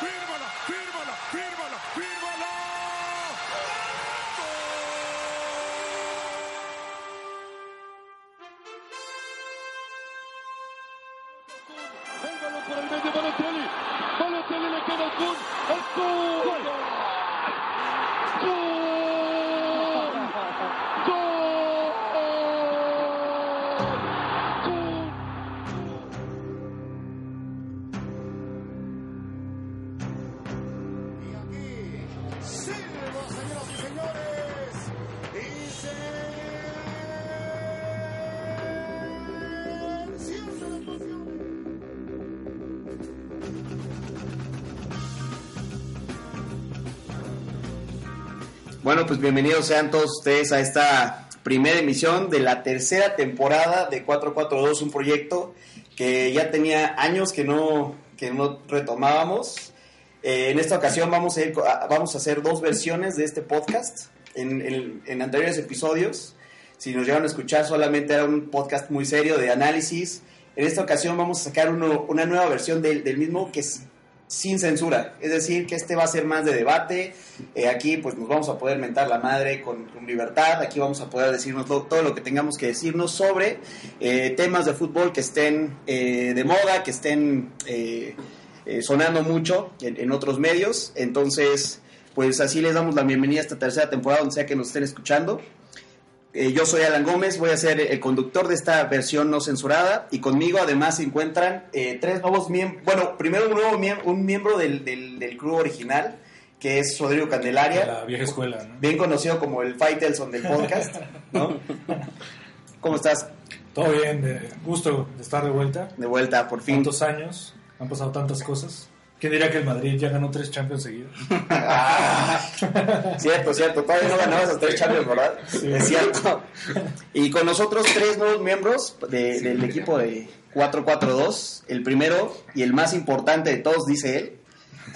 fírmala, pues bienvenidos sean todos ustedes a esta primera emisión de la tercera temporada de 442, un proyecto que ya tenía años que no, que no retomábamos. Eh, en esta ocasión vamos a, ir, co- a- vamos a hacer dos versiones de este podcast. En, en- en anteriores episodios, si nos llegan a escuchar, solamente era un podcast muy serio de análisis. En esta ocasión vamos a sacar uno- una nueva versión del, del mismo que es sin censura. Es decir, que este va a ser más de debate. Eh, aquí pues nos vamos a poder mentar la madre con, libertad. Aquí vamos a poder decirnos todo lo que tengamos que decirnos sobre eh, temas de fútbol que estén eh, de moda, que estén eh, eh, sonando mucho en, en otros medios. Entonces, pues así les damos la bienvenida a esta tercera temporada, donde sea que nos estén escuchando. Eh, yo soy Alan Gómez, voy a ser el conductor de esta versión no censurada y conmigo además se encuentran eh, tres nuevos miembros, bueno, primero un nuevo miem- un miembro del, del, del crew original, que es Rodrigo Candelaria, La vieja escuela, ¿no? bien conocido como el Faitelson del podcast, ¿no? ¿Cómo estás? Todo bien, de gusto de estar de vuelta. De vuelta, por fin. Tantos años, han pasado tantas cosas. ¿Quién diría que el Madrid ya ganó tres Champions seguidos? Cierto, cierto. Todavía no ganabas los tres Champions, ¿verdad? Es cierto. Y con nosotros tres nuevos miembros de- del equipo de 442. El primero y el más importante de todos, dice él.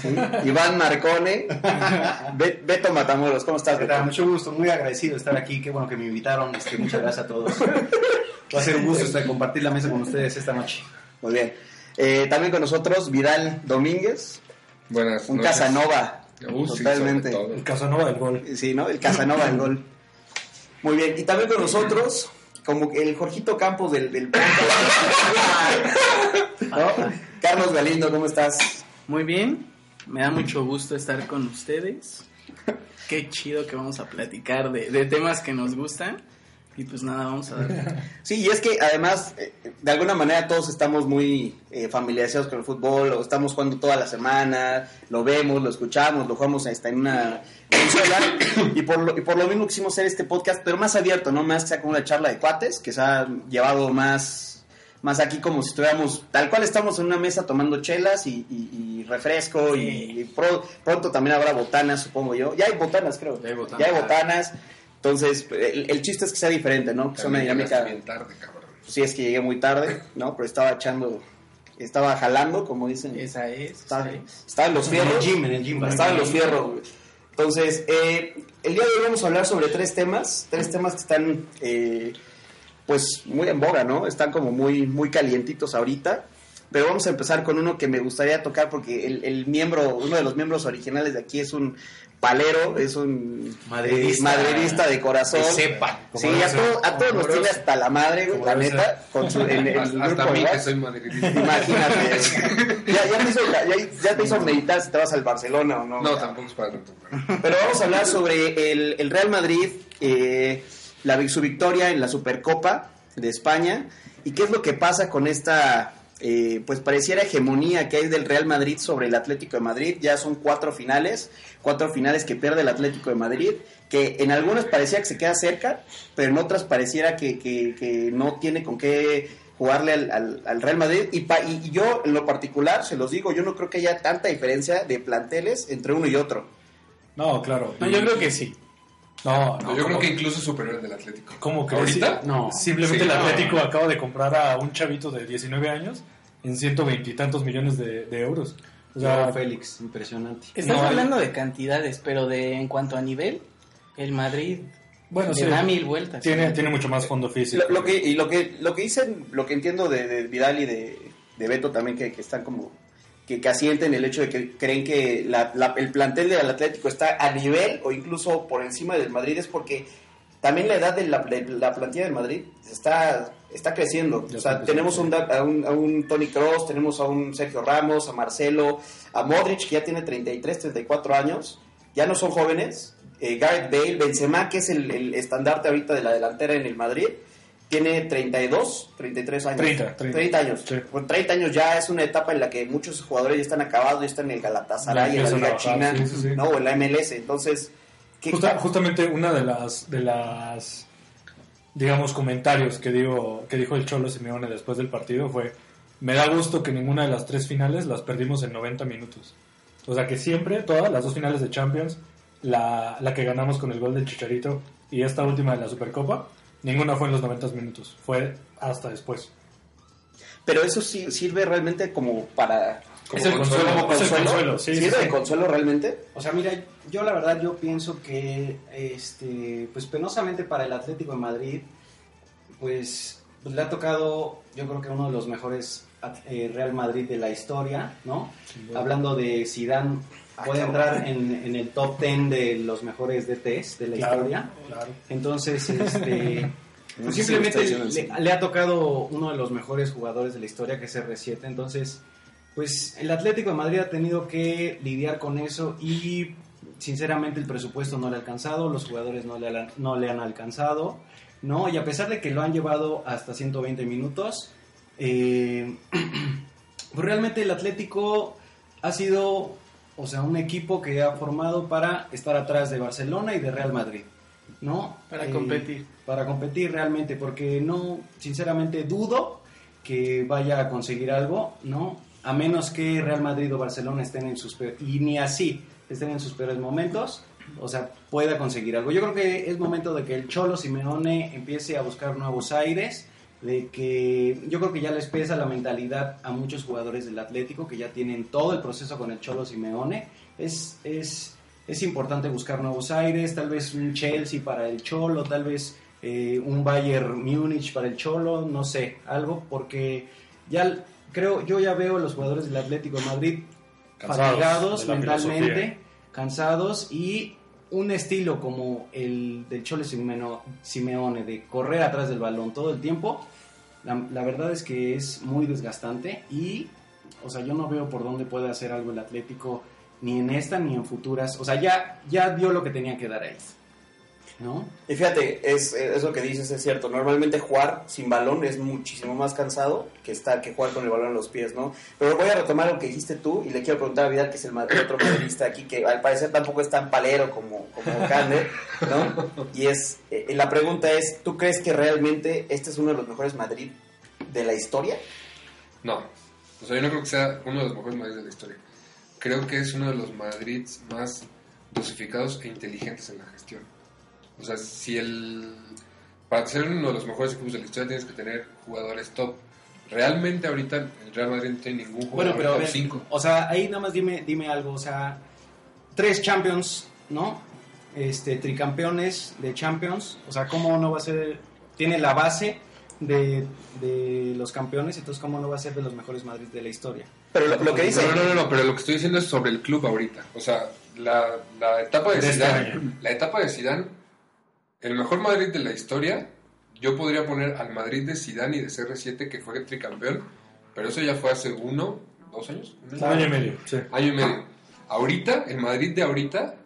¿sí? Iván Marcone. Be- Beto Matamoros, ¿cómo estás. Beto? Mucho gusto, muy agradecido de estar aquí. Qué bueno que me invitaron. Este, muchas gracias a todos. Va a ser un gusto este, compartir la mesa con ustedes esta noche. Muy bien. Eh, también con nosotros Vidal Domínguez, Buenas un noches. Casanova. Uh, totalmente. El Casanova del gol. Sí, ¿no? El Casanova del gol. Muy bien. Y también con nosotros, como el Jorgito Campos del, del. Carlos Galindo, ¿cómo estás? Muy bien, me da mucho gusto estar con ustedes. Qué chido que vamos a platicar de, de temas que nos gustan. Y pues nada, vamos a dar. Sí, y es que además, eh, de alguna manera todos estamos muy eh, familiarizados con el fútbol, lo estamos jugando toda la semana, lo vemos, lo escuchamos, lo jugamos hasta en una consola, y por, lo, y por lo mismo quisimos hacer este podcast, pero más abierto, ¿no? Más que sea como una charla de cuates, que se ha llevado más, más aquí como si estuviéramos, tal cual estamos en una mesa tomando chelas y, y- y refresco, y, y pro- pronto también habrá botanas, supongo yo. Ya hay botanas, creo. Ya hay botanas. Ya hay botanas. Entonces, el, el chiste es que sea diferente, ¿no? Que sea una dinámica. bien tarde, cabrón. Sí, es que llegué muy tarde, ¿no? Pero estaba echando, estaba jalando, como dicen. Esa es. Estaba, esa es. estaba en los En el fierros. gym, en el gym. Estaba en los fierros, güey. Entonces, eh, el día de hoy vamos a hablar sobre tres temas, tres temas que están, eh, pues, muy en boga, ¿no? Están como muy, muy calientitos ahorita. Pero vamos a empezar con uno que me gustaría tocar porque el, el miembro, uno de los miembros originales de aquí es un palero, es un Madridista. eh, madridista de corazón. Que sepa. Sí, a, todo- a todos nos tiene hasta la madre, güey, la neta, con su, en, en el Hasta, grupo mí que soy madridista. Imagínate. ya, ya, te hizo, ya, ya te hizo meditar si te vas al Barcelona o no. No, tampoco es para tanto. pero- Pero vamos a hablar sobre el, el Real Madrid, eh, la, su victoria en la Supercopa de España y qué es lo que pasa con esta, eh, pues pareciera hegemonía que hay del Real Madrid sobre el Atlético de Madrid. Ya son cuatro finales, cuatro finales que pierde el Atlético de Madrid, que en algunas parecía que se queda cerca, pero en otras pareciera que, que- que no tiene con qué jugarle al, al- al Real Madrid. Y, pa- y yo, en lo particular, se los digo, yo no creo que haya tanta diferencia de planteles entre uno y otro. No, claro. No, yo creo que sí. No, no. Yo creo ¿cómo- que incluso superior al del Atlético. ¿Cómo crees? ¿Ahorita? No. Simplemente Sí, el no. Atlético acaba de comprar a un chavito de 19 años en 120 y tantos millones de, de euros. O sea, Félix, impresionante. Estás No, hablando de cantidades, pero de en cuanto a nivel, el Madrid bueno, sí, da mil vueltas. tiene, tiene mucho más fondo físico. Lo, lo que, y lo que, lo que dicen, lo que entiendo de, de Vidal y de, de Beto también, que, que están como que, que asienten el hecho de que creen que la- la- el plantel del Atlético está a nivel o incluso por encima del Madrid es porque también la edad de la, de la plantilla del Madrid está, está creciendo. Ya o sea, tenemos un, a, un, a un Tony Cross, tenemos a un Sergio Ramos, a Marcelo, a Modric, que ya tiene 33, 34 años. Ya no son jóvenes. Eh, Gareth Bale, Benzema, que es el, el estandarte ahorita de la delantera en el Madrid, tiene 32, 33 años. 30, 30. años. Sí. Con 30 años ya es una etapa en la que muchos jugadores ya están acabados, ya están en el Galatasaray, en la Liga China, sí, sí, sí. ¿no? o en la MLS. Entonces, ¿qué- Justa- justamente una de las de las digamos comentarios que digo que dijo el Cholo Simeone después del partido fue me da gusto que ninguna de las tres finales las perdimos en 90 minutos. O sea que siempre, todas las dos finales de Champions, la, la que ganamos con el gol del Chicharito y esta última de la Supercopa, ninguna fue en los 90 minutos, fue hasta después. Pero eso sí sirve realmente como para... Es el consuelo, como es el consuelo. consuelo, sí, sí, ¿Sirve sí. consuelo realmente? O sea, mira, yo la verdad yo pienso que, este, pues penosamente para el Atlético de Madrid, pues, pues, le ha tocado, yo creo que uno de los mejores eh, Real Madrid de la historia, ¿no? Hablando de Zidane, puede entrar en, en el top 10 de los mejores DTs de la Claro, historia. claro. Entonces, este, pues simplemente le, le ha tocado uno de los mejores jugadores de la historia, que es R7. Entonces, pues el Atlético de Madrid ha tenido que lidiar con eso y sinceramente el presupuesto no le ha alcanzado, los jugadores no le, han- no le han alcanzado, ¿no? Y a pesar de que lo han llevado hasta 120 minutos, eh, pues realmente el Atlético ha sido, o sea, un equipo que ha formado para estar atrás de Barcelona y de Real Madrid, ¿no? Para Eh, competir. Para competir realmente, porque no, sinceramente dudo que vaya a conseguir algo, ¿no? A menos que Real Madrid o Barcelona estén en sus peores, y ni así estén en sus peores momentos, o sea, pueda conseguir algo. Yo creo que es momento de que el Cholo Simeone empiece a buscar nuevos aires, de que yo creo que ya les pesa la mentalidad a muchos jugadores del Atlético que ya tienen todo el proceso con el Cholo Simeone. Es, es, es importante buscar nuevos aires, tal vez un Chelsea para el Cholo, tal vez eh, un Bayern Múnich para el Cholo, no sé, algo, porque ya creo, yo ya veo a los jugadores del Atlético de Madrid Cansados fatigados de mentalmente, filosofía. cansados y un estilo como el del Simeno- Simeone de correr atrás del balón todo el tiempo, la, la verdad es que es muy desgastante y, o sea, yo no veo por dónde puede hacer algo el Atlético ni en esta ni en futuras, o sea, ya, ya dio lo que tenía que dar ahí, ¿no? Y fíjate, es, es lo que dices, es cierto. Normalmente jugar sin balón es muchísimo más cansado que estar que jugar con el balón en los pies, ¿no? Pero voy a retomar lo que dijiste tú y le quiero preguntar a Vidal, que es el, otro madridista aquí, que al parecer tampoco es tan palero como, como Kander, ¿no? Y es, eh, la pregunta es, ¿tú crees que realmente este es uno de los mejores Madrid de la historia? No. O sea, yo no creo que sea uno de los mejores Madrid de la historia. Creo que es uno de los Madrids más dosificados e inteligentes en la gestión. O sea, si el. Para ser uno de los mejores equipos de la historia tienes que tener jugadores top. Realmente ahorita el Real Madrid no tiene ningún Bueno, jugador pero a top ver, 5. o sea, ahí nada más dime, dime algo, o sea, tres Champions, ¿no? Este, tricampeones de Champions, o sea, ¿cómo no va a ser? Tiene la base de, de los campeones, entonces ¿cómo no va a ser de los mejores Madrid de la historia? Pero lo, lo que dice... No, no, no, no, pero lo que estoy diciendo es sobre el club ahorita. O sea, la, la etapa de, De este Zidane, la etapa de Zidane, el mejor Madrid de la historia, yo podría poner al Madrid de Zidane y de CR7 que fue tricampeón, pero eso ya fue hace uno, dos años, un año y medio, sí. año y medio. Ahorita, el Madrid de ahorita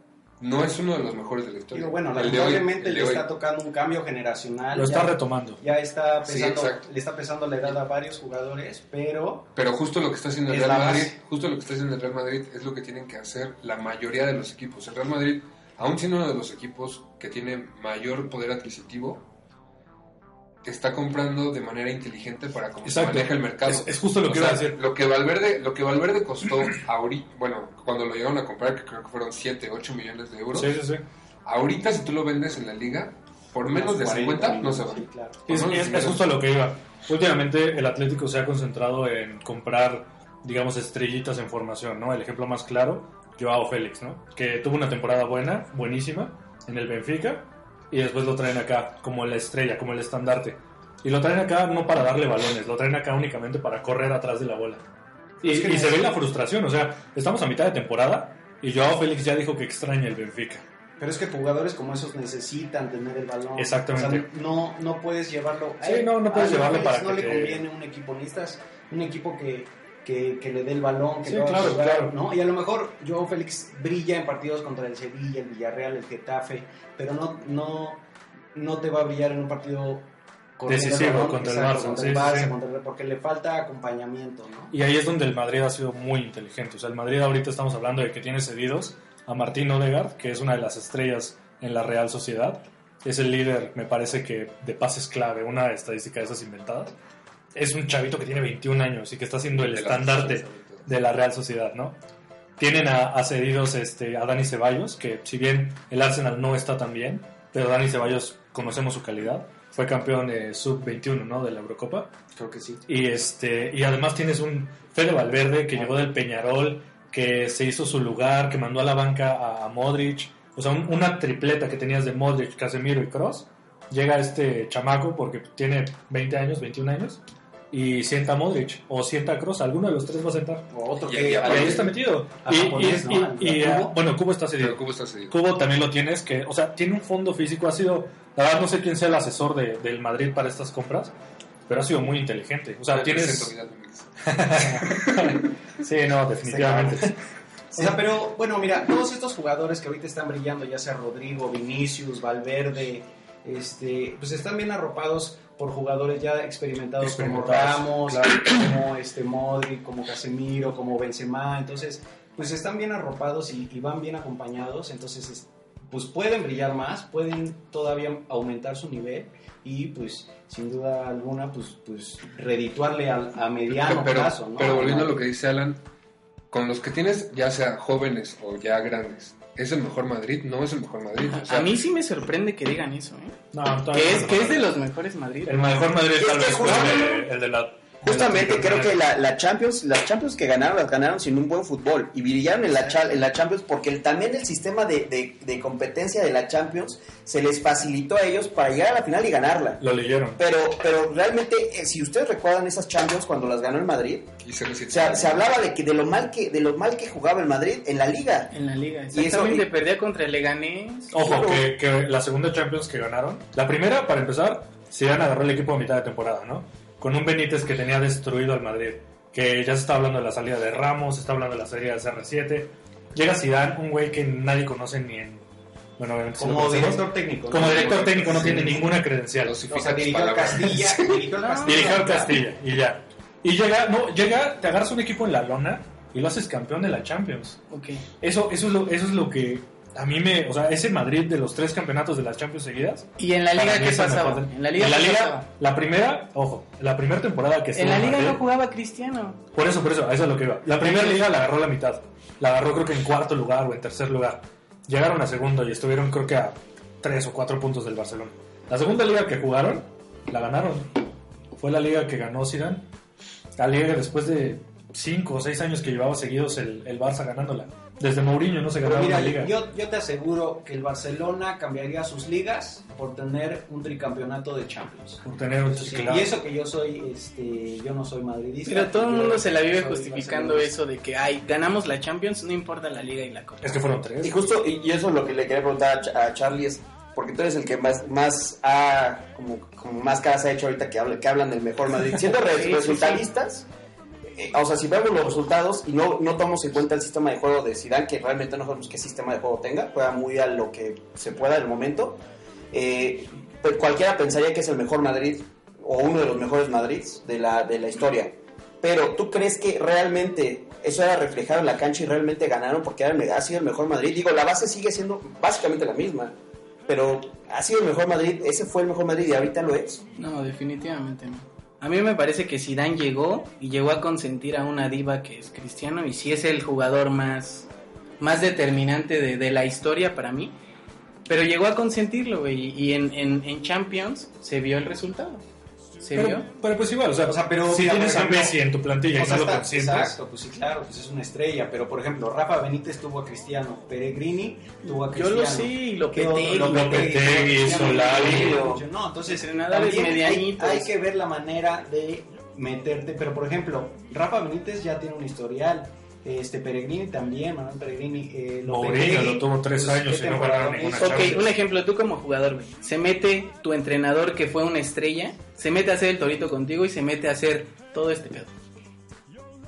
no es uno de los mejores de la historia. Digo, bueno, El lamentablemente el le está tocando un cambio generacional. Lo está ya, retomando. ya está pesando, le está pesando la edad a varios jugadores, pero Pero justo lo que está haciendo el Es Real Madrid, justo lo que está haciendo el Real Madrid es lo que tienen que hacer la mayoría de los equipos. El Real Madrid, aún siendo uno de los equipos que tiene mayor poder adquisitivo, está comprando de manera inteligente para cómo se maneja el mercado. Es- es justo lo O que sea, iba a decir. Lo que Valverde, lo que Valverde costó ahorita, bueno, cuando lo llegaron a comprar, que creo que fueron 7, 8 millones de euros. Sí, sí, sí. Ahorita si tú lo vendes en la liga, por menos de 40 50 no se va. Sí, claro. Es, es- es 50. justo a lo que iba. Últimamente el Atlético se ha concentrado en comprar, digamos, estrellitas en formación, ¿no? El ejemplo más claro, Joao Félix, ¿no? Que tuvo una temporada buena, buenísima, en el Benfica, y después lo traen acá como la estrella, como el estandarte. Y lo traen acá no para darle balones, lo traen acá únicamente para correr atrás de la bola. Y, Es que y se ve la frustración, o sea, estamos a mitad de temporada y Joao Félix ya dijo que extraña el Benfica. Pero es que jugadores como esos necesitan tener el balón. Exactamente. O sea, no, no puedes llevarlo. Sí, no, no puedes a llevarlo para No que le te- conviene un equipo. Necesitas un equipo que, que, que le dé el balón, que Sí, lo haga claro, jugar, claro. ¿no? Y a lo mejor Joao Félix brilla en partidos contra el Sevilla, el Villarreal, el Getafe, pero no, no, no te va a brillar en un partido el Decisivo balón, contra el Barça, contra el Barça, sí. contra el- porque le falta acompañamiento, ¿no? Y ahí es donde el Madrid ha sido muy inteligente. O sea, el Madrid ahorita estamos hablando de que tiene cedidos a Martín Odegaard, que es una de las estrellas en la Real Sociedad. Es el líder, me parece que de pases clave, una estadística de esas inventadas. Es un chavito que tiene 21 años y que está siendo el De estandarte de la Real Sociedad, ¿no? Tienen a, a cedidos este, a Dani Ceballos, que si bien el Arsenal no está tan bien, pero Dani Ceballos conocemos su calidad. Fue campeón de sub-21, ¿no? De la Eurocopa. Creo que sí. Y este y además tienes un Fede Valverde que llegó del Peñarol, que se hizo su lugar, que mandó a la banca a, a Modric, o sea, un- una tripleta que tenías de Modric, Casemiro y Cross. Llega este chamaco porque tiene 20 años, 21 años y sienta a Modric o sienta a Cross, alguno de los tres va a sentar. O otro que y ahí está metido. A Y, bueno, Cubo está cedido. Cubo está cedido. Cubo también lo tienes que, o sea, tiene un fondo físico, ha sido, la verdad no sé quién sea el asesor de- del Madrid para estas compras, pero ha sido muy inteligente. O sea, tienes... Sí, no, definitivamente. O sea, pero bueno, mira, todos estos jugadores que ahorita están brillando, ya sea Rodrigo, Vinicius, Valverde, este, pues están bien arropados por jugadores ya experimentados, como Experimentados, Ramos, claro. como este Modric, como Casemiro, como Benzema, entonces, pues están bien arropados y, y van bien acompañados, entonces, es- pues pueden brillar más, pueden todavía aumentar su nivel y pues sin duda alguna, pues, pues redituarle al- a, mediano pero, plazo, ¿no? pero volviendo a lo que dice Alan, con los que tienes, ya sea jóvenes o ya grandes, ¿es el mejor Madrid? No es el mejor Madrid. O sea, A mí sí me sorprende que digan eso, ¿eh? No, Que no es, lo que es de los mejores Madrid. El mejor Madrid Es tal vez fue el de la... Justamente la creo que la, la Champions, las Champions que ganaron, las ganaron sin un buen fútbol y brillaron en la, en la Champions porque el- también el sistema de, de- de competencia de la Champions se les facilitó a ellos para llegar a la final y ganarla. Lo leyeron. Pero, pero realmente, eh, si ustedes recuerdan esas Champions cuando las ganó el Madrid, y se les- se, se hablaba de que de lo mal que de lo mal que jugaba el Madrid en la liga. En la liga, eso- exactamente. y- Perdía contra el Leganés. Ojo, que, que la segunda Champions que ganaron, la primera, para empezar, Zidane agarró el equipo a mitad de temporada, ¿no? Con un Benítez que tenía destruido al Madrid, que ya se está hablando de la salida de Ramos, se está hablando de la salida de CR7. Llega Zidane, un güey que nadie conoce ni en... Bueno, como director técnico. Como ¿no? director técnico no Sí. tiene ninguna credencial. O sea, dirigió al. Castilla, dirigió al. Castilla. Dirigió al Castilla y ya. Y llega, no, llega, te agarras un equipo en la lona y lo haces campeón de la Champions. Ok. Eso, eso, es lo, eso es lo que a mí me... O sea, ese Madrid de los tres campeonatos de las Champions seguidas... ¿Y en la liga qué pasaba? mejor En la liga, la primera, ojo, la primera temporada que estuvo En la liga Madrid- no jugaba Cristiano. Por eso, por eso, a eso es lo que iba. La primera liga la agarró la mitad. La agarró creo que en cuarto lugar o en tercer lugar. Llegaron a segundo y estuvieron creo que a tres o cuatro puntos del Barcelona. La segunda liga que jugaron, la ganaron. Fue la liga que ganó Zidane. La liga que después de cinco o seis años que llevaba seguidos el, el Barça ganándola. Desde Mourinho no se ganaba mira, una liga. yo, yo te aseguro que el Barcelona cambiaría sus ligas por tener un tricampeonato de Champions. Por tener un Sí, claro. Y eso que yo soy, este, yo no soy madridista. Pero todo el mundo se la vive justificando eso de que, ay, ganamos la Champions, no importa la liga y la Copa. Es que fueron tres. Y justo, y, y eso es lo que le quería preguntar a, Ch- a Charlie es, porque tú eres el que más, más ha, como, como más caras ha hecho ahorita que, habla- que hablan del mejor Madrid. Siendo Sí, sí, resultadistas, o sea, si vemos los resultados y no, no tomamos en cuenta el sistema de juego de Zidane, que realmente no sabemos qué sistema de juego tenga, juega muy a lo que se pueda en el momento, eh, cualquiera pensaría que es el mejor Madrid o uno de los mejores Madrids de la, de la historia. Pero ¿tú crees que realmente eso era reflejado en la cancha y realmente ganaron porque era ha sido el mejor Madrid? Digo, la base sigue siendo básicamente la misma, pero ha sido el mejor Madrid, ese fue el mejor Madrid y ahorita lo es. No, definitivamente no. A mí me parece que Zidane llegó y llegó a consentir a una diva que es Cristiano y sí es el jugador más, más determinante de, de la historia para mí. Pero llegó a consentirlo, güey, y en, en, en Champions se vio el resultado. Se Pero, pero pues igual, o sea, O sea, pero, si mira, tienes por a ejemplo, Messi en tu plantilla y no lo consientes, exacto, pues sí, claro, pues es una estrella. Pero por ejemplo, Rafa Benítez tuvo a Cristiano, Peregrini tuvo a Yo Cristiano. lo sé, y ¿Qué otro? Lopetegui. Solari. No, entonces hay, hay que ver la manera de meterte, pero por ejemplo, Rafa Benítez ya tiene un historial, este Peregrini también, Manuel Peregrini, eh, Mourinho lo tuvo tres pues, años ¿qué y no temporada ganaron ninguna? Ok, Champions. un ejemplo, tú como jugador, güey, se mete tu entrenador que fue una estrella, se mete a hacer el torito contigo y se mete a hacer todo este pedo.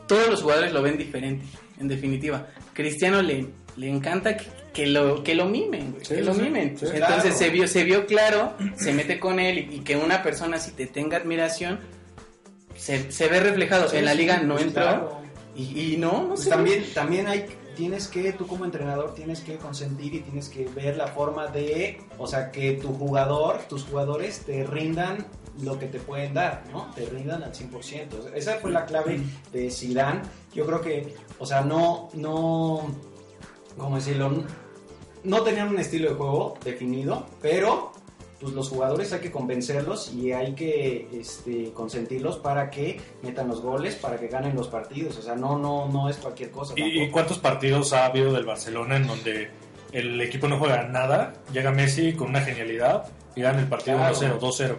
Todos los jugadores lo ven diferente, en definitiva. Cristiano le, le encanta que, que lo, que lo mimen, güey, Sí, que lo sí, mimen. sí. Entonces Claro. se vio, se vio claro, se mete con él y, y que una persona si te tenga admiración, se, se ve reflejado. Sí, en la sí, liga no pues, entró claro. Y, no, también, también hay, tienes que, tú como entrenador, tienes que consentir y tienes que ver la forma de, o sea, que tu jugador, tus jugadores te rindan lo que te pueden dar, ¿no? Te rindan al 100%. O sea, Esa fue la clave de Zidane. Yo creo que, o sea, no, no, ¿cómo decirlo? No tenían un estilo de juego definido, pero pues los jugadores hay que convencerlos y hay que este, consentirlos para que metan los goles, para que ganen los partidos. O sea, no, no, no es cualquier cosa. ¿Y, cuántos partidos ha habido del Barcelona en donde el equipo no juega nada? Llega Messi con una genialidad y gana el partido Claro. 1-0, 2-0.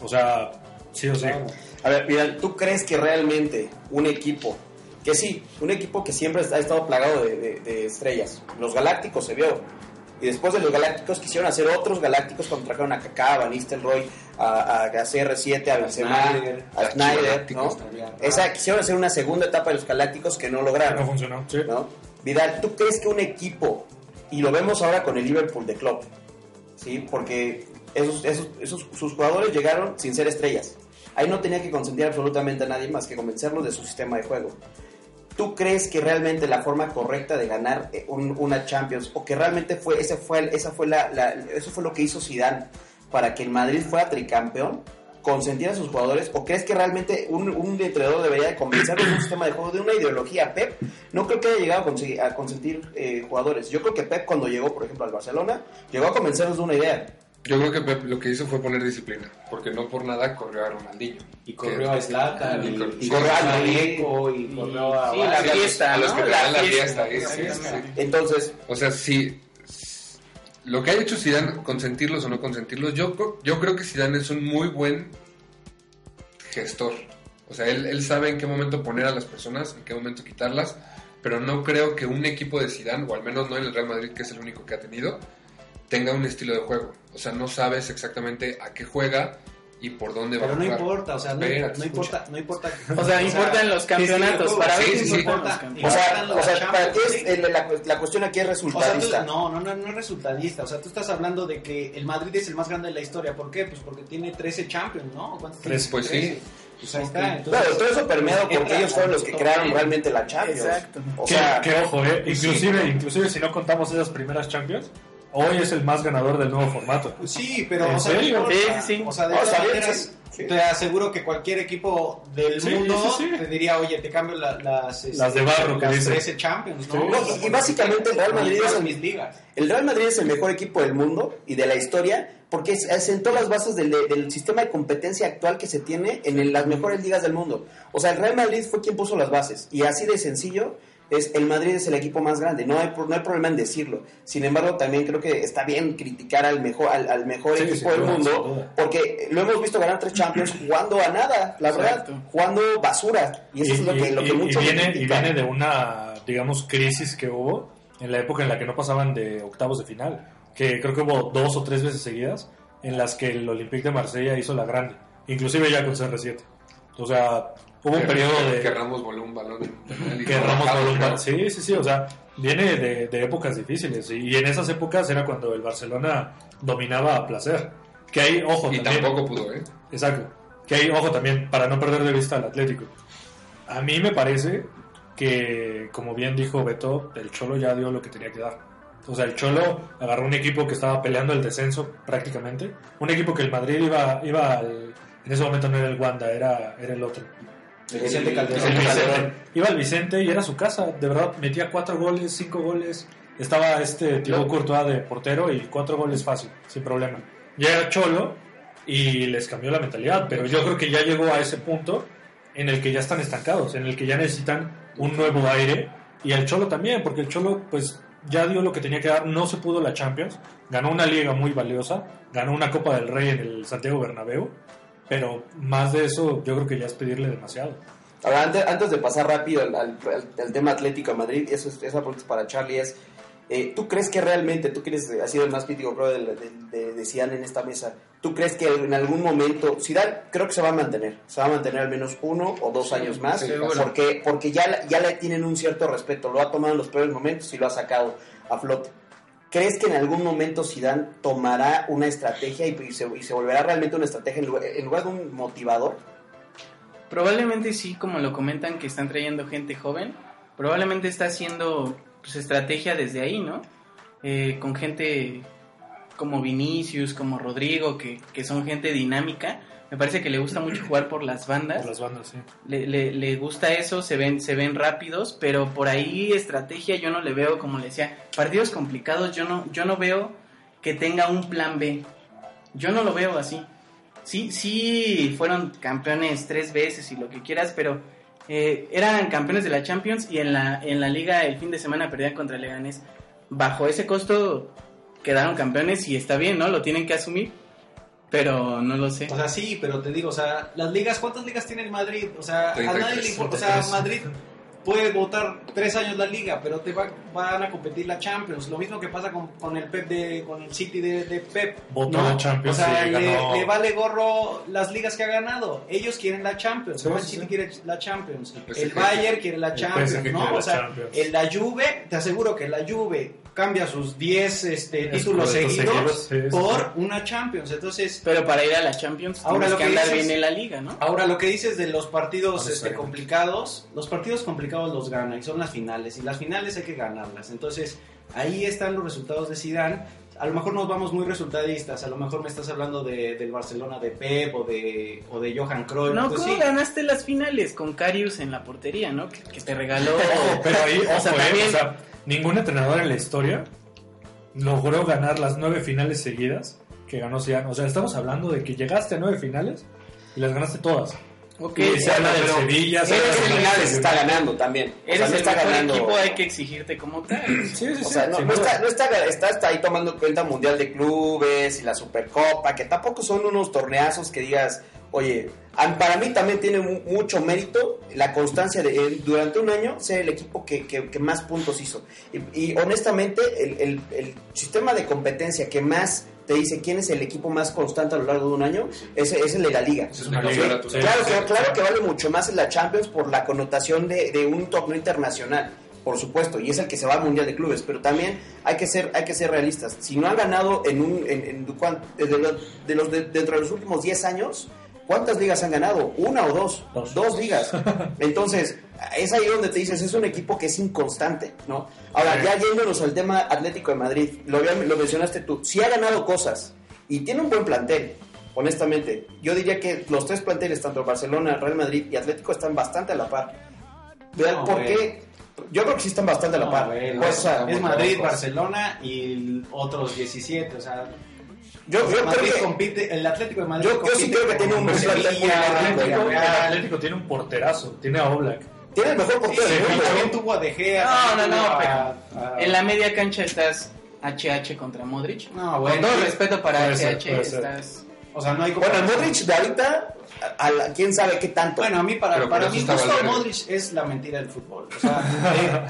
O sea, sí o sí. Claro. A ver, mira, ¿tú crees que realmente un equipo, que sí, un equipo que siempre ha estado plagado de, de- de estrellas, los Galácticos se vio, y después de los Galácticos quisieron hacer otros Galácticos cuando trajeron a Kaká, a Van Nistelrooy, a, a CR7, a Benzema, Snyder, a Snyder, ¿no? Esa, quisieron hacer una segunda etapa de los Galácticos que no lograron. no funcionó. Sí. ¿no? Vidal, ¿tú crees que un equipo, y lo vemos ahora con el Liverpool de Klopp, ¿sí? porque esos, esos, esos- sus jugadores llegaron sin ser estrellas. Ahí no tenía que consentir absolutamente a nadie más que convencerlos de su sistema de juego. ¿Tú crees que realmente la forma correcta de ganar eh, un- una Champions, o que realmente fue, ese fue, esa fue la, eso fue lo que hizo Zidane para que el Madrid fuera tricampeón? consentir a sus jugadores o crees que realmente un, un entrenador debería de convencerlos de un sistema de juego, de una ideología? Pep no creo que haya llegado a, conseguir- a consentir eh, jugadores. Yo creo que Pep cuando llegó, por ejemplo, al Barcelona, llegó a convencerlos de una idea. Yo creo que Pep lo que hizo fue poner disciplina, porque no por nada corrió a Ronaldinho. Y corrió a Zlatan, y, cor- y corrió a corrió a Madrid, Deco, y corrió a... sí, la Sí, a los- fiesta, a los ¿no? que La fiesta. sí, sí, sí. Entonces, O sea, si lo que ha hecho Zidane, consentirlos o no consentirlos, yo, yo creo que Zidane es un muy buen gestor. O sea, él, él sabe en qué momento poner a las personas, en qué momento quitarlas, pero no creo que un equipo de Zidane, o al menos no en el Real Madrid, que es el único que ha tenido, tenga un estilo de juego. O sea, no sabes exactamente a qué juega y por dónde va Pero a no jugar. importa, o sea, no, Espérate, no importa, no importa. O sea, importan los campeonatos, para ver Sí, sí, importa. los o campeonatos. sea, o sea, para ti es, la, la cuestión aquí es O sea, tú- resultadista. no, no, no, no es resultadista. O sea, tú estás hablando de que el Madrid es el más grande de la historia. ¿Por qué? Pues porque tiene 13 Champions, ¿no? ¿Cuántos tiene? Pues, pues sí. 13. Pues ahí está. Entonces, Claro, todo eso permeado porque entra ellos fueron los que crearon realmente la Champions. Exacto. O que, sea, que ojo, eh, pues sí, inclusive, pero- inclusive si no contamos esas primeras Champions, hoy es el más ganador del nuevo formato. Sí, pero ¿En o sea, no. Sí, sí, sí. O sea, de No, está bien, maneras, sí, te aseguro que cualquier equipo del Sí, mundo sí, sí. te diría, oye, te cambio la- las, este, Las de barro que las dicen. 13 Champions, ¿no? Sí. O sea, Y- y básicamente el Real Madrid es el- mis ligas. El Real Madrid es el mejor equipo del mundo y de la historia porque asentó las bases del, del sistema de competencia actual que se tiene en el- las mejores ligas del mundo. O sea, el Real Madrid fue quien puso las bases y así de sencillo es el Madrid es el equipo más grande. No hay, no hay problema en decirlo. Sin embargo, también creo que está bien criticar al mejor al, al mejor Sí, equipo sin del mundo porque lo hemos visto ganar tres Champions jugando a nada, la verdad, Exacto. jugando basura y eso es lo que, lo que y- y viene, y viene de una, digamos, crisis que hubo en la época en la que no pasaban de octavos de final. Que creo que hubo dos o tres veces seguidas en las que el Olympique de Marsella hizo la grande. Inclusive ya con CR7. O sea, hubo un periodo que- de... Que Ramos voló un balón en un que Ramos bajaron, Balón- ¿no? Sí, sí, sí, o sea, viene de, de épocas difíciles y, en esas épocas era cuando el Barcelona dominaba a placer. Que hay, ojo, Y también, tampoco pudo, ¿eh? exacto, que hay, ojo también, para no perder de vista al Atlético. A mí me parece que, como bien dijo Beto, el Cholo ya dio lo que tenía que dar. O sea, el Cholo agarró un equipo que estaba peleando el descenso prácticamente, un equipo que el Madrid iba, iba al- en ese momento no era el Wanda, era, era el otro. Vicente Calderón. Vicente. Iba al Vicente y era su casa, de verdad, metía cuatro goles, cinco goles. Estaba este Thibaut Courtois de portero y cuatro goles fácil, sin problema. Llega Cholo y les cambió la mentalidad, pero yo creo que ya llegó a ese punto en el que ya están estancados, en el que ya necesitan un nuevo aire y el Cholo también, porque el Cholo pues ya dio lo que tenía que dar, no se pudo la Champions, ganó una liga muy valiosa, ganó una Copa del Rey en el Santiago Bernabéu, pero más de eso yo creo que ya es pedirle demasiado. Ahora, antes, antes de pasar rápido al, al- al- tema Atlético de Madrid, eso es, esa pregunta es para Charlie, es, eh, ¿tú crees que realmente, tú que eres, eh, has sido el más crítico creo, de, de, de- de Zidane en esta mesa, ¿tú crees que en algún momento, Zidane creo que se va a mantener, se va a mantener al menos uno o dos años más, seguro. porque, porque ya, la- ya le tienen un cierto respeto, lo ha tomado en los peores momentos y lo ha sacado a flote. ¿Crees que en algún momento Zidane tomará una estrategia y, se, volverá realmente una estrategia en lugar, en lugar de un motivador? Probablemente sí, como lo comentan que están trayendo gente joven, probablemente está haciendo pues, estrategia desde ahí, ¿no? Eh, con gente como Vinicius, como Rodrigo, que, que son gente dinámica. Me parece que le gusta mucho jugar por las bandas. Por las bandas, sí. Le, le- le gusta eso, se ven, se ven rápidos, pero por ahí estrategia yo no le veo, como le decía, partidos complicados, yo no, yo no veo que tenga un plan B. Yo no lo veo así. Sí, sí, fueron campeones tres veces y lo que quieras, pero eh, eran campeones de la Champions y en la, en la liga el fin de semana perdían contra Leganés. Bajo ese costo quedaron campeones y está bien, ¿no? Lo tienen que asumir, pero no lo sé. O sea, sí, pero te digo, o sea, las ligas, ¿cuántas ligas tiene el Madrid? O sea, a 33, nadie le importa. O sea, Madrid puede votar tres años la liga, pero te va- van a competir la Champions. Lo mismo que pasa con, con el Pep de, con el City de, de Pep. Votó ¿no? la Champions O sea, le, ganó- le vale gorro las ligas que ha ganado. Ellos quieren la Champions. El sí, City sí. quiere la Champions. El. Bayern quiere la Champions, ¿no? O sea, Champions. el la Juve, te aseguro que la Juve cambia sus 10 este, Es títulos seguidos seguidos, sí, sí, por una Champions. Entonces, Pero para ir a la Champions Ahora tienes lo que que andar dices- bien en la liga, ¿no? Ahora, lo que dices de los partidos No este, complicados, los partidos complicados los gana y son las finales, y las finales hay que ganarlas. Entonces, ahí están los resultados de Zidane. A lo mejor nos vamos muy resultadistas, a lo mejor me estás hablando de, del Barcelona de Pep o de, o de Johan Cruyff. No, pues ¿cómo sí. ganaste las finales con Carius en la portería, no? Que, que te regaló. Pero ahí, O sea, ojo, eh, o sea, ningún entrenador en la historia logró ganar las nueve finales seguidas que ganó Zidane. O sea, estamos hablando de que llegaste a nueve finales y las ganaste todas. Ok, Y se habla pero Sevilla, se Eres está ganando también. O sea, eres no el está mejor ganando. equipo, hay que exigirte como tal. Sí, sí, sí. O sea, no, no está, no está, está, está ahí tomando en cuenta Mundial de Clubes y la Supercopa, que tampoco son unos torneazos que digas, oye, para mí también tiene mu- mucho mérito la constancia de durante un año ser el equipo que, que- que más puntos hizo. Y, y honestamente, el, el- el sistema de competencia que más te dice quién es el equipo más constante a lo largo de un año es, es el de la liga. Es una Sí, liga sí. Claro que, claro que vale mucho más en la Champions por la connotación de, de un torneo internacional, por supuesto, y es el que se va al Mundial de Clubes, pero también hay que ser, hay que ser realistas. Si no han ganado en un, en, en- cuan- de los, de los de- dentro de los últimos 10 años, ¿cuántas ligas han ganado? ¿Una o dos? Dos. ligas. Entonces, es ahí donde te dices, es un equipo que es inconstante, ¿no? Ahora, ya yéndonos al tema Atlético de Madrid, lo, lo mencionaste tú, si ha ganado cosas y tiene un buen plantel, honestamente, yo diría que los tres planteles, tanto Barcelona, Real Madrid y Atlético, están bastante a la par. No, por güey. qué. Yo creo que sí están bastante a la No, par. güey, Pues, o sea, es Madrid, Barcelona y otros 17, o sea... Yo, yo Madrid creo que compite, el Atlético de Madrid Yo- yo sí creo que tiene un con El Atlético, el. Atlético tiene un porterazo, tiene a Oblak. tiene el mejor Sí, portero del sí, mundo. también tuvo a De Gea. No, no, no, pero a- a- En la media cancha estás HH contra Modric. No, Con bueno, todo sí. respeto para HH, ser, estás. O sea, no hay Bueno, el. Modric de ahorita, a, la- quién sabe qué tanto. Bueno, a mí, para, Pero para mí, Valverde. Modric es la mentira del fútbol. O sea,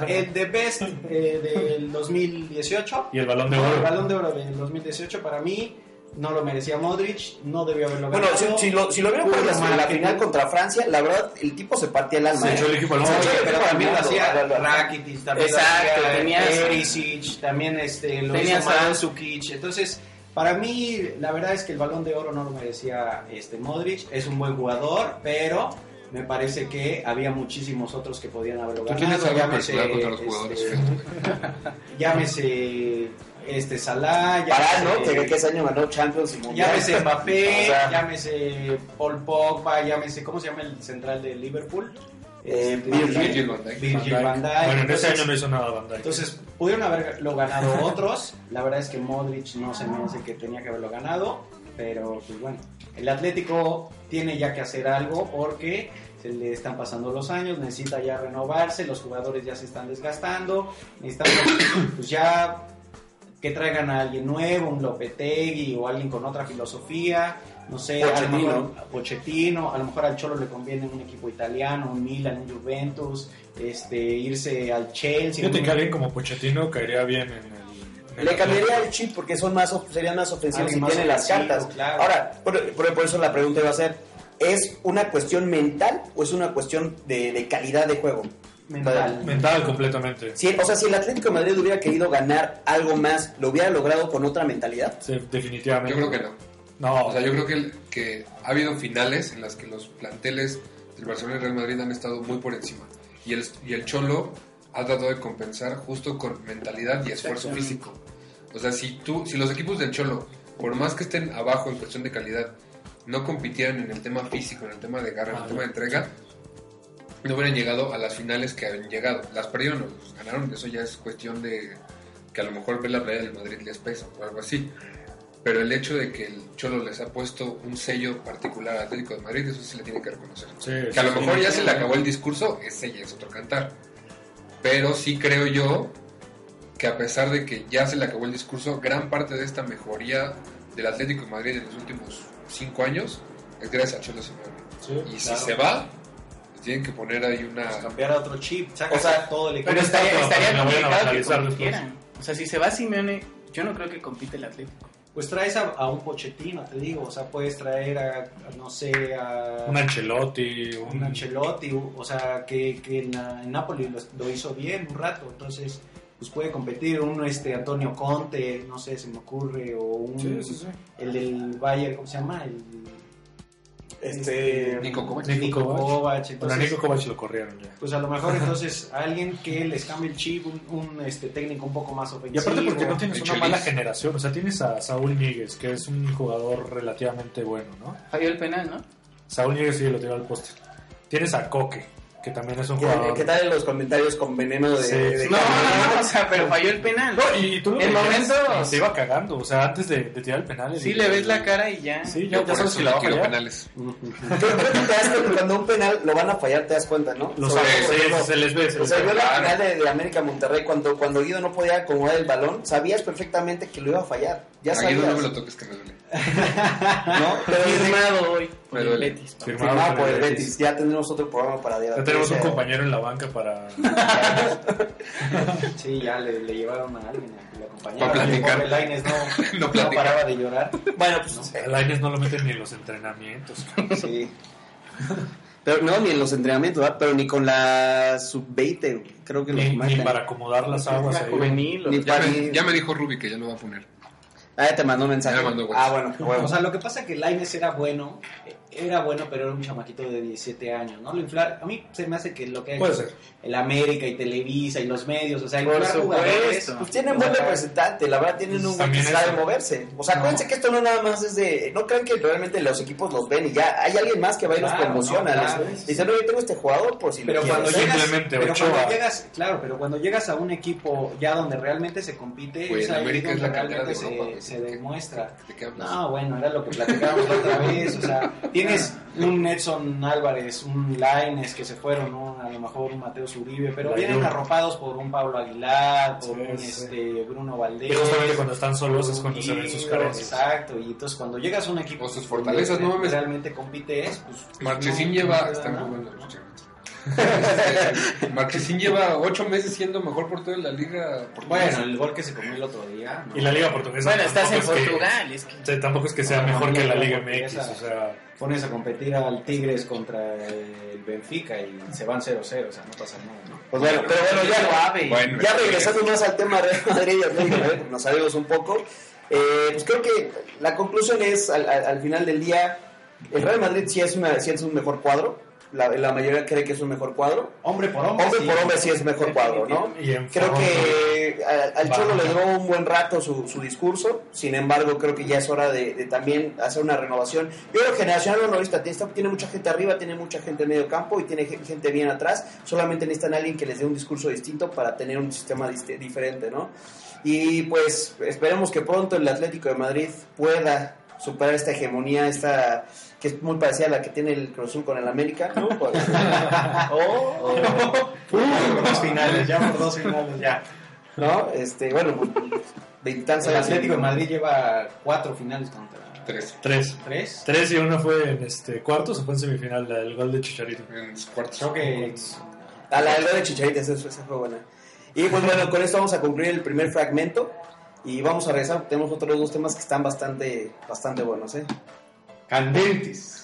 eh, el The Best eh, del 2018, Y el balón de el oro. balón de oro del 2018, para mí, no lo merecía Modric, no debió haberlo Bueno, ganado. si, si lo, si lo vieron por la, en la final contra Francia, la verdad, el tipo se partía el alma. Se ¿eh? echó el equipo al pero también lo hacía Rakitic, también Exacto, lo hacía tenías- Perisic, también este, lo hizo Mandzukic. Entonces, para mí, la verdad es que el Balón de Oro no lo merecía este Modric. Es un buen jugador, pero me parece que había muchísimos otros que podían haberlo Tú ganado. tienes algo Llámese, personal contra los jugadores. este, fíjate. llámese este Salah, Pará, ¿no? llámese- Que, que ese año ganó Champions y Mundial. Llámese Mbappé, O sea, llámese Paul Pogba, llámese, ¿cómo se llama el central de Liverpool? Eh, Virgil. Virgil van Dijk. Virgil Van van Dijk. Dijk. Bueno, en ese Entonces- año no hizo nada Van Dijk. Entonces, pudieron haberlo ganado otros. La verdad es que Modric no se me hace que tenía que haberlo ganado. Pero, pues bueno, el Atlético tiene ya que hacer algo porque se le están pasando los años, necesita ya renovarse, los jugadores ya se están desgastando, necesitamos pues ya que traigan a alguien nuevo, un Lopetegui o alguien con otra filosofía, no sé, a lo Pochettino. mejor a Pochettino, a lo mejor al Cholo le conviene un equipo italiano, un Milan, un Juventus, este, irse al Chelsea. Fíjate que alguien como Pochettino caería bien en el... Le cambiaría el chip porque son más of- serían más ofensivos Alguien si tienen las cartas. claro. Ahora, por, por- por eso la pregunta iba a ser, ¿es una cuestión mental o es una cuestión de, de calidad de juego? Mental. Mental completamente. Si, o sea, si el Atlético de Madrid hubiera querido ganar algo más, ¿lo hubiera logrado con otra mentalidad? Sí, definitivamente. Yo creo que no. No, O sea, yo creo que, el- que ha habido finales en las que los planteles del Barcelona y Real Madrid han estado muy por encima. Y el, y el Cholo ha tratado de compensar justo con mentalidad y esfuerzo físico. O sea, si, tú, si los equipos del Cholo, por más que estén abajo en cuestión de calidad, no compitieran en el tema físico, en el tema de garra, en el tema de entrega, no hubieran llegado a las finales que han llegado. Las perdieron o las ganaron, eso ya es cuestión de que a lo mejor ver la playa del Madrid les pesa o algo así. Pero el hecho de que el Cholo les ha puesto un sello particular al Atlético de Madrid, eso sí le tiene que reconocer. Sí, que a lo mejor ya se le acabó el discurso, ese ya es otro cantar. Pero sí creo yo que a pesar de que ya se le acabó el discurso, gran parte de esta mejoría del Atlético de Madrid en los últimos cinco años es gracias a Cholo Simeone. y si claro. se va, tienen que poner ahí una... cambiar a otro chip, saca O sea, todo el equipo. Pero estaría, estaría complicado que compitieran. O sea, si se va Simeone, yo no creo que compite el Atlético. Pues traes a, a un Pochettino, te digo, o sea, puedes traer a, a, no sé, a Un Ancelotti, un... un Ancelotti, o sea, que, que en, la- en Napoli lo, lo hizo bien un rato, entonces pues puede competir un este Antonio Conte, no sé, se me ocurre, o un Sí, sí, sí. el del Bayern, ¿cómo se llama? El Este, Nico Kovac. Nico Kovac. Kovac, Bueno, a entonces Nico Kovac lo corrieron ya. pues a lo mejor entonces alguien que les cambie el chip, un, un, este técnico un poco más ofensivo. Y aparte porque no tienes una mala generación, o sea, tienes a Saúl Níguez, que es un jugador relativamente bueno, ¿no? Falló el penal, ¿no? Saúl Níguez sí lo tiró al poste. Tienes a Coque, que también es un ¿Qué, jugador... qué tal los comentarios con veneno de, Sí, de sí. No, no, no, o sea, pero falló el penal. No, y tú lo En veías momentos- y Se iba cagando, o sea, antes de, de tirar el penal. Sí el- le ves la cara y ya. Sí, Yo ya, sabes eso si la va a quiero fallar. penales. Creo, creo que te das cuenta, cuando un penal lo van a fallar, te das cuenta, ¿no? Lo sabes, sí, ejemplo, se les ve. se O sea, yo la final de, de América Monterrey, cuando, cuando Guido no podía acomodar el balón, sabías perfectamente que lo iba a fallar. Ya sabías. Guido no me lo toques que me duele. ¿no? Pero Firmado hoy por el. Betis. Firmado por el Betis. Ya tendremos otro programa para debatir. Tenemos un compañero en la banca para... Sí, ya le, le llevaron a alguien a que le acompañara. Para platicar. El Lainez no, No no, paraba de llorar. Bueno, pues A Lainez no lo meten ni en los entrenamientos. sí. Pero no, ni en los entrenamientos, ¿verdad? pero ni con la sub-20, creo que lo Ni, ni comentan. para acomodar las aguas ahí. juvenil. o- Ni Ya para- me, ya me dijo Ruby que ya lo va a poner. Ah, ya te mandó un mensaje. Ya me mandó ah, bueno, huevo. O sea, lo que pasa es que Lainez era bueno, eh, era bueno, pero era un chamaquito de 17 años, ¿no? Lo inflar, a mí se me hace que lo que ha hecho ser. el América y Televisa y los medios, o sea, inflar jugadores. Pues tienen buen representante, la verdad tienen un buen que sabe moverse. O sea, No. acuérdense que esto no nada más es de. No crean que realmente los equipos los ven y ya hay alguien más que va y los promociona. no, les-. Dicen, oye, tengo este jugador por si Pero lo cuando quieres". llegas, Simplemente pero Ochoa. cuando llegas, claro, pero cuando llegas a un equipo ya donde realmente se compite, Pues es ahí América es la realmente de se, Europa, se demuestra. ¿De qué hablas? No, bueno, era lo que platicábamos la otra vez, o sea, tienes un Edson Álvarez, un Laines que se fueron, ¿no? a lo mejor un Mateo Uribe, pero La vienen arropados por un Pablo Aguilar, por Sí, un sí. este, Bruno Y Valdés. justamente cuando están solos es cuando se ven sus carencias. Exacto, y entonces cuando llegas a un equipo O sus fortalezas, no mames. realmente compites, pues... Marchesín no- lleva. bueno, Este, lleva ocho meses siendo mejor portero de la liga. portuguesa. Bueno, el gol que se comió el otro día. ¿no? Y la Liga Portuguesa. Bueno, estás en es que- Portugal. Es que... o sea, tampoco es que sea No, mejor que la Liga MX, o sea... Pones a competir al Tigres contra el Benfica y se van 0-0, o sea, no pasa nada, ¿no? Pues bueno, pero bueno, ya. Bueno, ya regresando más al tema Real Madrid y de porque nos salimos un poco. eh, pues creo que la conclusión es, al, al- al final del día, el Real Madrid sí es, una, sí es un mejor cuadro. La, la mayoría cree que es un mejor cuadro. Hombre por hombre. Hombre sí. por hombre sí es mejor cuadro, ¿no? Creo que al. Cholo le duró un buen rato su, su discurso, sin embargo creo que ya es hora de, de también hacer una renovación. Yo creo que Generacional no ahorita tiene, tiene mucha gente arriba, tiene mucha gente en medio campo y tiene gen- gente bien atrás, solamente necesitan a alguien que les dé un discurso distinto para tener un sistema diferente, ¿no? Y pues esperemos que pronto el Atlético de Madrid pueda superar esta hegemonía, esta que es muy parecida a la que tiene el Cruz Azul con el América, ¿no? Por- o- Por dos finales, ya por dos finales, ya. ¿no? Este, bueno, veintitantos El. Atlético de Madrid lleva cuatro finales contra Tres. Tres. tres. Tres y uno fue en este cuartos o fue en semifinal, la- el gol de Chicharito. En cuartos. Creo que A la algo de Chicharita, esa, esa fue buena. Y pues bueno, con esto vamos a concluir el primer fragmento y vamos a regresar. Tenemos otros dos temas que están bastante, bastante buenos, ¿eh? Candentes.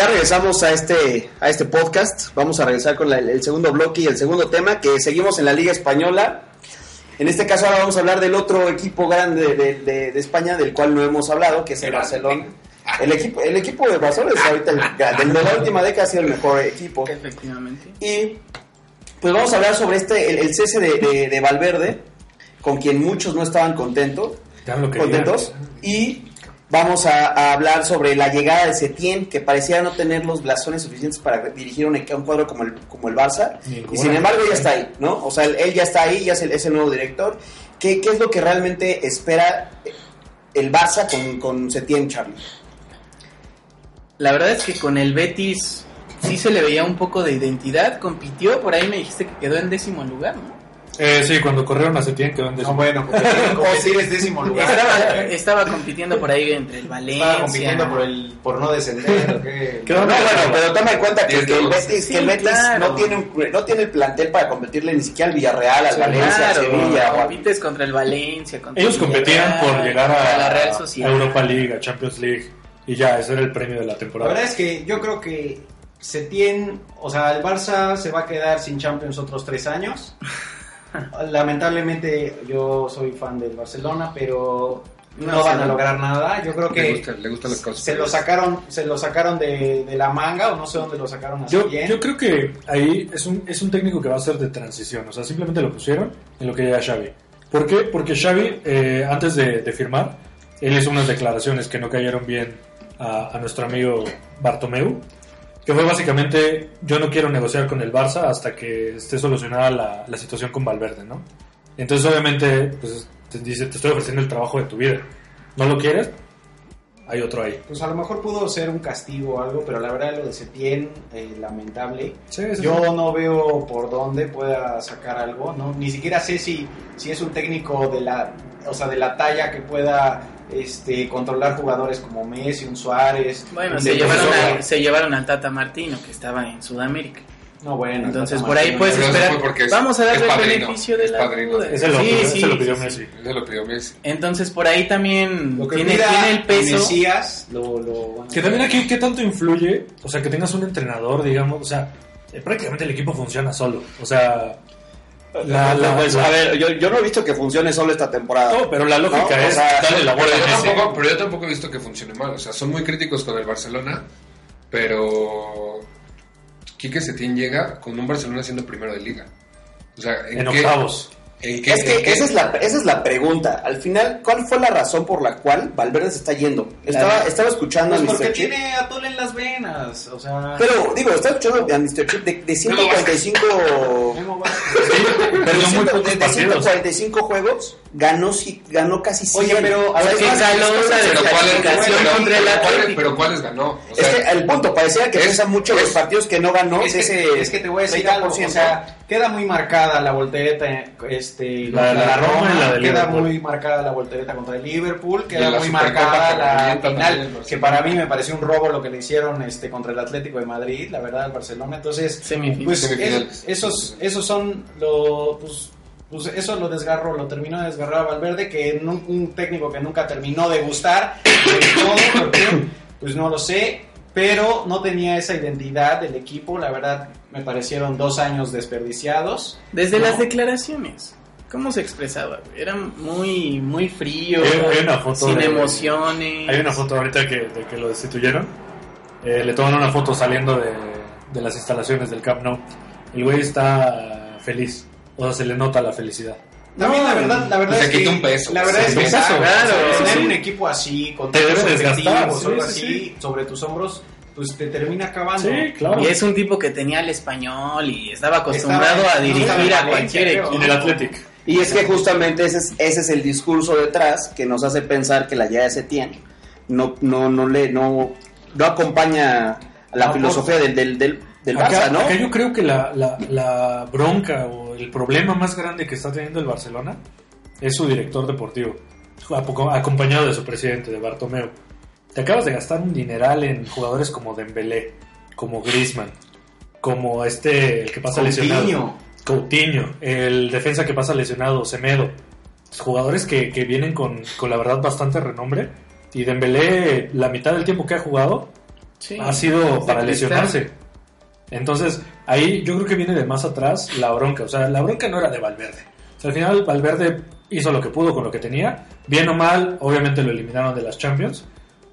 Ya regresamos a este, a este podcast. Vamos a regresar con la- el segundo bloque y el segundo tema, que seguimos en la Liga Española. En este caso ahora vamos a hablar del otro equipo grande de, de- de España, del cual no hemos hablado, que es el Barcelona. El equipo, el equipo de Barcelona es ahorita el, el de la última década ha sido el mejor equipo. Efectivamente. Y pues vamos a hablar sobre este, el, el cese de, de- de Valverde, con quien muchos no estaban contentos Ya lo que contentos y vamos a, a hablar sobre la llegada de Setién que parecía no tener los blasones suficientes para dirigir un, un cuadro como el, como el Barça y sin embargo ya está ahí, ¿no? O sea, él, él ya está ahí, ya es el, es el nuevo director. ¿Qué, qué es lo que realmente espera el Barça con, con Setién, Charlie? La verdad es que con el Betis sí se le veía un poco de identidad, compitió, por ahí me dijiste que quedó en décimo lugar, ¿no? Eh, sí, cuando corrieron a Setién quedó en No, décimo. bueno, competir, competir es décimo lugar. Estaba, estaba compitiendo por ahí entre el Estaba Valencia. compitiendo por, el, por no descender. ¿o qué? No, bueno, pero toma en cuenta que, que el. Betis, que el Betis claro. no, tiene un- no tiene el plantel para competirle ni siquiera al Villarreal, al Sí, Valencia, al claro, Sevilla. o contra el Valencia. Contra Ellos el competían por llegar a, la Real a Sociedad. Europa League, a Champions League. Y ya, ese era el premio de la La temporada. verdad es que yo creo que Setién, o sea, el Barça se va a quedar sin Champions otros tres años. Lamentablemente yo soy fan del Barcelona, pero no, No, van sí, a lograr nada. Yo creo Le, que gusta, le gustan las cosas. se lo sacaron, se lo sacaron de, de la manga o no sé dónde lo sacaron así Yo, bien. yo creo que ahí es un, es un técnico que va a ser de transición. O sea, simplemente lo pusieron en lo que llega Xavi. ¿Por qué? Porque Xavi, eh, antes de, de firmar, él hizo unas declaraciones que no cayeron bien a, a nuestro amigo Bartomeu. Que fue básicamente, yo no quiero negociar con el Barça hasta que esté solucionada la, la situación con Valverde, ¿no? Entonces, obviamente, pues te dice, te estoy ofreciendo el trabajo de tu vida. ¿No lo quieres? Hay otro ahí. Pues a lo mejor pudo ser un castigo o algo, pero la verdad lo de Setién, eh, lamentable. Sí, sí, Yo sí. no veo por dónde pueda sacar algo, ¿no? Ni siquiera sé si, si es un técnico de la, o sea, de la talla que pueda este, controlar jugadores como Messi, un Suárez. Bueno, un se llevaron, a, se llevaron al Tata Martino, que estaba en Sudamérica. No, bueno. Entonces, por ahí puedes esperar. Vamos a darle es el beneficio de es la padrino. duda. Ese lo, Sí, sí, lo pidió sí, sí. Messi. Lo pidió Messi. Entonces, por ahí también Lo que tiene, tiene el peso. Mesías, lo, lo- Que también aquí, ¿qué tanto influye? O sea, que tengas un entrenador, digamos, o sea, eh, prácticamente el equipo funciona solo. O sea, la, la- Pues, la- a ver, yo, yo no he visto que funcione solo esta temporada. No, pero la lógica No, o es sea, darle la Pero bola a yo, tampoco, pero yo tampoco he visto que funcione mal. O sea, son muy críticos con el Barcelona, pero Quique Setién llega con un Barcelona siendo primero de liga. O sea, ¿en, En qué, octavos. ¿En qué? Es que en qué- esa es, la, esa es la pregunta. Al final, ¿cuál fue la razón por la cual Valverde se está yendo? Estaba, estaba escuchando Pues a porque Mr. Chip. tiene atole en las venas. O sea. Pero, digo, estaba escuchando a Mr. Chip de, de 145... Memo va- de, Perdió muy 100 pocos de partidos. 145 juegos, ganó, si- ganó casi 100. Oye, pero, a ver, ¿qué pero, es ¿cuáles, clasificación pero- contra el pero cuáles- Atlético? pero ¿cuáles ganó? O Es sea, que el punto, parecía que es- pesa mucho los partidos que no ganó. es, que, ese es que te voy a decir algo, o 30%. sea, queda muy marcada la voltereta este, La la Roma la de queda Liverpool. muy marcada la voltereta contra el Liverpool, queda la muy marcada la también final, que para mí me pareció un robo lo que le hicieron este contra el Atlético de Madrid, la verdad, al Barcelona, entonces, Semifinal. pues esos, esos son los... Pues, pues eso lo desgarró, lo terminó de desgarrar a Valverde, que nun- un técnico que nunca terminó de gustar, de todo, porque pues no lo sé, pero no tenía esa identidad del equipo, la verdad me parecieron dos años desperdiciados. Desde ¿no? las declaraciones. ¿Cómo se expresaba? Era muy, muy frío, Hay- hay una foto sin de- emociones. Hay una foto ahorita que, de que lo destituyeron. Eh, le toman una foto saliendo de, de las instalaciones del Camp Nou. El güey está feliz. O sea, se le nota la felicidad. También la verdad, la verdad Se es que quita un peso, la verdad se es que peso, claro, tener sí. un equipo así con Te debe tantos desgastar, sí, algo sí, así sí. sobre tus hombros, pues te termina acabando. Sí, claro. Y es un tipo que tenía el español y estaba acostumbrado Estaba- a dirigir a cualquier creo, equipo. En el Athletic. Y es que justamente ese es, ese es el discurso detrás que nos hace pensar que la llegada de Setién no, no, no, le, no, no acompaña a la No, filosofía del, del, del, del acá, Barça, ¿no? acá yo creo que la, la- la bronca o el problema más grande que está teniendo el Barcelona es su director deportivo, acompañado de su presidente, de Bartomeu. Te acabas de gastar un dineral en jugadores como Dembélé, como Griezmann, como este, el que pasa lesionado. Coutinho. Coutinho, el defensa que pasa lesionado, Semedo. Jugadores que, que vienen con, con la verdad bastante renombre. Y Dembélé, la mitad del tiempo que ha jugado, Sí, ha sido para lesionarse. Entonces, ahí yo creo que viene de más atrás la bronca. O sea, la bronca no era de Valverde. O sea, al final Valverde hizo lo que pudo con lo que tenía. Bien o mal, obviamente lo eliminaron de las Champions.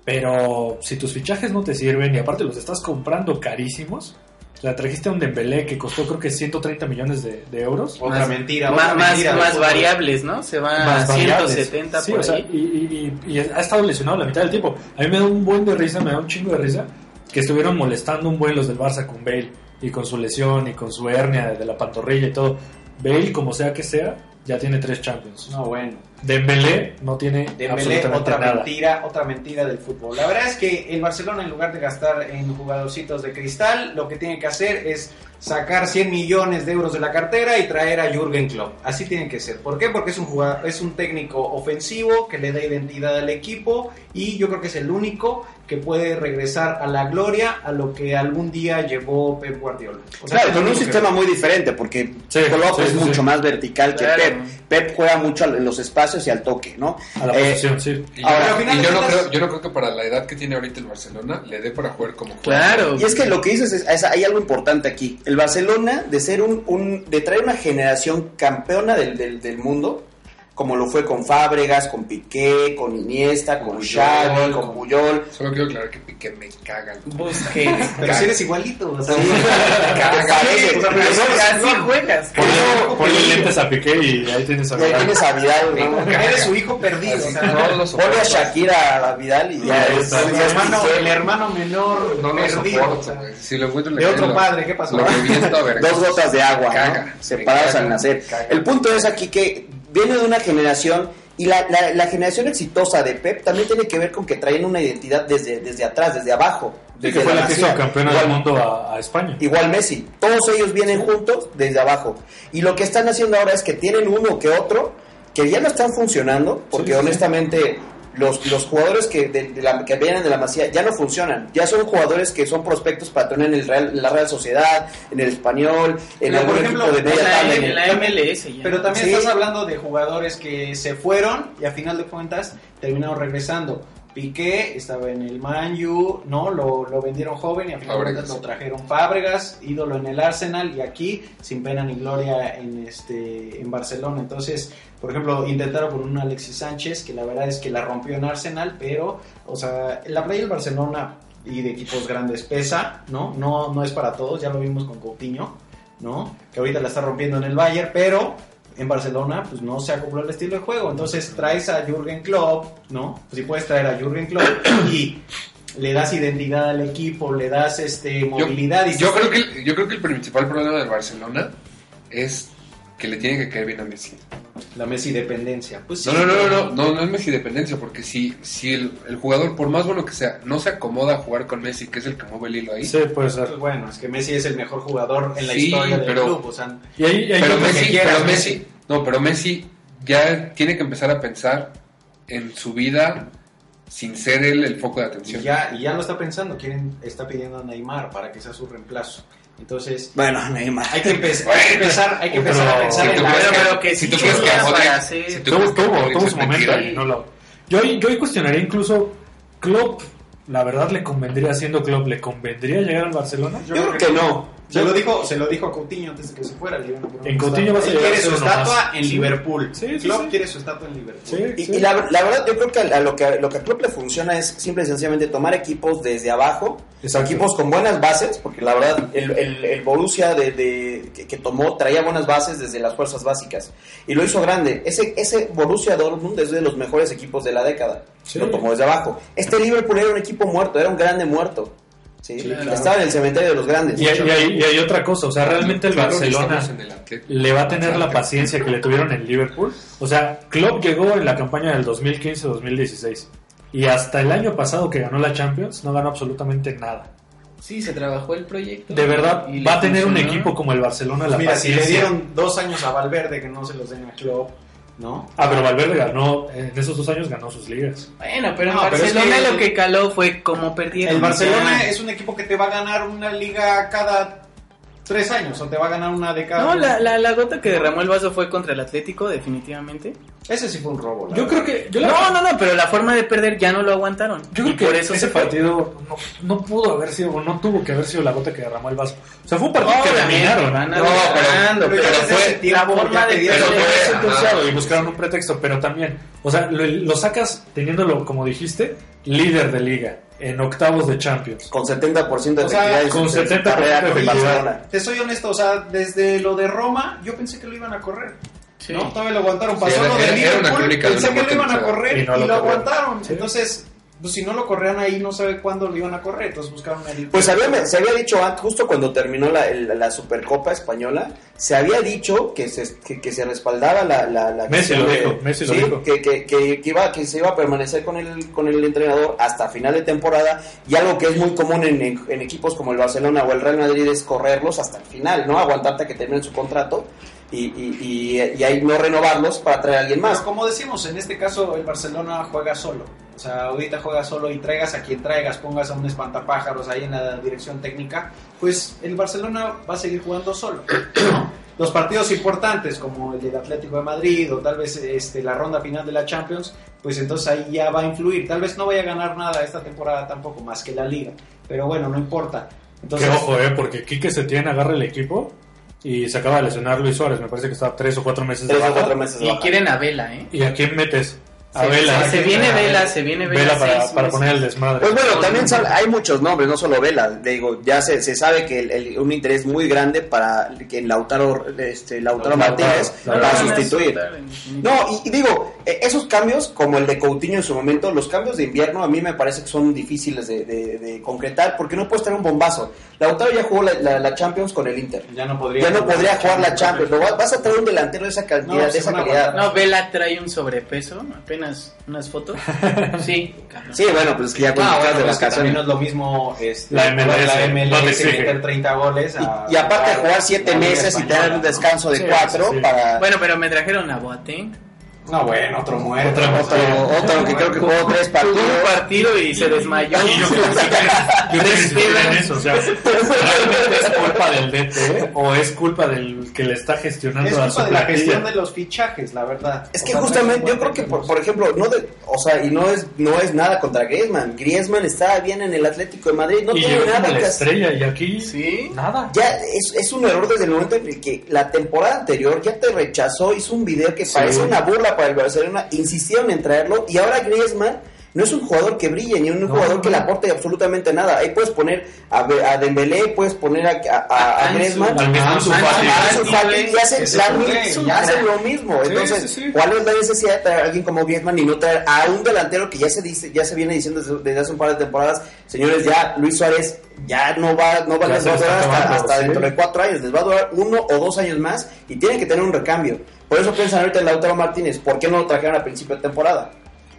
Pero si tus fichajes no te sirven y aparte los estás comprando carísimos, o sea, trajiste a un Dembélé que costó creo que 130 millones de, de euros. Otra Más- mentira, Más, otra más, mentira del más fútbol. variables, ¿no? Se va a Más variables. 170 Sí, por o sea, ahí. y, y- y- y ha estado lesionado la mitad del tiempo. A mí me da un buen de risa, me da un chingo de risa que estuvieron molestando un buen los del Barça con Bale y con su lesión y con su hernia de la pantorrilla y todo. Bale, como sea que sea, ya tiene tres Champions. No, bueno. Dembélé no tiene Dembélé, otra nada. mentira, otra mentira del fútbol. La verdad es que el Barcelona en lugar de gastar en jugadorcitos de cristal, lo que tiene que hacer es sacar 100 millones de euros de la cartera y traer a Jürgen Klopp. Así tiene que ser. ¿Por qué? Porque es un jugador, es un técnico ofensivo que le da identidad al equipo y yo creo que es el único que puede regresar a la gloria a lo que algún día llevó Pep Guardiola. O sea, Claro, con un que- sistema muy diferente, porque Sí, Klopp sí, es sí, mucho sí. más vertical que. Pep. Pep juega mucho en los espacios y al toque, ¿no? A la Eh, posición, sí. Y yo, Ahora, y no creo, yo no creo que para la edad que tiene ahorita el Barcelona le dé para jugar como juega. Claro. Y es que lo que dices es, es- hay algo importante aquí. El Barcelona, de ser un, un- de traer una generación campeona del, del, del mundo, como lo fue con Fábregas, con Piqué, con Iniesta, con Puyol, Xavi, con con- Puyol. Solo quiero aclarar que Piqué me cagan. Busquets. Pero si eres igualito, o sea, Caga, Sí, no- Así juegas. Ponle, ponle lentes a Piqué y ahí tienes a Y ahí tienes a Vidal, ¿no? eres su hijo perdido. O sea, que no lo Ponle a. Shakira a Vidal y ya es, el, hermano, Piqué. el hermano menor No lo perdido. Si lo encuentro en la de otro lo- padre, ¿qué pasó? Lo reviento a ver. Dos gotas de agua, Caga, separadas caga, al nacer. caga. El punto es aquí que viene de una generación y la, la- la generación exitosa de Pep también tiene que ver con que traen una identidad desde, desde atrás, desde abajo. Sí, desde que fue la que masía. hizo campeona Igual- del mundo a, a España. Igual Messi, todos ellos vienen juntos desde abajo. Y lo que están haciendo ahora es que tienen uno que otro que ya no están funcionando, porque Sí, sí, sí. honestamente los, los jugadores que, de, de la, que vienen de la Masía ya no funcionan. Ya son jugadores que son prospectos para tener en, el Real- en la Real Sociedad, en el Español, en Pero, algún por ejemplo, equipo de En media la, tabla. en en el- la MLS ya. Pero también Sí. estás hablando de jugadores que se fueron y a final de cuentas terminaron regresando. Piqué estaba en el Man U, ¿no? Lo, lo vendieron joven y a final Fábregas. lo trajeron Fábregas, ídolo en el Arsenal y aquí sin pena ni gloria en este en Barcelona. Entonces, por ejemplo, intentaron con un Alexis Sánchez que la verdad es que la rompió en Arsenal, pero o sea, la playa del Barcelona y de equipos grandes pesa, ¿no? No no es para todos, ya lo vimos con Coutinho, ¿no? Que ahorita la está rompiendo en el Bayern, pero en Barcelona pues no se acopló el estilo de juego. Entonces traes a Jürgen Klopp, ¿no? Pues si puedes traer a Jürgen Klopp y le das identidad al equipo, le das este movilidad y Yo creo, que el, yo creo que el principal problema del Barcelona es que le tiene que caer bien a Messi. La Messi dependencia. Pues sí, No, no, no, no, no, no, no es Messi dependencia, porque si, si el, el jugador, por más bueno que sea, no se acomoda a jugar con Messi, que es el que mueve el hilo ahí, Sí, puede ser. Pues bueno, es que Messi es el mejor jugador en la Sí, historia del pero- club, o sea, Y ahí, y ahí pero Messi, quieras, pero Messi. Messi, no, pero Messi ya tiene que empezar a pensar en su vida sin ser él el foco de y atención. ya, y ya lo está pensando, quieren, está pidiendo a Neymar para que sea su reemplazo. Entonces, Bueno, Neymar. hay que, empe- hay que empezar, hay que Pero- empezar a pensar si en la- crees Pero, que- pero que si sí tú crees que para hacer- si tú Tuvo, su momento mentira, ahí, no lo- Yo, yo cuestionaría incluso Klopp, la verdad le convendría, siendo Klopp, ¿le convendría llegar al Barcelona? Yo creo que no. Se lo dijo, se lo dijo a Coutinho antes de que se fuera. le En Coutinho vas a Él quiere su estatua más. en. Liverpool. Sí, sí, Klopp sí. quiere su estatua en Liverpool. Sí, Y, sí. y la, la verdad, yo creo que a lo que lo que a Klopp le funciona es simple y sencillamente tomar equipos desde abajo, Exacto. equipos con buenas bases, porque la verdad el, el, el Borussia de, de- que, que tomó traía buenas bases desde las fuerzas básicas y lo hizo grande. Ese ese Borussia Dortmund es de los mejores equipos de la década. Sí. Lo tomó desde abajo. Este Liverpool era un equipo muerto, era un grande muerto. ¿Sí? Sí, claro. Estaba en el cementerio de los grandes. Y hay, y hay- y hay otra cosa, o sea, realmente el Claro Barcelona el le va a tener la paciencia que le tuvieron en Liverpool. O sea, Klopp llegó en la campaña del 2015-2016 y hasta el año pasado que ganó la Champions no ganó absolutamente nada. Sí, se trabajó el proyecto. De verdad, va a tener un equipo como el Barcelona la Pues Mira, si le dieron dos años a Valverde que no se los den a Klopp, ¿no? Ah, pero Valverde ganó, en esos dos años ganó sus ligas. Bueno, pero en No, pero es Barcelona que- lo que caló fue cómo perdieron. El Barcelona Ya. es un equipo que te va a ganar una liga cada tres años o te va a ganar una de cada. No, la, la, la gota que derramó el vaso fue contra el Atlético, definitivamente. Ese sí fue un robo. Yo verdad. creo que... Yo la- No, no, no, pero la forma de perder ya no lo aguantaron. Yo creo Y que por eso ese partido no, no pudo haber sido, o no tuvo que haber sido la gota que derramó el vaso. O sea, fue un partido que dominaron. No, pero- pero fue la forma de. Pero fue- y buscaron un pretexto, pero también, o sea, lo, lo sacas teniéndolo, como dijiste, líder de liga, en octavos de Champions. Con 70% de O sea, efectividad con en su 70% carrera de efectividad. Te soy honesto, o sea, desde lo de Roma, yo pensé que lo iban a correr. Sí. ¿no? Todavía lo aguantaron. Sí, Pasó era- lo de era- era una Liverpool, pensé que lo iban a correr Y no lo aguantaron. Sí. Entonces, pues si no lo corrían ahí, no sabe cuándo lo iban a correr. Entonces buscaron el Pues había, se había dicho antes, justo cuando terminó la, el- la Supercopa Española, se había dicho que se, que, que se respaldaba la... la, la Messi lo de- dijo, Messi lo sí, dijo. Que, que, que, que iba, que se iba a permanecer con el, con el entrenador hasta final de temporada y algo que es muy común en, en- en equipos como el Barcelona o el Real Madrid es correrlos hasta el final, ¿no? Aguantarte a que terminen su contrato y, y, y, y ahí no renovarlos para traer a alguien más. Pero como decimos, en este caso el Barcelona juega solo. O sea, ahorita juega solo y traigas a quien traigas, pongas a un espantapájaros ahí en la dirección técnica, pues el Barcelona va a seguir jugando solo. Los partidos importantes como el del Atlético de Madrid o tal vez este, la ronda final de la Champions, pues entonces ahí ya va a influir. Tal vez no vaya a ganar nada esta temporada tampoco, más que la liga. Pero bueno, no importa. Entonces, que ojo, eh, porque Quique Setién agarra el equipo y se acaba de lesionar Luis Suárez, me parece que está tres o cuatro meses de Tres o baja. cuatro meses de Y baja. quieren a Vela, ¿eh? ¿Y a quién metes? A Se- Vela. se- se viene Vela, se viene Vela para, seis para poner el desmadre. Pues bueno, también sabe- hay muchos nombres, no solo Vela. Le Digo, ya se, se sabe que el- el- un interés muy grande para que Lautaro, este, Lautaro Lautaro, Martínez No, no, sustituir. no, No, y, y digo, eh, esos cambios, como el de Coutinho en su momento, los cambios de invierno a mí me parece que son difíciles de, de- de concretar porque no puedes tener un bombazo. Lautaro ya jugó la, la- la Champions con el Inter. ya no podría, Ya no podría jugar la Champions. Va- vas a traer un delantero de esa cantidad, No, de esa a calidad. No, Vela trae un sobrepeso, apenas unas fotos. Sí. Sí, bueno, pues es que ya cuando Ah, bueno, de también vacaciones. no es lo mismo este, La MLS, la no MLS exige. meter 30 goles. a- Y, y aparte jugar siete la Liga meses y tener un ¿no? descanso de Sí, cuatro sí, sí. para... Bueno, pero me trajeron a Boateng. No, bueno, otro muerto. Otro, otro que creo que jugó tres Tuvo un partidos. partido y se desmayó. Y yo creo que en eso, o sea, ¿realmente es culpa del DT o es culpa del que le está gestionando Es a su culpa de la gestión de los fichajes, la verdad. Es O que sea, justamente no yo creo que por, por ejemplo, no de, o sea, y no es no es nada contra Griezmann. Griezmann estaba bien en el Atlético de Madrid, no y tiene nada la que estrella y aquí Sí. nada. Ya es, es un error desde el momento en el que la temporada anterior ya te rechazó, hizo un video que parece una burla para el Barcelona, insistieron en traerlo y ahora Griezmann no es un jugador que brille ni un No, jugador no, que le aporte absolutamente nada. Ahí puedes poner a, a Dembélé, puedes poner a, a, a- a Ansu- Griezmann, a Fati, y hacen, lo mismo. Sí, Entonces, sí, sí. ¿cuál es la necesidad de traer a alguien como Griezmann y no traer a un delantero que ya se dice, ya se viene diciendo desde, desde hace un par de temporadas, señores, ya Luis Suárez ya no va, no va, Ya les se va a durar hasta, hasta dentro de cuatro años, les va a durar uno o dos años más y tienen que tener un recambio. Por eso piensan ahorita en Lautaro Martínez, ¿por qué no lo trajeron a principio de temporada?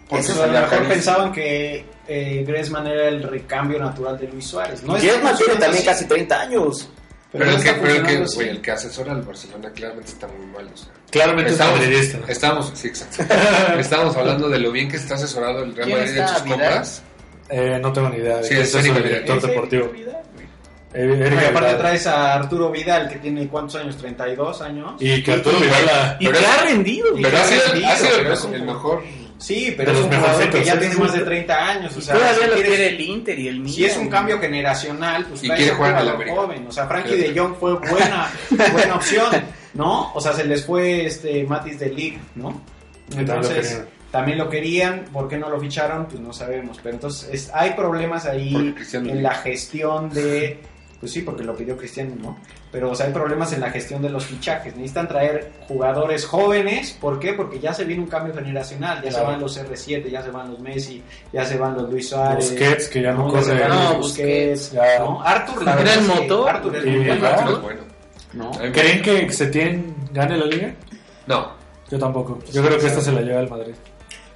Porque a lo mejor carísimo. pensaban que eh, Griezmann era el recambio natural de Luis Suárez. No Griezmann tiene también así, casi 30 años. Pero, no el, que, está pero el, que, el que asesora al Barcelona claramente está muy mal. O sea. Claramente es Estamos, estamos, sí, exacto. Estamos hablando de lo bien que está asesorado el Real ¿Quién Madrid en está, sus compras. Eh, no tengo ni idea de Sí, es el director deportivo. Vidal, y aparte traes a Arturo Vidal, que tiene cuántos años, 32 años. Y que Arturo Vidal la- Y Pero que ha rendido. Y Pero ha sido, rendido, ha sido el, pero un- el mejor. Sí, pero es un jugador que ya tiene más de 30 años. O sea, Todavía si lo quieres- quiere el Inter y el Milan. Si es un cambio generacional, pues Y quiere a jugar el jugador América. joven. O sea, Frankie Creo de Jong fue buena, buena opción, ¿no? O sea, se les fue este Matis de League, ¿no? Entonces, también lo querían. ¿Por qué no lo ficharon? Pues no sabemos. Pero entonces, es- hay problemas ahí en la gestión de. Pues sí, porque lo pidió Cristiano, ¿no? Pero o sea, hay problemas en la gestión de los fichajes. Necesitan traer jugadores jóvenes. ¿Por qué? Porque ya se viene un cambio generacional. Ya se van los R7, ya se van los Messi, ya se van los Luis Suárez. Busquets, que ya no se corre. los No, Busquets, Ya. ¿no? Arthur, la Era verdad el es que. Arthur es Y muy bueno, Arturo es bueno. ¿no? A mí me- ¿Creen que Setién gane la liga? No. Yo tampoco. Yo creo que esta se la lleva el Madrid.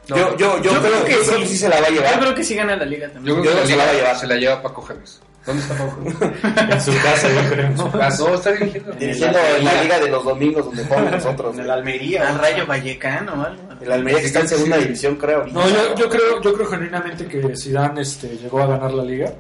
no. Yo, yo, yo, Yo creo, creo que yo creo que sí se la va a Yo llevar. creo que sí gana la liga Yo también. Yo que creo que se la va a llevar. se la lleva Paco Gémez. ¿Dónde está Paco Gémez? En su casa, yo creo. Pasó, está dirigiendo. Dirigiendo en la liga de los domingos donde juegan nosotros. En el Almería. Al ¿no? Rayo Vallecano o algo. El Almería que está en segunda división, creo. No, yo, yo creo, yo creo genuinamente que Zidane este, llegó a ganar la liga.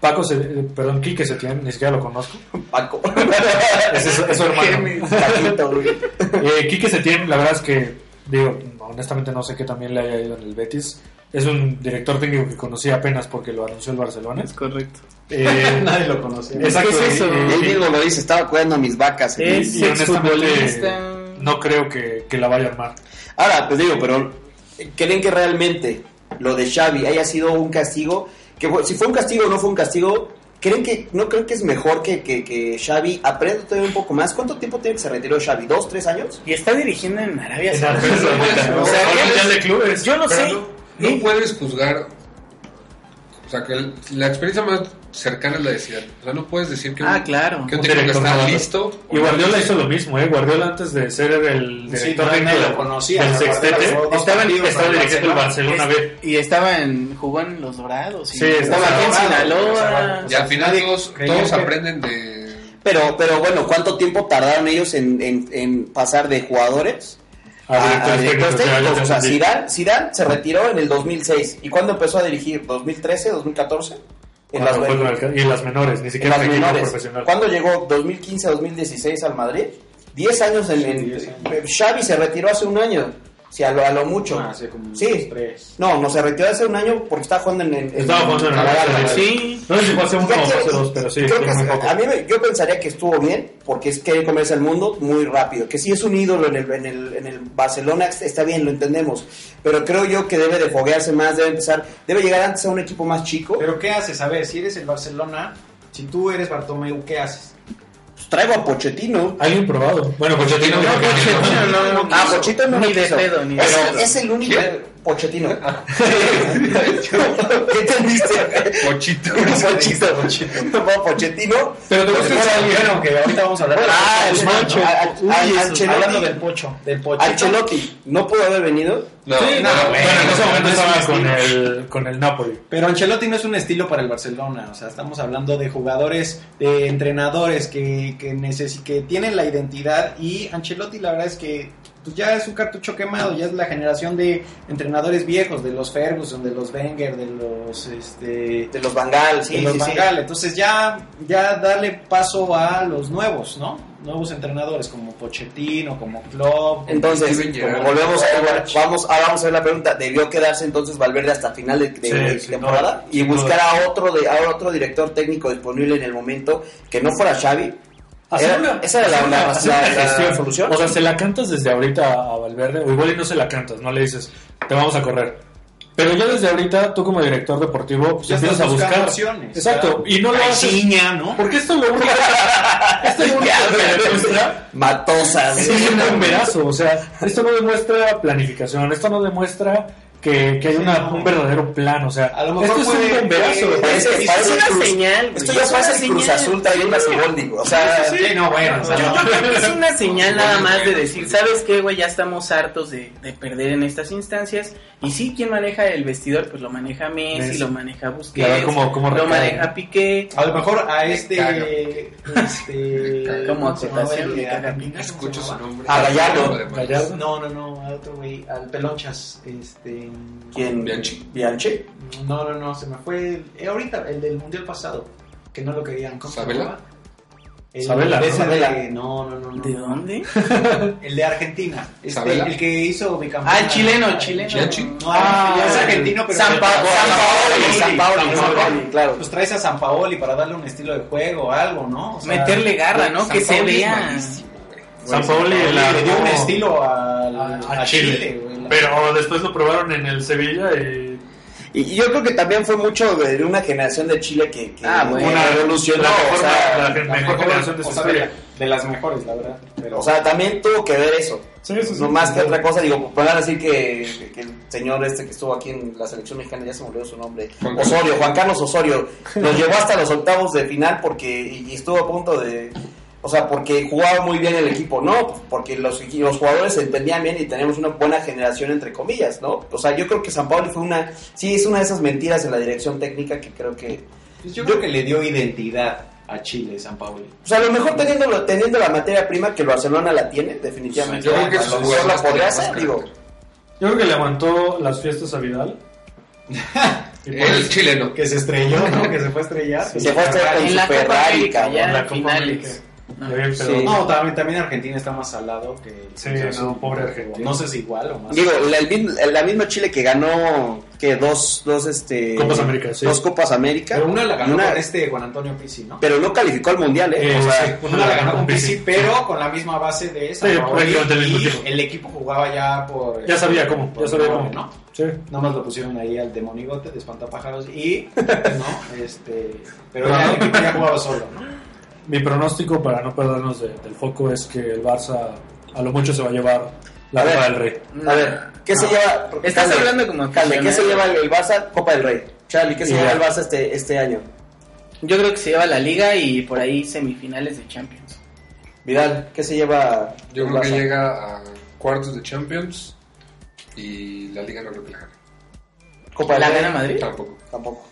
Paco, se, eh, perdón, Quique Setién, ni siquiera lo conozco. Paco. Es, es- es su hermano. Paquito, güey. Eh, Quique Setién, la verdad es que, digo, honestamente no sé qué también le haya ido en el Betis. Es un director técnico que conocí apenas porque lo anunció el Barcelona. Es correcto. Eh, Nadie lo exacto. ¿Qué es eso? Él mismo lo dice, estaba cuidando a mis vacas. Es y honestamente no creo que, que la vaya a armar. Ahora, pues digo, pero ¿creen que realmente lo de Xavi haya sido un castigo? Que si fue un castigo o no fue un castigo, ¿creen que no creen que es mejor que, que, que Xavi aprenda todavía un poco más? ¿Cuánto tiempo tiene que se retiró Xavi? ¿Dos, tres años? Y está dirigiendo en Arabia Saudita. O sea. Yo no sé. No, no puedes juzgar. O sea, que la experiencia más cercana es la de Zidane. O sea, no puedes decir que un, Ah, claro. que un Un técnico director está listo. Y Guardiola hizo lo mismo, ¿eh? Guardiola antes de ser el Sí, director nadie técnico lo conocía, del ¿no? sextete, estaba, en- estaba dirigiendo el Barcelona B. Y estaba en, jugó en los Dorados. y Sí, estaba aquí en Sinaloa. Y al final todos, todos que- aprenden de. Pero, pero bueno, ¿cuánto tiempo tardaron ellos en, en, en pasar de jugadores A a, a directores directores técnicos, O sea. Zidane, Zidane se retiró en el 2006. ¿Y cuándo empezó a dirigir? ¿2013, 2014? En Cuando las, el- y en las menores, ni siquiera las en equipo menores. profesional. ¿Cuándo llegó? ¿2015, 2016 al Madrid? 10 años en, en- 10 años. Xavi se retiró hace un año. Sí, a lo, a lo mucho. Ah, hace como Sí. tres. No, no, se retiró hace un año porque estaba jugando en... en- Estaba jugando en el. Sí. No sé si fue hace uno Ya o quiere- hace dos, pero sí, creo sí, que muy es- poco. a mí me- yo pensaría que estuvo bien porque es que comerse al mundo muy rápido que sí es un ídolo en el, en el, en el Barcelona está bien lo entendemos pero creo yo que debe de foguearse más debe empezar debe llegar antes a un equipo más chico Pero ¿qué haces? A ver, si eres el Barcelona, si tú eres Bartomeu, ¿qué haces? Pues traigo a Pochettino Alguien probado. Bueno, Pochettino No, Pochettino no. no, no ah. Pochettino no Ni de pedo, ni de es, pedo. es el único Pochettino ¿qué entendiste? Pochito. Pochito no, Pochettino Pero te gusta alguien. Bueno, que ahorita vamos a hablar Ah, el Pocho. Hablando del Pocho. Del Pocho. Ancelotti no pudo haber venido No, Sí, no, no, no, bueno, en ese no, momento estaba con el, con el Napoli. Pero Ancelotti no es un estilo para el Barcelona, o sea, estamos hablando de jugadores, de entrenadores que, que, necesi- que tienen la identidad y Ancelotti la verdad es que pues, ya es un cartucho quemado, ya es la generación de entrenadores viejos, de los Ferguson, de los Wenger, de los este De los Bangal, sí, de los sí, sí. Entonces ya, ya darle paso a los nuevos, ¿no? Nuevos entrenadores como Pochettino, como Klopp. Entonces, como volvemos a vamos, ahora vamos a ver la pregunta, ¿debió quedarse entonces Valverde hasta final de, de- Sí, de sin temporada? y buscar a otro de a otro director técnico disponible en el momento que no fuera Xavi. Hacer Era- una- esa era la, la- la- la solución. O sea, se la cantas desde ahorita a Valverde, o igual y no se la cantas, no le dices, te vamos a correr. Pero ya desde ahorita, tú como director deportivo, pues Ya empiezas a buscar opciones. Exacto, y no lo haces. Caixinha, ¿no? Porque esto lo único, esto lo único que demuestra Matosas. es un bomberazo. O sea, esto no demuestra planificación, esto no demuestra que, que hay una, un verdadero plan. O sea, A lo mejor esto es un bomberazo. puede- Parece, Es parece una Cruz- señal. Esto ya una parece Cruz señal. Azul trayendo a Siboldi, O sea, Sí, no, bueno, o sea, Yo, no. yo creo que es una señal nada más de decir, ¿sabes qué, güey? Ya estamos hartos de, de perder en estas instancias. Y sí, quien maneja el vestidor, pues lo maneja Messi, Messi. lo maneja a ver Busquets, cómo- cómo lo maneja Piqué. A lo mejor a este. este Como ¿cómo se llamaba acotación, Escucho su nombre. A. Además. Gallardo. No, no, no, a otro güey, al Pelonchas. Este. ¿Quién? Bianchi. Bianchi. No, no, no, se me fue. El, eh, ahorita, el del mundial pasado. Que no lo querían. ¿Cómo se ¿Sabela? El Sabela, de Sabela. de- no, no, no, no. ¿De dónde? El de Argentina. Este, ¿Sabela? el que hizo bicampeón. Ah, el chileno, chileno. Bianchi. No, Ah, es argentino, pero. San Pa- San Paoli. San Paoli, San San Paoli. Paoli, claro. Pues traes a San Paoli para darle un estilo de juego o algo, ¿no? O sea, Meterle garra, ¿no? San Que se Paoli vea. San Paoli le la dio un estilo al- a, a, a Chile. Chile. Pero después lo probaron en el Sevilla y Y yo creo que también fue mucho de una generación de Chile que, que Ah, bueno. una revolucionó. la mejor, o sea, la, La mejor mejor, generación de su historia. de, de las mejores, la verdad. Pero, o sea, también tuvo que ver eso. Sí, sí, sí. No más que otra cosa, digo, podrán decir que, que el señor este que estuvo aquí en la selección mexicana, ya se me olvidó su nombre, Juan. Osorio, Juan Carlos Osorio, nos llevó hasta los octavos de final porque y, y estuvo a punto de, o sea, porque jugaba muy bien el equipo, no, porque los, los jugadores se entendían bien y teníamos una buena generación entre comillas, ¿no? O sea, yo creo que San Pablo fue una, sí, es una de esas mentiras en la dirección técnica que creo que, pues yo creo que le dio identidad a Chile, San Paoli. o sea, a lo mejor teniendo, teniendo la materia prima que el Barcelona la tiene, definitivamente. Yo creo que mejor la podría hacer, digo. Yo creo que le aguantó las fiestas a Vidal. Y por El eso- chileno. Que se estrelló, ¿no? que se fue a estrellar. Se fue a estrellar con En la su Copa Ferrari, América, cabrón. ya la en Copa finales. Pero- Sí. No, también, también Argentina está más salado que... Sí, que no, pobre Argentina. No sé si igual o más. Digo, la, el la misma Chile que ganó que dos, dos este Copas América, sí. dos Copas América, pero una la ganó una- con este Juan Antonio Pizzi, ¿no? pero no calificó al mundial, eh. Eh, o sea, sí. Una la ganó con Pizzi. Pizzi, pero con la misma base de San Sí, y equipo. el equipo jugaba ya por... Ya sabía cómo, ya sabía cómo. ¿no? Sí. Nada más lo pusieron ahí al demonigote de espantapájaros y, ¿no? Este, pero ya el equipo ya jugaba solo, ¿no? Mi pronóstico para no perdernos de- del foco es que el Barça a lo mucho se va a llevar la A ver. Copa del Rey. a ver, ¿qué se lleva? Estás Calde, hablando como Calde, ¿qué se lleva el, Barça? Copa del Rey. Charlie, ¿qué se lleva el Barça este, este año? Yo creo que se lleva la liga y por ahí semifinales de Champions. Vidal, ¿qué se lleva Yo creo que llega a cuartos de Champions y la liga no creo que la gane. Copa del ¿La Rey? gana Madrid? Tampoco. Tampoco.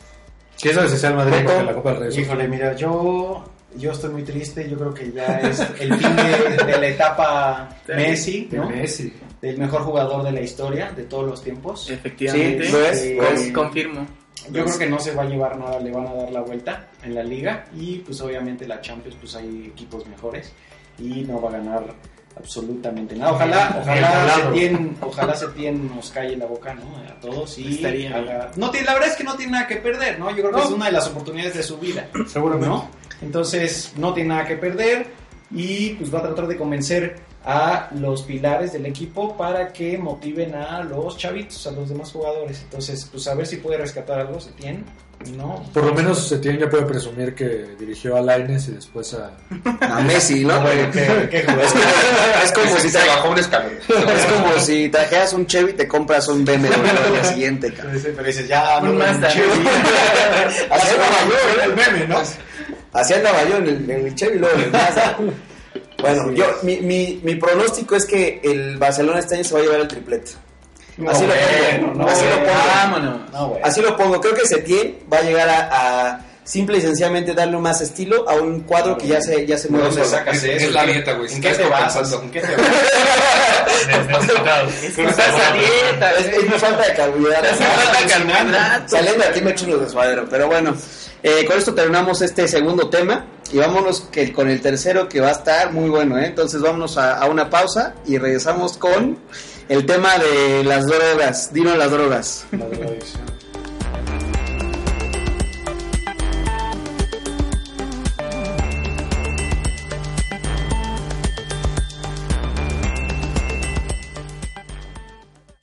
Si eso es el Madrid, porque la Copa del Rey. Híjole, mira, yo, yo estoy muy triste. Yo creo que ya es el fin de, de la etapa Messi, de ¿no? Messi. Del mejor jugador de la historia, de todos los tiempos. Efectivamente. Sí, lo es, Sí, lo Con- es. Confirmo. Yo creo que no se va a llevar nada, le van a dar la vuelta en la liga y pues obviamente la Champions pues hay equipos mejores y no va a ganar absolutamente nada. Ojalá, ojalá volado. Setien, ojalá Setien nos calle la boca, ¿no? A todos y Estaría haga- no tiene, la verdad es que no tiene nada que perder, ¿no? Yo creo que No. es una de las oportunidades de su vida, Seguramente. ¿no? Entonces no tiene nada que perder y pues va a tratar de convencer a los pilares del equipo para que motiven a los chavitos, a los demás jugadores. Entonces, pues a ver si puede rescatar algo Setien, ¿no? Por lo menos Setién ya puede presumir que dirigió a Laines y después a... A Messi, ¿no? Qué- qué es como, es como si bajó un escalón. es como si trajeras un Chevy y te compras un BMW al día siguiente, cabrón. Pero dice- pero dices, ya, Un no, Mazda. Yo, el meme, ¿no? Así andaba yo en el, en el Chevy y luego en el Mazda. Bueno, yo, mi, mi, mi pronóstico es que el Barcelona este año se va a llevar el triplete. Así lo pongo. no, así lo pongo. vámonos. No. Así lo pongo. Creo que Setién va a llegar a, a simple y sencillamente darle más estilo a un cuadro que ya se, ya se mueve ¿Dónde solo. sacas Es- eso? es la dieta, güey, ¿En qué te compensando. ¿En qué te estás a dieta, Es, mi falta de carbohidratos. Saliendo de aquí me echo unos desmadero. Pero bueno, eh, con esto terminamos este segundo tema. Y vámonos que, con el tercero que va a estar muy bueno. ¿eh? Entonces vámonos a, a una pausa y regresamos con el tema de las drogas. Dino las drogas. La drogadicción.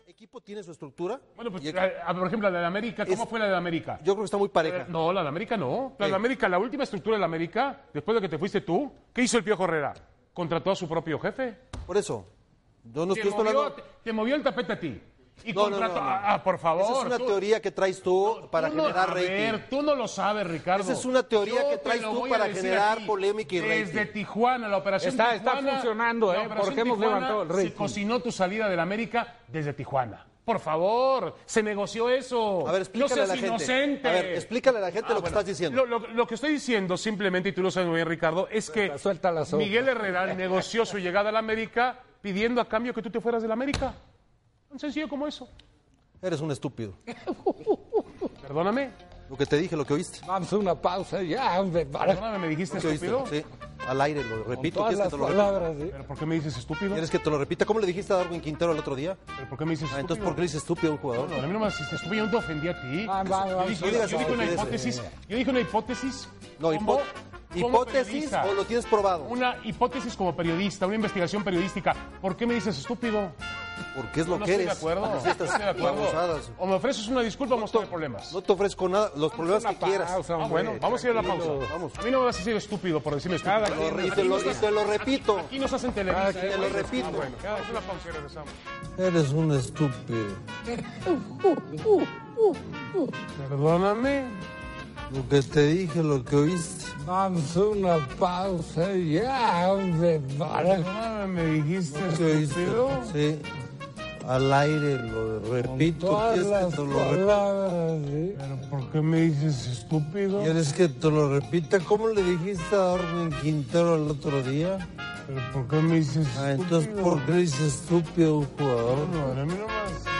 equipo tiene su estructura. Bueno, pues, y a- a- por ejemplo, la de América, ¿cómo Es- fue la de América? yo creo que está muy pareja. No, la de América no. La de. América, la última estructura de la América, después de que te fuiste tú, ¿qué hizo el Piojo Herrera? Contrató a su propio jefe. Por eso, yo no Te estoy movió, hablando. te, te movió el tapete a ti. Y No, no, contrató. no, no. Ah, ah, por favor. Esa es una tú- teoría que traes tú para tú no- generar a rating. ver, tú no lo sabes, Ricardo. Esa es una teoría Yo que traes tú para generar aquí. polémica y rating. Desde Tijuana, la operación Está- está Tijuana. funcionando, la ¿eh? Porque hemos levantado el Se rating. cocinó tu salida de la América desde Tijuana. Por favor, se negoció eso. A ver, no explícale seas a la gente. inocente. A ver, explícale a la gente Ah, lo que estás diciendo. Lo, lo- lo que estoy diciendo simplemente, y tú lo sabes muy bien, Ricardo, es que suelta la sopa. Miguel Herrera negoció su llegada a la América pidiendo a cambio que tú te fueras de la América. Tan sencillo como eso. Eres un estúpido. Perdóname. Lo que te dije, lo que oíste. Vamos a una pausa ya, hombre. Para... Perdóname, me dijiste oíste, estúpido. sí. Al aire, lo repito. Todas ¿Quieres que las te lo repita? palabras, ¿sí? ¿Pero por qué me dices estúpido? ¿Quieres que te lo repita? ¿Cómo le dijiste a Darwin Quintero el otro día? ¿Pero por qué me dices Ah, estúpido? entonces, ¿por qué le dices estúpido a un jugador? No, a mí no me dijiste estúpido, yo no te ofendí a ti. Ah, va, va, yo dije, yo una hipótesis. Yo dije una hipótesis. No, hipótesis periodista. o lo tienes probado. Una hipótesis como periodista, una investigación periodística. ¿Por qué me dices estúpido? Porque es lo no que estoy eres. de acuerdo. No estoy de acuerdo. O me ofreces una disculpa o vamos a tener problemas. No te ofrezco nada, los problemas que quieras. pausa, Ah, bueno, vamos a ir a la pausa. Vamos. A mí no me vas a decir estúpido por decirme estúpido. Cada quien- y te lo, y te lo repito. Aquí nos hacen televisa. Te ¿eh? lo repito. Ah, bueno, vamos a una pausa y regresamos. Eres un estúpido. Perdóname. Lo que te dije, lo que oíste. Vamos a una pausa ya, hombre. Para. Perdóname, me dijiste estúpido. Sí. Al aire lo repito. todas ¿Quieres las que te lo palabras, ¿sí? ¿Pero por qué me dices estúpido? ¿Quieres que te lo repita? ¿Cómo le dijiste a Darwin Quintero el otro día? ¿Pero por qué me dices Ah, entonces, estúpido? ¿por qué le dices estúpido a un jugador? No, a mí nomás.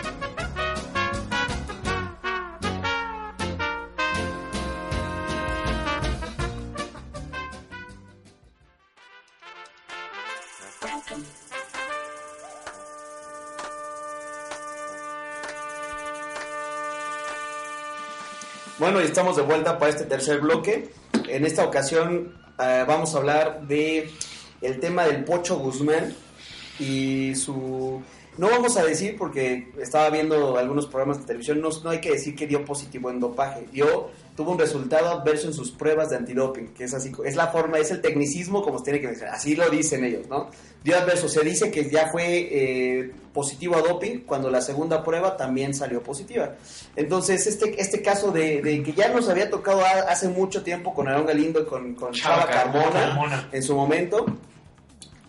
Bueno, y estamos de vuelta para este tercer bloque. En esta ocasión eh, vamos a hablar de el tema del Pocho Guzmán y su... No vamos a decir, porque estaba viendo algunos programas de televisión, no, no hay que decir que dio positivo en dopaje. Dio, tuvo un resultado adverso en sus pruebas de antidoping, que es así, es la forma, es el tecnicismo como se tiene que decir. Así lo dicen ellos, ¿no? Dio adverso, se dice que ya fue eh, positivo a doping cuando la segunda prueba también salió positiva. Entonces, este, este caso de, de que ya nos había tocado a- hace mucho tiempo con Aarón Galindo y con, con Chava Carmona, Carmona. en su momento.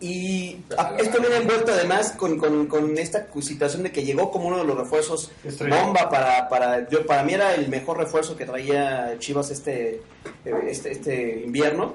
Y esto viene envuelto además con, con- con esta situación de que llegó como uno de los refuerzos bomba para, para, yo, para mí era el mejor refuerzo que traía Chivas este, eh, este, este invierno.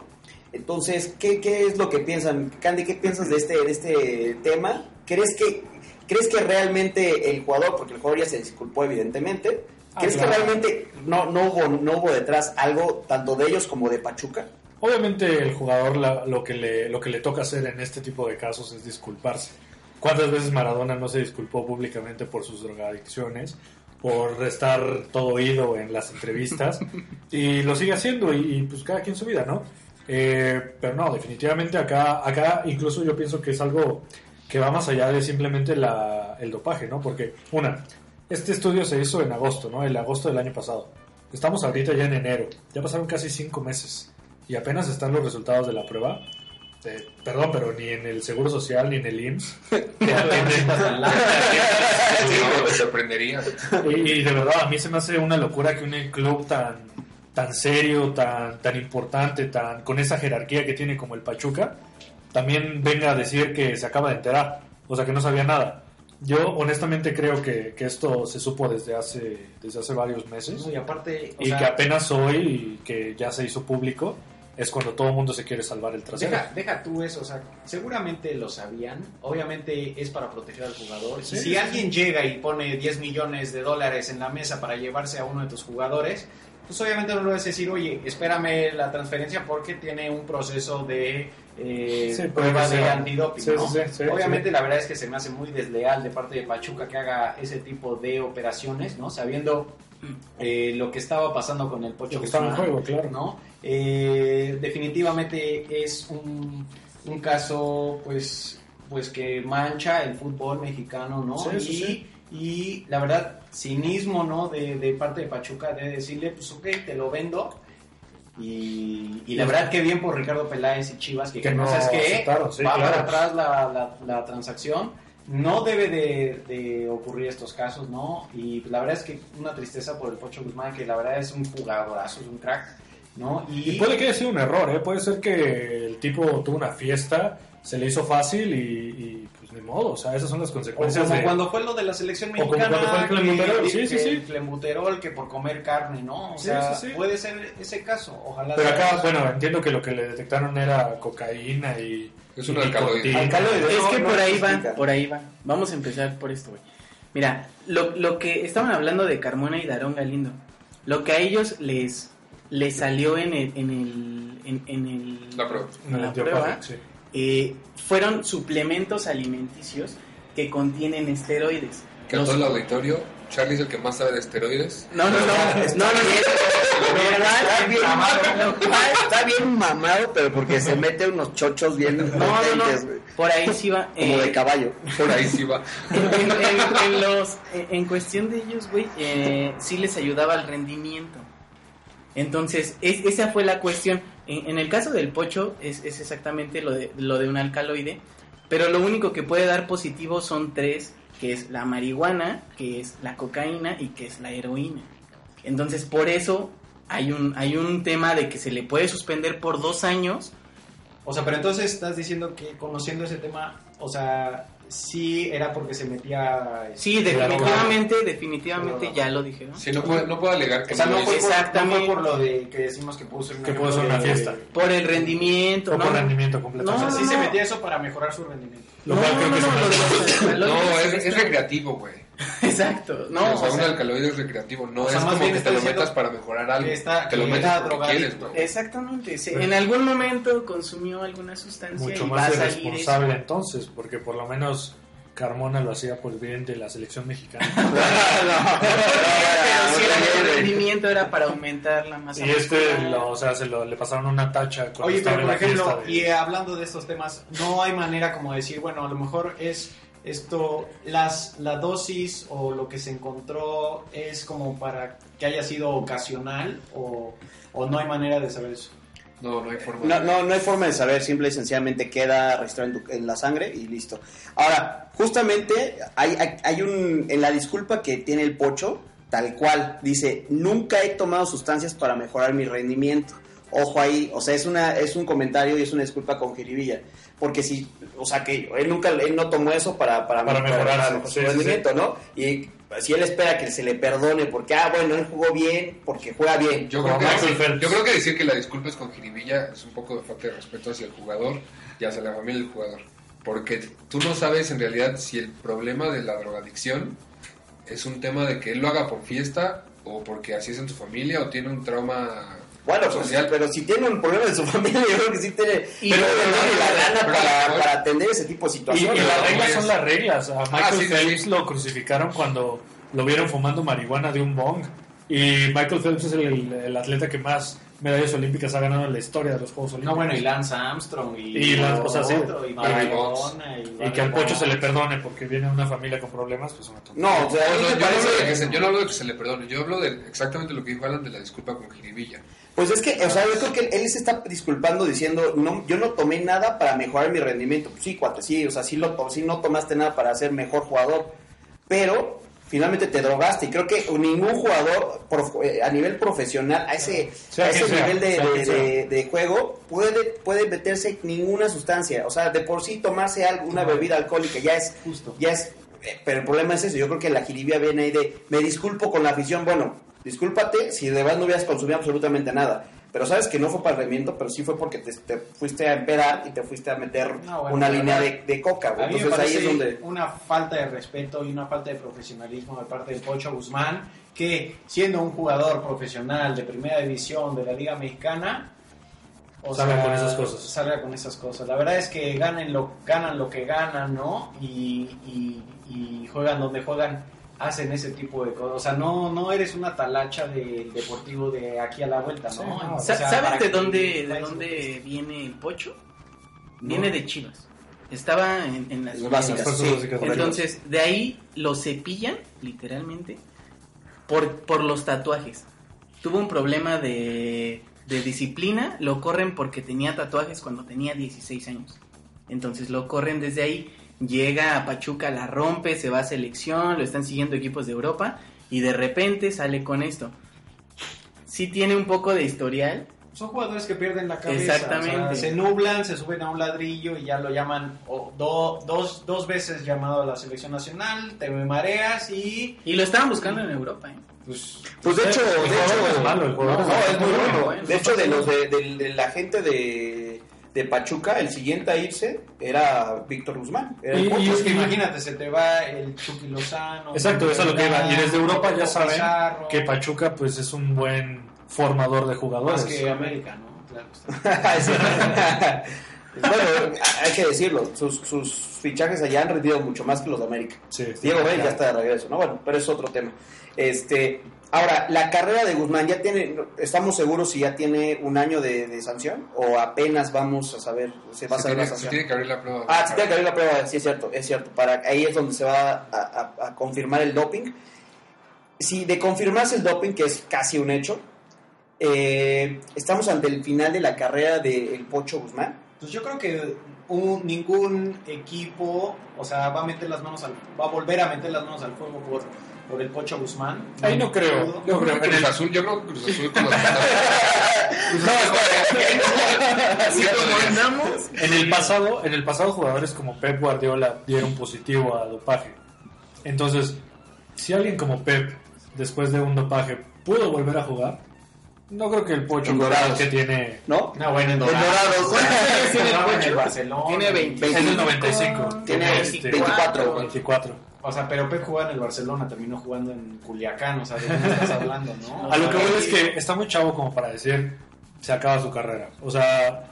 Entonces, ¿qué, ¿qué es lo que piensan? Candy, ¿qué piensas de este, de este tema? ¿Crees que, ¿Crees que realmente el jugador, porque el jugador ya se disculpó evidentemente, Ah, ¿crees claro. que realmente no, no, hubo, no hubo detrás algo tanto de ellos como de Pachuca? Obviamente el jugador la- lo, que le, lo que le toca hacer en este tipo de casos es disculparse. ¿Cuántas veces Maradona no se disculpó públicamente por sus drogadicciones? Por estar todo oído en las entrevistas y lo sigue haciendo y, y, pues cada quien su vida, ¿no? Eh, pero no, definitivamente acá, acá incluso yo pienso que es algo que va más allá de simplemente la, el dopaje, ¿no? Porque, una, este estudio se hizo en agosto, ¿no? El agosto del año pasado. Estamos ahorita ya en enero, ya pasaron casi cinco meses y apenas están los resultados de la prueba. Eh, perdón, pero ni en el Seguro Social ni en el IMSS te atienden. No, te sorprendería. y, y de verdad, a mí se me hace una locura que un club tan, tan serio, tan, tan importante, tan con esa jerarquía que tiene como el Pachuca, también venga a decir que se acaba de enterar, o sea que no sabía nada. Yo honestamente creo que, que esto se supo desde hace, desde hace varios meses. No, y aparte, o y sea, que apenas hoy, que ya se hizo público, es cuando todo el mundo se quiere salvar el trasero. Deja, deja tú eso, o sea, seguramente lo sabían. Obviamente es para proteger al jugador. Sí, si sí. alguien llega y pone 10 millones de dólares en la mesa para llevarse a uno de tus jugadores, pues obviamente no le vas a decir, oye, espérame la transferencia porque tiene un proceso de eh, Sí, prueba de sea. antidoping. Obviamente la verdad es que se me hace muy desleal de parte de Pachuca que haga ese tipo de operaciones, ¿no? Sabiendo eh, lo que estaba pasando con el Pocho Lo que estaba en juego, claro. ¿no? Eh, definitivamente es un, un caso, pues, pues que mancha el fútbol mexicano, ¿no? Sí, y, sí, sí. y la verdad, cinismo, ¿no? De, de parte de Pachuca de decirle, pues, ok, te lo vendo. Y, y la verdad que bien por Ricardo Peláez y Chivas que, Que que no sabes sí, va claro. para atrás la, la- la transacción no debe de, de ocurrir estos casos no y la verdad es que una tristeza por el Pocho Guzmán que la verdad es un jugadorazo es un crack no Y puede que haya sido un error, ¿eh? Puede ser que el tipo tuvo una fiesta, se le hizo fácil y, y, pues ni modo. O sea, esas son las O consecuencias como de... cuando fue lo de la selección O como mexicana, cuando fue el que- sí, sí, que sí. el clenbuterol, que por comer carne, ¿no? O Sí, sea, sí, sí. puede ser ese caso, ojalá. Pero acá, bueno, entiendo que lo que le detectaron era cocaína y... Es un alcaloide. Alcaloide. Es No, que no por ahí justifica. va, por ahí va. Vamos a empezar por esto, güey. Mira, lo, lo que estaban hablando de Carmona y Darón Galindo, lo que a ellos les, les salió en el, en el, en, en el- La prueba. en la No, prueba, sí. eh, fueron suplementos alimenticios que contienen esteroides. Que Los- todo el auditorio, Charlie es el que más sabe de esteroides. no, no, no, no, no, no, Está bien, cual- está bien mamado, pero porque se mete unos chochos bien No, no, no, por ahí sí va. Como eh, de caballo. Por ahí sí va. en, en- en los, en, en cuestión de ellos, güey, eh, sí les ayudaba al rendimiento. Entonces, es- esa fue la cuestión. En, en el caso del pocho, es, es exactamente lo de, lo de un alcaloide, pero lo único que puede dar positivo son tres, que es la marihuana, que es la cocaína y que es la heroína. Entonces, por eso hay un, hay un tema de que se le puede suspender por dos años. O sea, pero entonces estás diciendo que conociendo ese tema, o sea, sí era porque se metía. este, Sí, definitivamente, definitivamente, ya lo dijeron. Sí, no puedo, no puedo alegar que O sea, no fue, por, no Exactamente. fue por lo de que decimos que pudo ser un Que pudo ser una de- fiesta. Por el rendimiento, O ¿no? por rendimiento O completamente. sea, sí No, se no. metía eso para mejorar su rendimiento. Lo cual creo que los No, es, es recreativo, güey. Exacto, no, o sea, o un sea, alcaloide es recreativo. No O sea, es como que te lo metas para mejorar algo. que está- te lo era porque quieres, güey. exactamente. sí, en algún momento consumió alguna sustancia Mucho y más irresponsable entonces, porque por lo menos Carmona lo hacía por bien de la selección mexicana. Pero sí, el rendimiento era para aumentar la masa y este, muscular. lo- o sea, se lo, le pasaron una tacha Oye, pero por ejemplo, de- y eh, hablando de estos temas, no hay manera como decir, bueno, a lo mejor es esto, las, la dosis o lo que se encontró es como para que haya sido ocasional o, o no hay manera de saber eso. No, no hay forma. No, no, no hay forma de saber, simple y sencillamente queda registrado en, tu- en la sangre y listo. Ahora, justamente hay, hay, hay un, en la disculpa que tiene el pocho, tal cual, dice, nunca he tomado sustancias para mejorar mi rendimiento. Ojo ahí, o sea, es, una, es un comentario y es una disculpa con jiribilla. Porque si, o sea, que él nunca, él no tomó eso para, para, Para mejorarse, su sí, sí, rendimiento, ¿no? Y si él espera que se le perdone porque, ah, bueno, él jugó bien, porque juega bien. Yo creo, que decir, yo creo que decir que la disculpa es con jiribilla es un poco de falta de respeto hacia el jugador y hacia la familia del jugador. Porque tú no sabes en realidad si el problema de la drogadicción es un tema de que él lo haga por fiesta o porque así es en su familia o tiene un trauma Bueno, pues, social. pero si tiene un problema en su familia, yo creo que sí tiene, Y- pero tiene la lana pero- para, para atender ese tipo de Y, y situaciones. las no, reglas pues. son las reglas. A Michael Ah, sí, Phelps sí. lo crucificaron cuando lo vieron fumando marihuana de un bong. Y Michael Phelps es el, el atleta que más medallas olímpicas ha ganado en la historia de los Juegos Olímpicos. No, bueno, y Lance Armstrong y, Y Lance- o sea, sí. otro, y Maradona, y, Y que al pocho se le perdone porque viene una familia con problemas, pues una tontería. No, o sea, No, yo, no hablo de que se, yo no hablo de que se le perdone, yo hablo de exactamente lo que dijo Alan de la disculpa con jiribilla. Pues es que, o sea, yo creo que él se está disculpando diciendo, no, yo no tomé nada para mejorar mi rendimiento. Pues sí, cuate, sí, o sea, sí, lo, sí no tomaste nada para ser mejor jugador, pero finalmente te drogaste. Y creo que ningún jugador prof- eh, a nivel profesional, a ese, a ese nivel de, de- juego, puede, puede meterse ninguna sustancia. O sea, de por sí tomarse algo, una bebida alcohólica ya es, Justo. ya es eh, pero el problema es eso. Yo creo que la jiribia viene ahí de, me disculpo con la afición. Bueno, discúlpate si de verdad no hubieras consumido absolutamente nada. Pero sabes que no fue para el rendimiento, pero sí fue porque te, te fuiste a empedar y te fuiste a meter No, bueno, una línea de, de coca. güey. A mí me Entonces ahí es donde... una falta de respeto y una falta de profesionalismo de parte del Pocho Guzmán, que siendo un jugador profesional de primera división de la Liga Mexicana, o Salga sea, con esas cosas. Salga con esas cosas. La verdad es que ganen lo, ganan lo que ganan, ¿no? Y, y- y juegan donde juegan, hacen ese tipo de cosas. O sea, no, no eres una talacha del deportivo de aquí a la vuelta, ¿no? Sí, no. O Sa- sea, ¿Sabes de dónde, de dónde viene el pocho? Viene de Chivas. Estaba en, en las básicas, sí. Entonces, de ahí lo cepillan, literalmente, por, por los tatuajes. Tuvo un problema de, de disciplina, lo corren porque tenía tatuajes cuando tenía 16 años. Entonces lo corren desde ahí, llega a Pachuca, la rompe, se va a selección, lo están siguiendo equipos de Europa y de repente sale con esto. Sí tiene un poco de historial, Son jugadores que pierden la cabeza. Exactamente. o sea, se nublan, se suben a un ladrillo y ya lo llaman o do- dos, dos veces llamado a la selección nacional, te mareas y y lo estaban buscando en Europa. ¿eh? pues Pues de hecho, El de hecho es malo, el jugador no, es muy bueno. bueno. De hecho, de los de, de- de la gente de, de Pachuca, el siguiente a irse era Víctor Guzmán. Era Y- es que imagínate, se te va el Chucky Lozano. Exacto, eso es lo que iba. Y desde Europa ya saben Pizarro, que Pachuca pues es un buen formador de jugadores. más que América, ¿no? Claro. bueno, hay que decirlo, sus, sus fichajes allá han rendido mucho más que los de América. Sí. Diego Vélez ya está de regreso, ¿no? Bueno, pero es otro tema. Este, ahora, la carrera de Guzmán, ¿ya tiene, estamos seguros si ya tiene un año de, de sanción? ¿O apenas vamos a saber, se va a saber tiene, la se sanción? tiene que abrir la prueba. Ah, se tiene que abrir la prueba, sí es cierto, es cierto. Para, ahí es donde se va a, a- a confirmar el doping. Si de confirmarse el doping, que es casi un hecho, eh, estamos ante el final de la carrera del Pocho Guzmán. Pues yo creo que un- ningún equipo, o sea, va a meter las manos al, va a volver a meter las manos al fuego por, por el Pocho Guzmán. Ahí no creo. Yo creo que en Cruz el- Azul, yo creo que Cruz Azul como Así como andamos. En el pasado, en el pasado jugadores como Pep Guardiola dieron positivo a dopaje. Entonces, si alguien como Pep después de un dopaje pudo volver a jugar, no creo que el Pocho Dorados. que tiene No, ¿No? bueno, en Dorados. Tiene el el. Tiene 20. es del 95, Tiene este, 24. 24. O sea, pero Pep jugaba en el Barcelona, terminó jugando en Culiacán, o sea, ¿de qué me estás hablando, no? A lo que voy es que está muy chavo como para decir se acaba su carrera. O sea,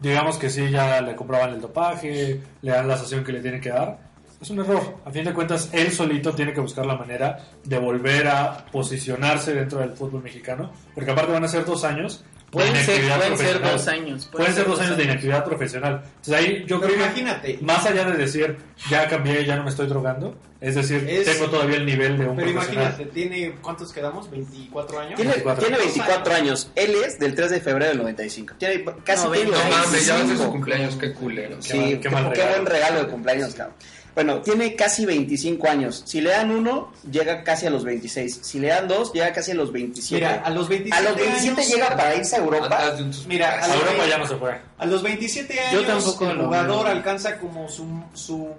digamos que sí, ya le compraban el dopaje, le dan la sanción que le tiene que dar. Es un error. A fin de cuentas, él solito tiene que buscar la manera de volver a posicionarse dentro del fútbol mexicano. Porque aparte van a ser dos años. De Pueden ser, pueden ser dos años. Pueden ser dos años de inactividad profesional. Entonces ahí yo Pero creo que imagínate. más allá de decir ya cambié, ya no me estoy drogando, es decir, Es- tengo todavía el nivel de un Pero profesional. imagínate, tiene, ¿cuántos quedamos? ¿24 años? Tiene 24. tiene 24 años. Él es del 3 de febrero del 95. Tiene casi No, tiene no los mames, ya va a ser su 25. cumpleaños, qué culero. Sí, Qué mal- qué, qué mal qué regalo. buen regalo de cumpleaños, cabrón. Bueno, tiene casi 25 años. Si le dan uno, llega casi a los 26. Si le dan dos, llega casi a los 27. Mira, a los 27 a los 27 años- llega para irse a Europa. Mira, a A los Europa 20 ya no se fue. A los 27 Yo años, tampoco el jugador alcanza como su, su,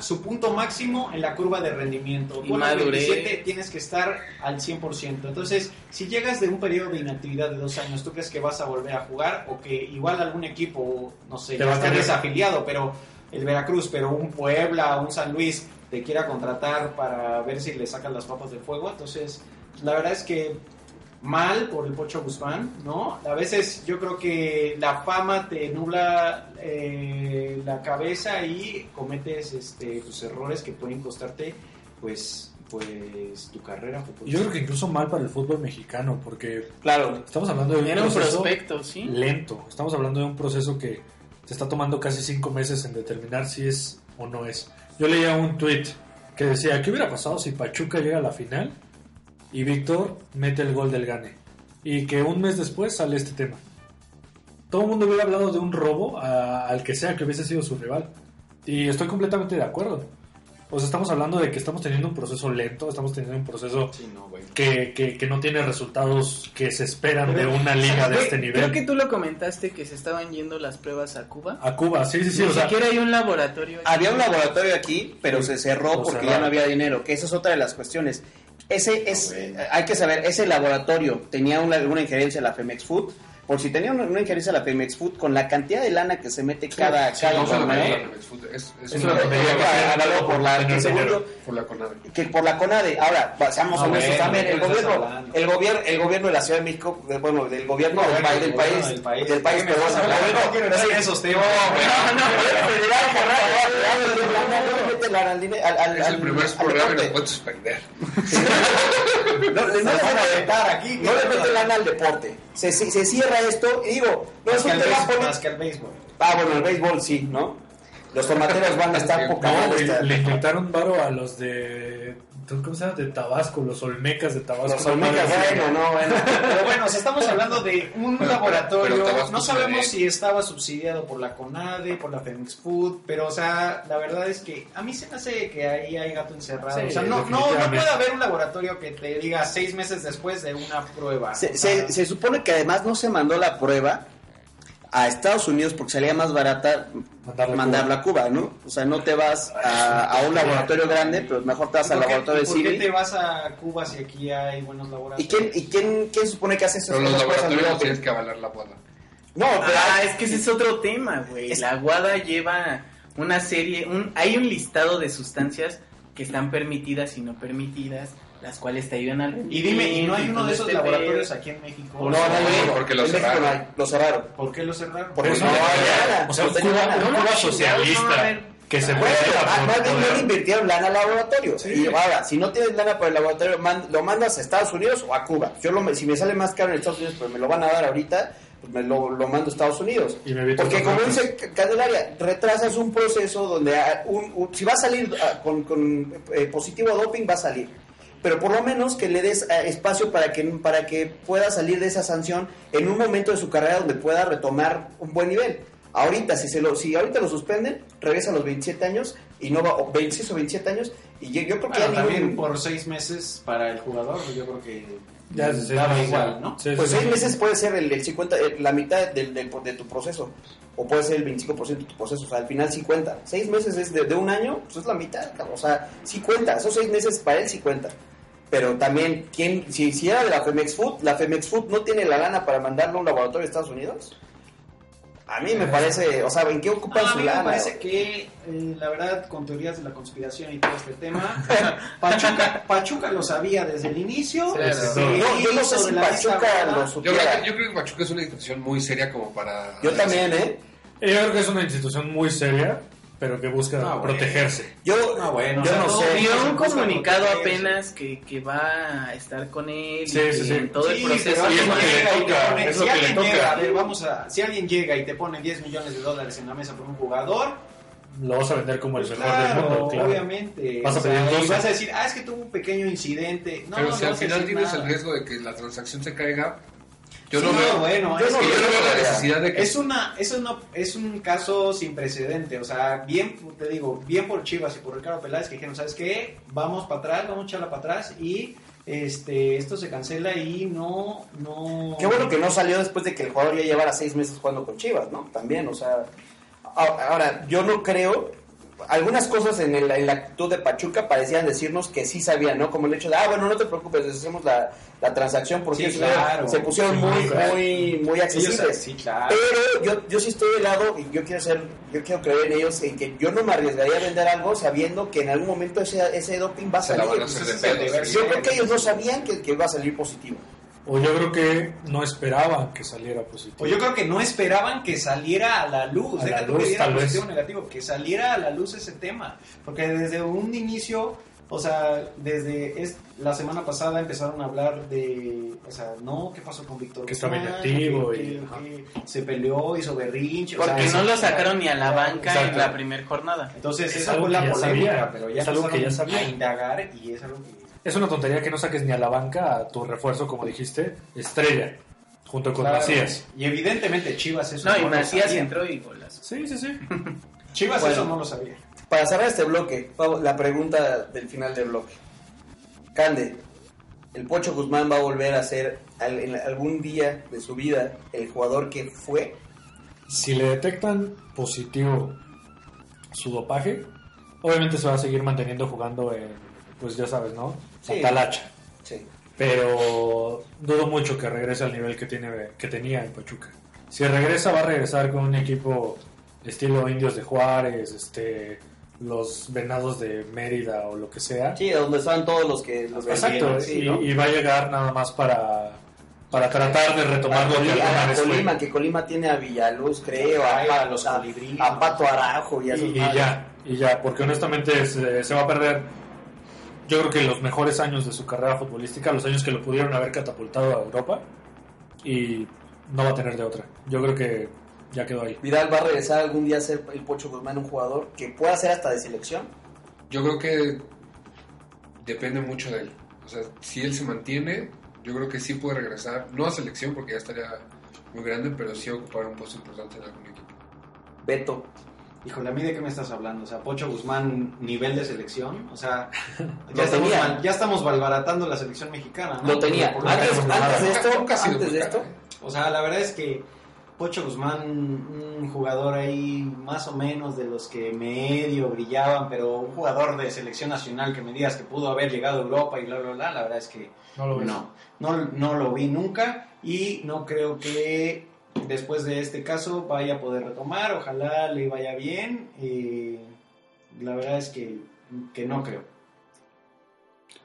su punto máximo en la curva de rendimiento. Y Tú a los madurez. 27 tienes que estar al 100%. Entonces, si llegas de un periodo de inactividad de dos años, ¿tú crees que vas a volver a jugar? O que igual algún equipo, no sé, Te ya va a está desafiliado, pero el Veracruz, pero un Puebla, un San Luis, te quiera contratar para ver si le sacan las papas del fuego. Entonces, la verdad es que mal por el Pocho Guzmán, ¿no? A veces yo creo que la fama te nubla eh, la cabeza y cometes este, pues, errores que pueden costarte, pues, pues tu carrera. Yo creo que incluso mal para el fútbol mexicano, porque Claro. estamos hablando de un Era un proceso prospecto, ¿sí? lento. Estamos hablando de un proceso que se está tomando casi cinco meses en determinar si es o no es. Yo leía un tweet que decía, ¿qué hubiera pasado si Pachuca llega a la final y Víctor mete el gol del gane? Y que un mes después sale este tema. Todo el mundo hubiera hablado de un robo a- al que sea que hubiese sido su rival. Y estoy completamente de acuerdo. O sea, estamos hablando de que estamos teniendo un proceso lento, estamos teniendo un proceso que, que, que no tiene resultados que se esperan de una liga de Güey, este Creo nivel. que tú lo comentaste que se estaban yendo las pruebas a Cuba. A Cuba, sí, sí, sí. Ni o sea, siquiera hay un laboratorio. aquí. Había un laboratorio aquí, pero se cerró porque ya no había dinero, que esa es otra de las cuestiones. Ese es, hay que saber, ese laboratorio tenía una, alguna injerencia en la Femex Food. Por si tenía una, una injerencia en la Femex Food, con la cantidad de lana que se mete cada, Sí, cada no torneo, Femex Food, es, es Es una tontería que Ah, hablando por la- que según dinero. por la CONADE. que por la CONADE. Ahora, seamos Ah, honestos también, el ¿de qué estás gobierno, el gobierno, el gobierno de la Ciudad de México, bueno, del gobierno No, del, país, el del país, del país. del país, ¿Qué me perdón, estás el hablando? gobierno- No quiero en esos temas. No, no, no Es el primer programa deporte. pueden suspender. No, le- no le van a mete- vetar aquí, no le mete lana al deporte. Se, se, se cierra esto y digo, no es un tema béisbol, más que al béisbol. Ah, bueno, el béisbol sí, ¿no? Los tomateros van a estar poca No, le, le inyectaron varo a los de. ¿Cómo se llama? De Tabasco, los Olmecas de Tabasco. Los Olmecas, bueno, no, bueno. Pero bueno, sea, estamos hablando de un Pero- laboratorio. pero no sabemos si estaba subsidiado por la CONADE, por la Femex Food, pero o sea, la verdad es que a mí se me hace que ahí hay gato encerrado. Sí, o sea, no, no, no puede haber un laboratorio que te diga seis meses después de una prueba. Se, O sea, se, se supone que además no se mandó la prueba a Estados Unidos porque salía más barata Mandarla a mandarla a Cuba, ¿no? O sea, no te vas a, a un laboratorio grande, pero mejor te vas ¿y al laboratorio y de ¿Por qué Siri. te vas a Cuba si aquí hay buenos ¿Y laboratorios? quién, y quién, quién supone que hace esas Pero los laboratorios No, tienes que avalar la boda. No, pero Ah, es que ese es otro tema, güey. La Guada lleva una serie, un, hay un listado de sustancias que están permitidas y no permitidas, las cuales te ayudan al Y dime, ¿y no hay uno de esos este laboratorios aquí en México? no, no, no, no, porque lo en México cerraron. no hay, lo cerraron. ¿Por qué lo cerraron? Porque Eso no no hay tenía- lana, O sea, Cuba, socialista que se Bueno, preocupa más- por bien no invirtieron lana al laboratorio. Sí. Y ahora, si no tienes lana para el laboratorio, man- lo mandas a Estados Unidos o a Cuba. Yo lo, si me sale más caro en Estados Unidos, pero me lo van a dar ahorita, pues me lo, lo mando a Estados Unidos. Y me evito Porque como dice Candelaria, retrasas un proceso donde a- un- un- si va a salir ah, con, con, eh, positivo doping, va a salir. Pero por lo menos que le des eh, espacio para que, para que pueda salir de esa sanción en un momento de su carrera donde pueda retomar un buen nivel. Ahorita, si, se lo, si ahorita lo suspenden, regresa a los 27 años y no va, o 26 o 27 años, y yo, yo creo que Bueno, ya también ningún- por seis meses para el jugador, yo creo que Ya, sí, sí, daba sí, igual, sí. ¿no? Sí, sí, Pues sí. seis meses puede ser el, el 50, eh, la mitad del, del- de tu proceso, o puede ser el 25% de tu proceso, o sea, al final sí cuenta. Seis meses es de, de un año, pues es la mitad, o sea, sí cuenta, esos seis meses para él sí cuenta. Pero también, ¿quién, si, si era de la Femex Food, la Femex Food no tiene la lana para mandarlo a un laboratorio de Estados Unidos. A mí me parece, o sea, ¿en qué ocupan Ah, a su mí lana? me parece que, eh, la verdad, con teorías de la conspiración y todo este tema, Pachuca, Pachuca lo sabía desde el inicio. Claro. se No, yo no sé si Pachuca lo Yo creo, supiera. que, yo creo que Pachuca es una institución muy seria como para... Yo también, ¿eh? Yo creo que es una institución muy seria, pero que busca Ah, bueno. protegerse. Yo, Ah, bueno, yo o no todo sé. se un comunicado protegerse. apenas que, que va a estar con él Sí, y sí, sí. en todo Sí, el proceso. es alguien lo que le llega y te toca, pone- es si lo que le alguien toca. llega, a ver, vamos a, si alguien llega y te pone 10 millones de dólares en la mesa por un jugador, Lo vas a vender como el pues mejor claro, del mundo, claro. obviamente. Vas a O sea, pedir y 12. vas a decir, ah, es que tuvo un pequeño incidente. No, Pero no si al final tienes nada. el riesgo de que la transacción se caiga, yo Sí, no no, veo... bueno, yo es no, que yo no veo la necesidad de que... Es una, es una, es un caso sin precedente, o sea, bien, te digo, bien por Chivas y por Ricardo Peláez que dijeron, ¿sabes qué? Vamos para atrás, vamos a echarla para atrás y este, esto se cancela y no, no... Qué bueno que no salió después de que el jugador ya llevara seis meses jugando con Chivas, ¿no? También, o sea. Ahora, yo no creo. Algunas cosas en, el- en la actitud de Pachuca parecían decirnos que sí sabían, ¿no? Como el hecho de, ah, bueno, no te preocupes, hacemos la, la transacción porque Sí, claro. se pusieron Sí, muy, claro. muy, muy Ellos- accesibles. sí, claro. Pero yo, yo sí estoy de lado y yo quiero ser, yo quiero creer en ellos en que yo no me arriesgaría a vender algo sabiendo que en algún momento ese, ese doping va a Se salir. van a hacer de pedo. Yo creo que ellos no sabían que, que iba a salir positivo. O yo creo que no esperaban que saliera positivo. Pues yo creo que no esperaban que saliera a la luz, A deja la tú luz, que diera tal positivo o vez. negativo, que saliera a la luz ese tema, porque desde un inicio, o sea, desde es, la semana pasada empezaron a hablar de, o sea, no, ¿qué pasó con Víctor? Que estaba inactivo que, y- que- se peleó, hizo berrinche, o Porque sea, no lo sacaron ni a la banca Exacto. en la primera jornada. Entonces Es esa algo fue la que ya polémica, sabía, pero ya es algo que ya sabía. a indagar y es algo que Es una tontería que no saques ni a la banca a tu refuerzo, como dijiste, estrella, junto con Claro. Macías. Y evidentemente Chivas eso No, y lo Macías entró y golazo. Sí, sí, sí. Chivas Bueno. eso no lo sabía. Para cerrar este bloque, la pregunta del final del bloque. Cande, ¿el Pocho Guzmán va a volver a ser en algún día de su vida el jugador que fue? Si le detectan positivo su dopaje, obviamente se va a seguir manteniendo jugando en, pues ya sabes, ¿no? Sí. Talacha. Sí. Pero dudo mucho que regrese al nivel que, tiene, que tenía en Pachuca. Si regresa, va a regresar con un equipo estilo Indios de Juárez, este los Venados de Mérida o lo que sea. Sí, donde estaban todos los que los Exacto, vendieron, sí, y, ¿no? y va a llegar nada más para, para tratar de retomar lo que a. Colima, que Colima tiene a Villaluz, creo, a, los a- a Pato Arajo y a y, y ya, y ya, porque honestamente se, se va a perder. Yo creo que los mejores años de su carrera futbolística, los años que lo pudieron haber catapultado a Europa, y no va a tener de otra. Yo creo que ya quedó ahí. Vidal va a regresar algún día a ser el Pocho Guzmán un jugador que pueda ser hasta de selección. Yo creo que depende mucho de él. O sea, si él se mantiene, yo creo que sí puede regresar. No a selección porque ya estaría muy grande, pero sí ocupar un puesto importante en algún equipo. Beto. Híjole, ¿a mí de qué me estás hablando? O sea, Pocho Guzmán, nivel de selección. O sea, ya, estamos, mal- ya estamos malbaratando la selección mexicana, ¿no? Lo tenía. Por Antes, antes de esto, antes de esto. O sea, la verdad es que Pocho Guzmán, un jugador ahí más o menos de los que medio brillaban, pero un jugador de selección nacional que me digas que pudo haber llegado a Europa y bla, bla, bla, la verdad es que No lo ves. no, no, no lo vi nunca y no creo que después de este caso vaya a poder retomar, ojalá le vaya bien, eh, la verdad es que, que no creo.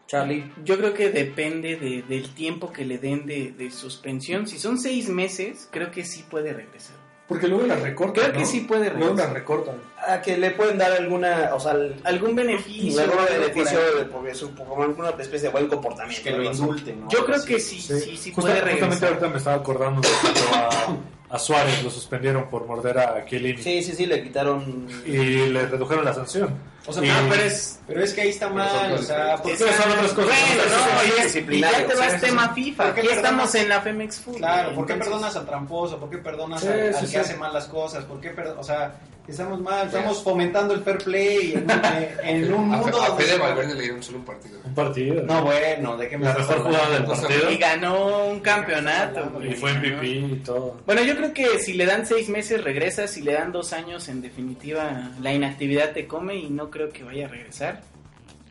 Charlie. Yo creo que depende de- del tiempo que le den de, de suspensión. Si son seis meses, creo que sí puede regresar. Porque luego la recortan. Creo que ¿no? sí puede Luego regresar. la recortan. A que le pueden dar alguna, o sea, Algún beneficio. algún beneficio de, porque es un- como alguna especie de buen comportamiento. Que lo indulten, ¿no? Yo creo que sí, sí, sí, Justa- puede justamente regresar. ahorita me estaba acordando de cuando a, a Suárez lo suspendieron por morder a Chiellini Sí, sí, sí, le quitaron. y le redujeron la sanción. O sea, no, pero es, pero es que ahí está son mal, o sea, ¿por Sí, qué- son otras cosas. Bueno, no, y, es- y disciplinario, ya te vas tema ¿Por FIFA. Aquí perdonas? estamos en la Femex Food. Claro, ¿por qué Entonces, perdonas al tramposo? ¿Por qué perdonas Sí, al, al sí, que sí. hace mal las cosas? ¿Por qué perdo- O sea, estamos mal, estamos fomentando el fair play en, un- en un A, mundo a donde Fede se- Valverde le dieron solo un partido. Un partido. No, bueno, ¿de qué me la mejor jugada del partido. Y ganó un campeonato. Y fue. MVP y todo. Bueno, yo creo que si le dan seis meses regresa, si le dan dos años, en definitiva, la inactividad te come y no creo que vaya a regresar.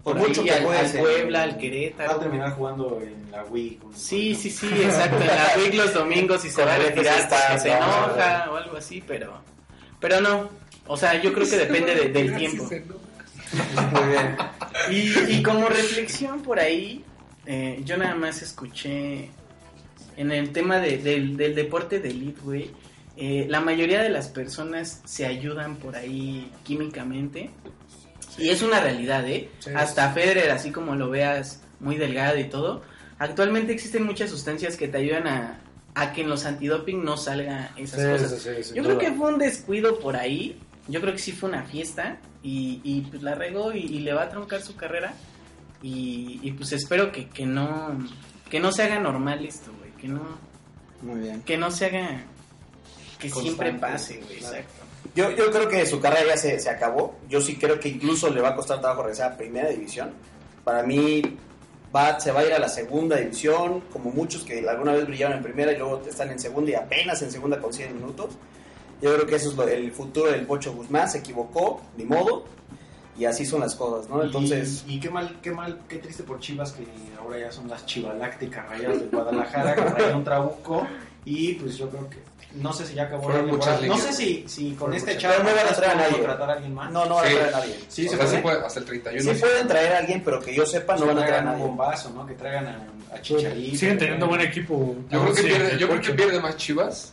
Por Por mucho ahí que al, Puebla, al Va a Querétaro. terminar jugando en la Wii. con- Sí, sí, sí, exacto. En la Week los domingos y se va a retirar porque se no, enoja o algo así, pero, pero no. O sea, yo creo que depende de- del tiempo. Muy bien. Y, y como reflexión por ahí, eh, yo nada más escuché en el tema de- del, del deporte de elite, güey. eh, la mayoría de las personas se ayudan por ahí químicamente. Y es una realidad, ¿eh? Sí, Hasta Federer, así como lo veas muy delgado y todo. Actualmente existen muchas sustancias que te ayudan a, a que en los antidoping no salga esas Sí, cosas. sí, sí, sin Yo creo duda. que fue un descuido por ahí. Yo creo que sí fue una fiesta. Y, y, pues la regó y, y le va a truncar su carrera. Y, y, pues espero que, que no que no se haga normal esto, güey. Que no, Muy bien. que no se haga. Que Constante, siempre pase, güey. claro. Exacto. Yo, yo creo que su carrera ya se, se acabó. Yo sí creo que incluso le va a costar trabajo regresar a primera división. Para mí va, se va a ir a la segunda división, como muchos que alguna vez brillaron en primera y luego están en segunda y apenas en segunda con 100 minutos. Yo creo que eso es lo- el futuro del Pocho Guzmán. Se equivocó, ni modo. Y así son las cosas, ¿no? Entonces, Y, y qué mal, qué mal, qué triste por Chivas que ahora ya son las chivalácticas rayadas de Guadalajara que rayan un trabuco. Y pues yo creo que. No sé si ya acabó la temporada. No sé si, si con este chavo no van a traer a nadie. contratar a alguien más. no, no van a traer a nadie. Sí, o se sea, puede. sí puede, hasta el 31. Sí pueden traer a alguien, pero que yo sepa, no van a traer a un nadie. bombazo, ¿no? Que traigan a, a Chicharito. Siguen teniendo buen equipo. Yo creo que Sí, pierde, yo creo que pierde más Chivas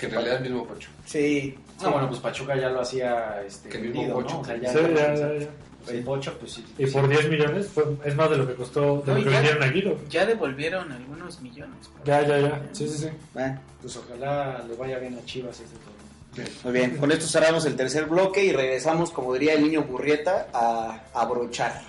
que en realidad el mismo Pocho. Sí. No, bueno, pues Pachuca ya lo hacía este, Que el mismo vendido, Pocho. ¿no? O sea, ya, Sí, ya, ya, ya. El Pocho, pues sí. Y por 10 millones fue, es más de lo que costó, de No, lo que ya- vendieron a Guido. Ya devolvieron algunos millones. Ya, ya, ya. Sí, sí, sí. Bueno, Pues ojalá le vaya bien a Chivas este torneo. muy bien. Con esto cerramos el tercer bloque y regresamos, como diría el niño Burrieta, a abrochar.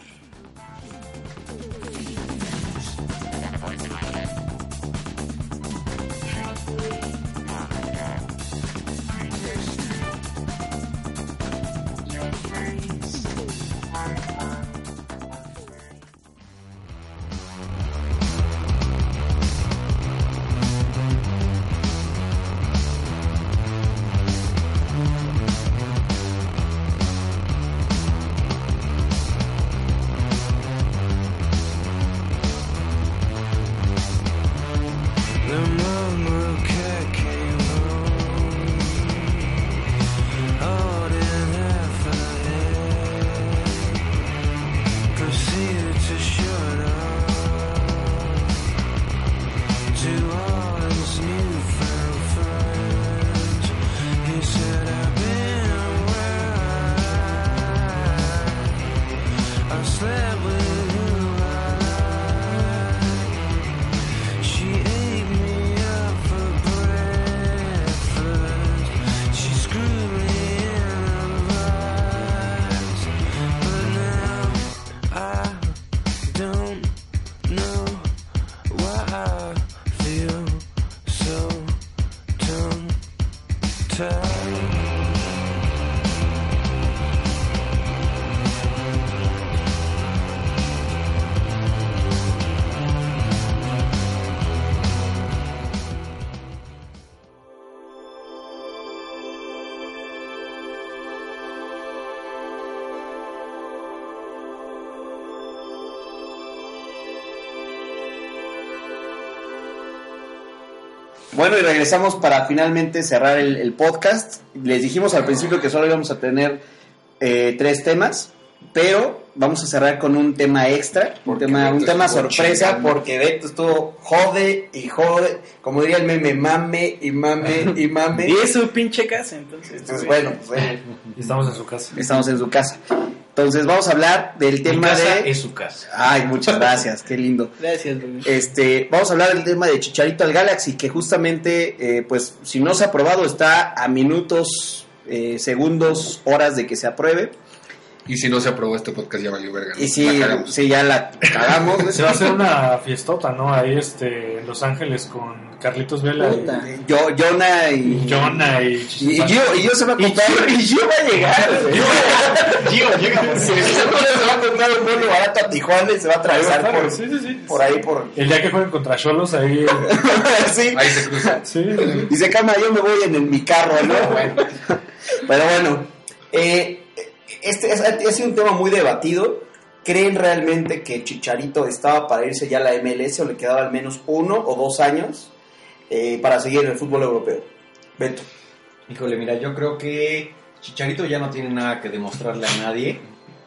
Bueno, y regresamos para finalmente cerrar el, el podcast. Les dijimos al principio que solo íbamos a tener eh, tres temas, pero vamos a cerrar con un tema extra, un tema, un sorpresa, chingando. porque Beto estuvo jode y jode, como diría el meme, mame y mame y mame. Y es su pinche casa, entonces. Entonces, bueno, pues, bueno, Y estamos en su casa. estamos en su casa. Entonces vamos a hablar del Mi tema casa de... es su casa. Ay, muchas gracias, qué lindo. Gracias, bebé. Este, vamos a hablar del tema de Chicharito al Galaxy, que justamente, eh, pues, si no se ha aprobado, está a minutos, eh, segundos, horas de que se apruebe. Y si no se aprobó este podcast, ya valió verga. ¿no? Y La cagamos. sí, ya la cagamos. Se va a hacer una fiestota, ¿no? Ahí este, en Los Ángeles con Carlitos Vela Puta. Yo, Jonah y, y Jonah y y, y yo, y yo se va a comprar. Y yo va a llegar. Gio, llega Sí, se va a comprar un vuelo barato a Tijuana y se va a atravesar por, Sí, sí, sí. por ahí, por. El día que jueguen contra Cholos, ahí. sí. Ahí se cruza. Sí, Y se cama, yo me voy en, el- mi carro, ¿no? Pero bueno, eh, este es- ha sido un tema muy debatido. ¿Creen realmente que Chicharito estaba para irse ya a la MLS o le quedaba al menos uno o dos años eh, para seguir en el fútbol europeo? Beto. Híjole, mira, yo creo que Chicharito ya no tiene nada que demostrarle a nadie,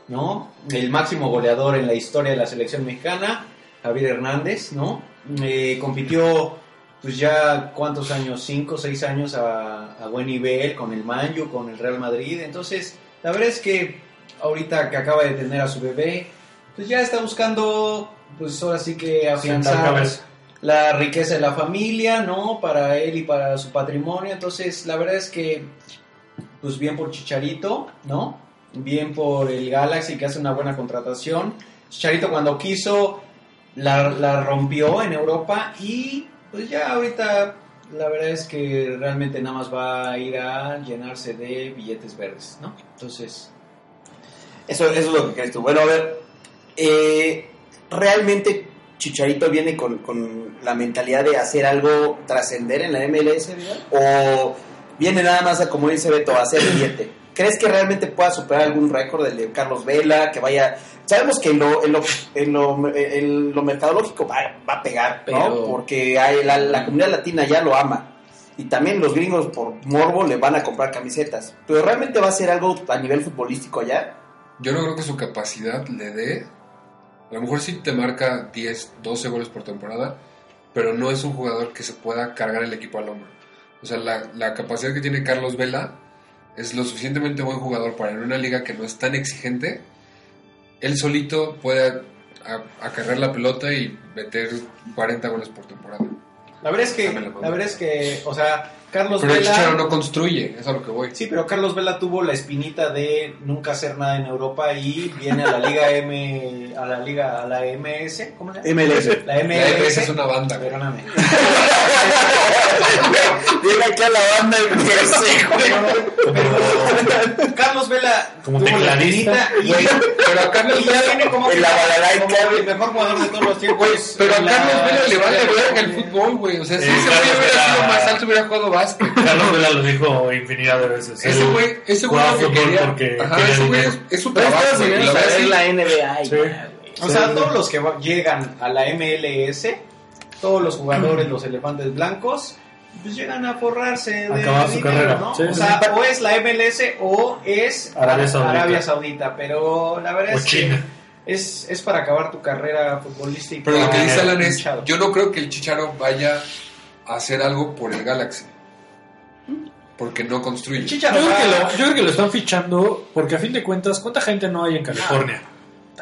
¿no? El máximo goleador en la historia de la selección mexicana, Javier Hernández, ¿no? Eh, compitió, pues ya, ¿cuántos años? Cinco, seis años a, a buen nivel con el Manju, con el Real Madrid. Entonces, la verdad es que ahorita que acaba de tener a su bebé, pues ya está buscando, pues ahora sí que afianzar la riqueza de la familia, ¿no? Para él y para su patrimonio. Entonces, la verdad es que, pues bien por Chicharito, ¿no? Bien por el Galaxy que hace una buena contratación. Chicharito cuando quiso la, la rompió en Europa y pues ya ahorita la verdad es que realmente nada más va a ir a llenarse de billetes verdes, ¿no? Entonces, Eso, eso es lo que crees tú. Bueno, a ver, eh, ¿realmente Chicharito viene con, con la mentalidad de hacer algo trascender en la MLS? ¿O viene nada más a, como dice Beto, a hacer billete? ¿Crees que realmente pueda superar algún récord del de Carlos Vela? Que vaya... Sabemos que en lo, en lo, en lo, en lo mercadológico va, va a pegar, ¿no? Pero- Porque hay- la, la comunidad latina ya lo ama. Y también los gringos por morbo le van a comprar camisetas. Pero realmente va a ser algo a nivel futbolístico allá. Yo no creo que su capacidad le dé. A lo mejor sí te marca 10, 12 goles por temporada, pero no es un jugador que se pueda cargar el equipo al hombro. O sea, la, la capacidad que tiene Carlos Vela es lo suficientemente buen jugador para en una liga que no es tan exigente, él solito puede acarrear la pelota y meter 40 goles por temporada. la verdad es que, la la verdad es que, o sea, Carlos Pero el Vela... Chicharo no construye, es a lo que voy. Sí, pero Carlos Vela tuvo la espinita de nunca hacer nada en Europa y viene a la Liga M, a la Liga, a la MS, ¿cómo se llama? MLS. La MLS. La MLS es una banda, güey. Perdóname. Llega aquí a la banda y me Carlos Vela Como tuvo la espinita y, Güey, pero a Carlos y ya Vela- viene como, como el mejor jugador de todos los tiempos. Pero a Carlos Vela le vale verga el fútbol, güey. O sea, si Eh, ese güey hubiera sido más alto, hubiera jugado básquet. Carlos Vela lo dijo infinidad de veces. Ese güey, ese güey lo que quería. porque Ajá, quería ese güey es, es su trabajo. Unidos la NBA y Sí. ya. O sea, todos los que llegan a la MLS, todos los jugadores, los elefantes blancos, pues llegan a forrarse de Acabar su dinero, carrera. ¿no? Sí, o sea, sí. o es la MLS o es Arabia Saudita. Arabia Saudita, pero la verdad O es China. que es, es para acabar tu carrera futbolística. Pero lo que dice Alan es, yo no creo que el Chicharo vaya a hacer algo por el Galaxy. Porque no construye. El Yo creo, que lo, yo creo que lo están fichando porque a fin de cuentas, ¿cuánta gente no hay en California?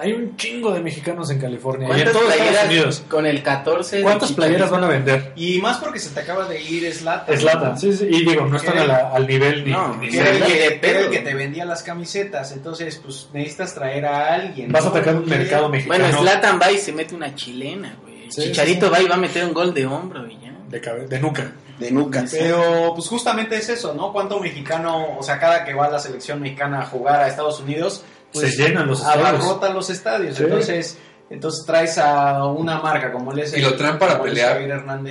Hay un chingo de mexicanos en California y en ¿Cuántas todos Estados Unidos. con el 14? de ¿Cuántas playeras van a vender? Y más porque se te acaba de ir Slatan. Slatan, sí, sí, y digo, no están a la- al nivel ni, No, ni Que era, el que, que era el pedo. que te vendía las camisetas, entonces pues necesitas traer a alguien. Vas a atacar un mercado mexicano Bueno, Slatan va y se mete una chilena, güey. Sí, Chicharito sí, sí. va y va a meter un gol de hombro y ya. de, cabe- de nuca. De. Pero pues justamente es eso, ¿no? ¿Cuánto mexicano, o sea, cada que va la selección mexicana a jugar a Estados Unidos, pues Se llenan los estadios. abarrotan los estadios. Sí. Entonces, entonces traes a una marca como el Y lo traen para pelear.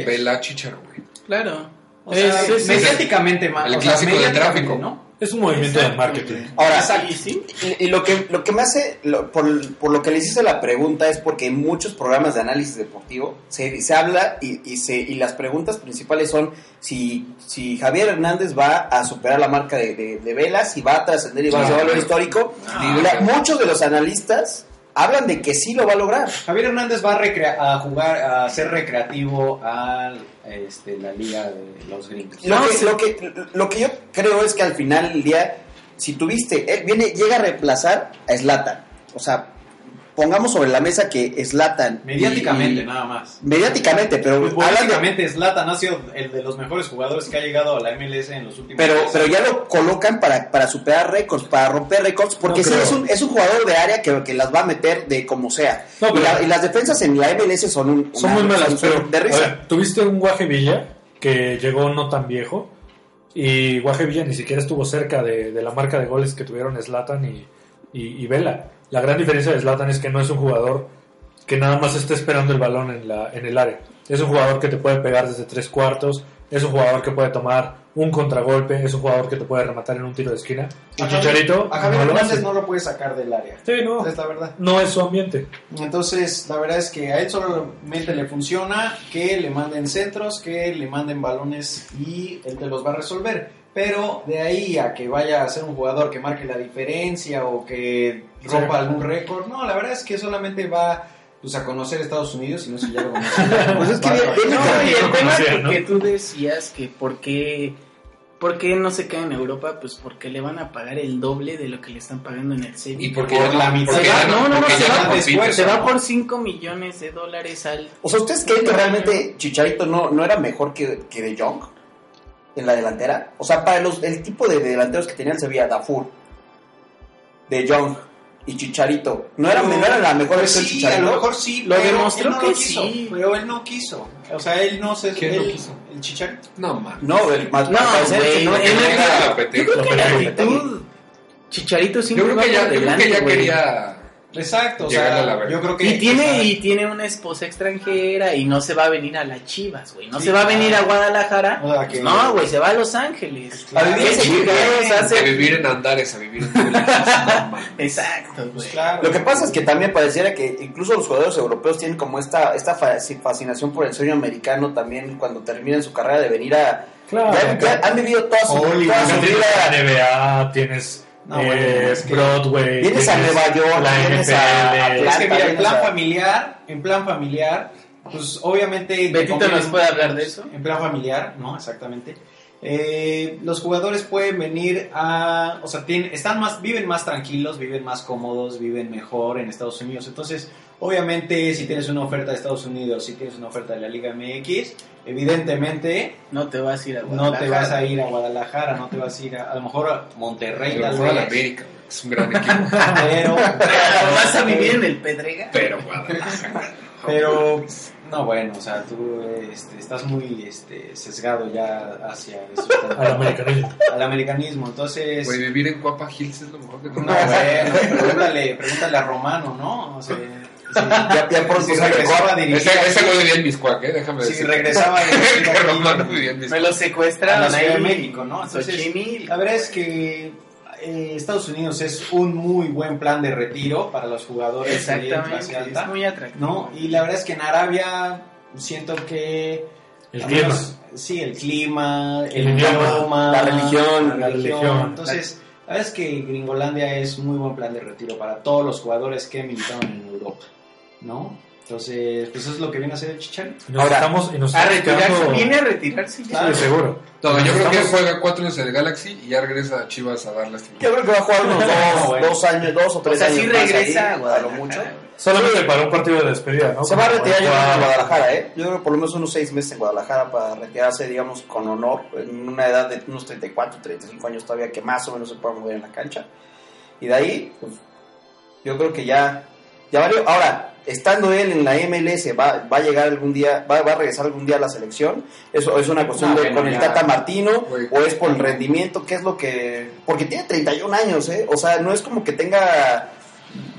Vela Chicharo, güey. Claro. O sea, Es- es- mediáticamente más. el o sea, clásico tráfico. ¿no? Es un movimiento de marketing. Ahora, Sí, sí. Y, y lo que lo que me hace, lo- por, por lo que les hice la pregunta es porque en muchos programas de análisis deportivo se, se habla y, y, se, y las preguntas principales son si, si Javier Hernández va a superar la marca de, de, de Velas, si va a trascender y va a ser valor histórico. Ah. Y muchos de los analistas hablan de que sí lo va a lograr. Javier Hernández va a, recrea- a jugar, a ser recreativo a este, la liga de los gringos. Lo, No, que, sí. lo, que, lo que yo creo es que al final del día, si tuviste, él viene, llega a reemplazar a Slatan. O sea, pongamos sobre la mesa que Slatan. Mediáticamente, nada más. Mediáticamente, pero Políticamente, Zlatan ha sido el de los mejores jugadores que ha llegado a la MLS en los últimos Pero, años. pero ya lo colocan para, para superar récords, para romper récords, porque No sí creo. es un, es un jugador de área que, que las va a meter de como sea. No, y, pero- la- y las defensas en la MLS son un, Son una- muy malas, son- pero de a risa. ver, tuviste un Guaje Villa que llegó no tan viejo y Guaje Villa ni siquiera estuvo cerca de, de la marca de goles que tuvieron Slatan y, y, y Vela. La gran diferencia de Slatan es que no es un jugador que nada más esté esperando el balón en, la, en el área. Es un jugador que te puede pegar desde tres cuartos, es un jugador que puede tomar un contragolpe, es un jugador que te puede rematar en un tiro de esquina. Y A Javier- Chicharito a Javier no Hernández no lo puede sacar del área. Sí, no. Es la verdad. No es su ambiente. Entonces, la verdad es que a él solamente le funciona que le manden centros, que le manden balones y él te los va a resolver. Pero de ahí a que vaya a ser un jugador que marque la diferencia o que rompa algún récord, no, la verdad es que solamente va pues, a conocer Estados Unidos y no sé si ya lo conocía. Pues es que No, y el tema que, ¿no? que tú decías que por qué, por qué no se queda en Europa, pues porque le van a pagar el doble de lo que le están pagando en el Sevilla. Y porque Por la mitad. no, no, no, se va después, se va por 5 millones de dólares al... O sea, ¿ustedes creen que realmente Chicharito no, no era mejor que, que De Jong en la delantera? O sea, para los, el tipo de delanteros que tenía el Sevilla, Dafur, De Jong y Chicharito, ¿no era, no era la mejor versión sí, Chicharito? a lo mejor sí, Lo pero demostró él no que lo quiso, sí. Pero él no quiso. O sea, él no se... ¿Quién no él- quiso? El Chicharito. No, man. No, el más No, güey, no, él Que no era- Yo creo que la actitud... Chicharito Yo siempre creo va que ya, yo creo que ya quería. Exacto, o a la sea, verga. yo creo que... Y tiene, y tiene una esposa extranjera y no se va a venir a las Chivas, güey. No Sí, se va a claro. venir a Guadalajara. O sea, que- No, güey, se va a Los Ángeles. Claro. A vivir Sí, De hace- vivir en Andares a vivir en. Exacto, Pues güey. claro. Lo que pasa es que también pareciera que incluso los jugadores europeos tienen como esta, esta fa- fascinación por el sueño americano también cuando terminan su carrera de venir a... Claro. ya, ya han vivido toda su, toda su vida... la NBA, tienes No, eh, bueno, es que- Broadway, Vienes a Nueva York, la vienes a-. Es que mira, en plan a- familiar, en plan familiar, pues obviamente... te Betito nos puede hablar de eso. En plan familiar, ¿no? Exactamente. Eh, los jugadores pueden venir a, o sea, tienen, están más, viven más tranquilos, viven más cómodos, viven mejor en Estados Unidos. Entonces, obviamente, si tienes una oferta de Estados Unidos, si tienes una oferta de la Liga MX, evidentemente No te vas a ir a no Guadalajara. te vas a ir a Guadalajara, no te vas a ir a, a lo mejor a Monterrey, tal vez, América, güey, que es un gran equipo. pero, vas a vivir en el Pedrega. Pero Guadalajara. Pero, no, bueno, o sea, tú este, estás muy este, sesgado ya hacia eso, Al americanismo. al americanismo. Entonces, Güey, vivir en Cuapa Hills es lo mejor que no, bueno, pregúntale, pregúntale a Romano, ¿no? O sea, si, Ya, ya pronto si regresaba a dirigir, Ese, ese güey vivía en Miscuac, ¿eh? Déjame si decir. regresaba a dirigir aquí vivía en Me lo a secuestran la Ciudad de. México, ¿no? Entonces, la verdad es que eh, Estados Unidos es un muy buen plan de retiro para los jugadores de Exactamente, alta. es muy atractivo. ¿no? Y la verdad es que en Arabia siento que... El clima. menos- sí, el clima, el, El idioma, idioma, la religión, la la religión. Entonces, la verdad es que Gringolandia es muy buen plan de retiro para todos los jugadores que militaron en Europa, ¿no? Entonces, pues eso es lo que viene a hacer el Chicharito. Y nos Ahora, estamos, y nos A retirarse, quedando- viene a retirarse ya. Claro. Sí, seguro. No, yo creo que juega cuatro años en el Galaxy y ya regresa a Chivas a dar lástima. Yo creo que va a jugar unos dos, bueno. dos años, dos o O tres sea, años sí ahí, regresa a lo mucho. Solamente para un partido de despedida, ¿no? Se va a retirar yo creo, en Guadalajara, ¿eh? Yo creo que por lo menos unos seis meses en Guadalajara para retirarse, digamos, con honor, en una edad de unos 34, 35 años todavía, que más o menos se pueda mover en la cancha. Y de ahí, pues, yo creo que ya, ya valió. Ahora, estando él en la MLS, va, va a llegar algún día, va, va a regresar algún día a la selección. Eso es una cuestión No, de, con el. Tata Martino o es por el rendimiento, qué es lo que... Porque tiene 31 años, ¿eh? O sea, no es como que tenga...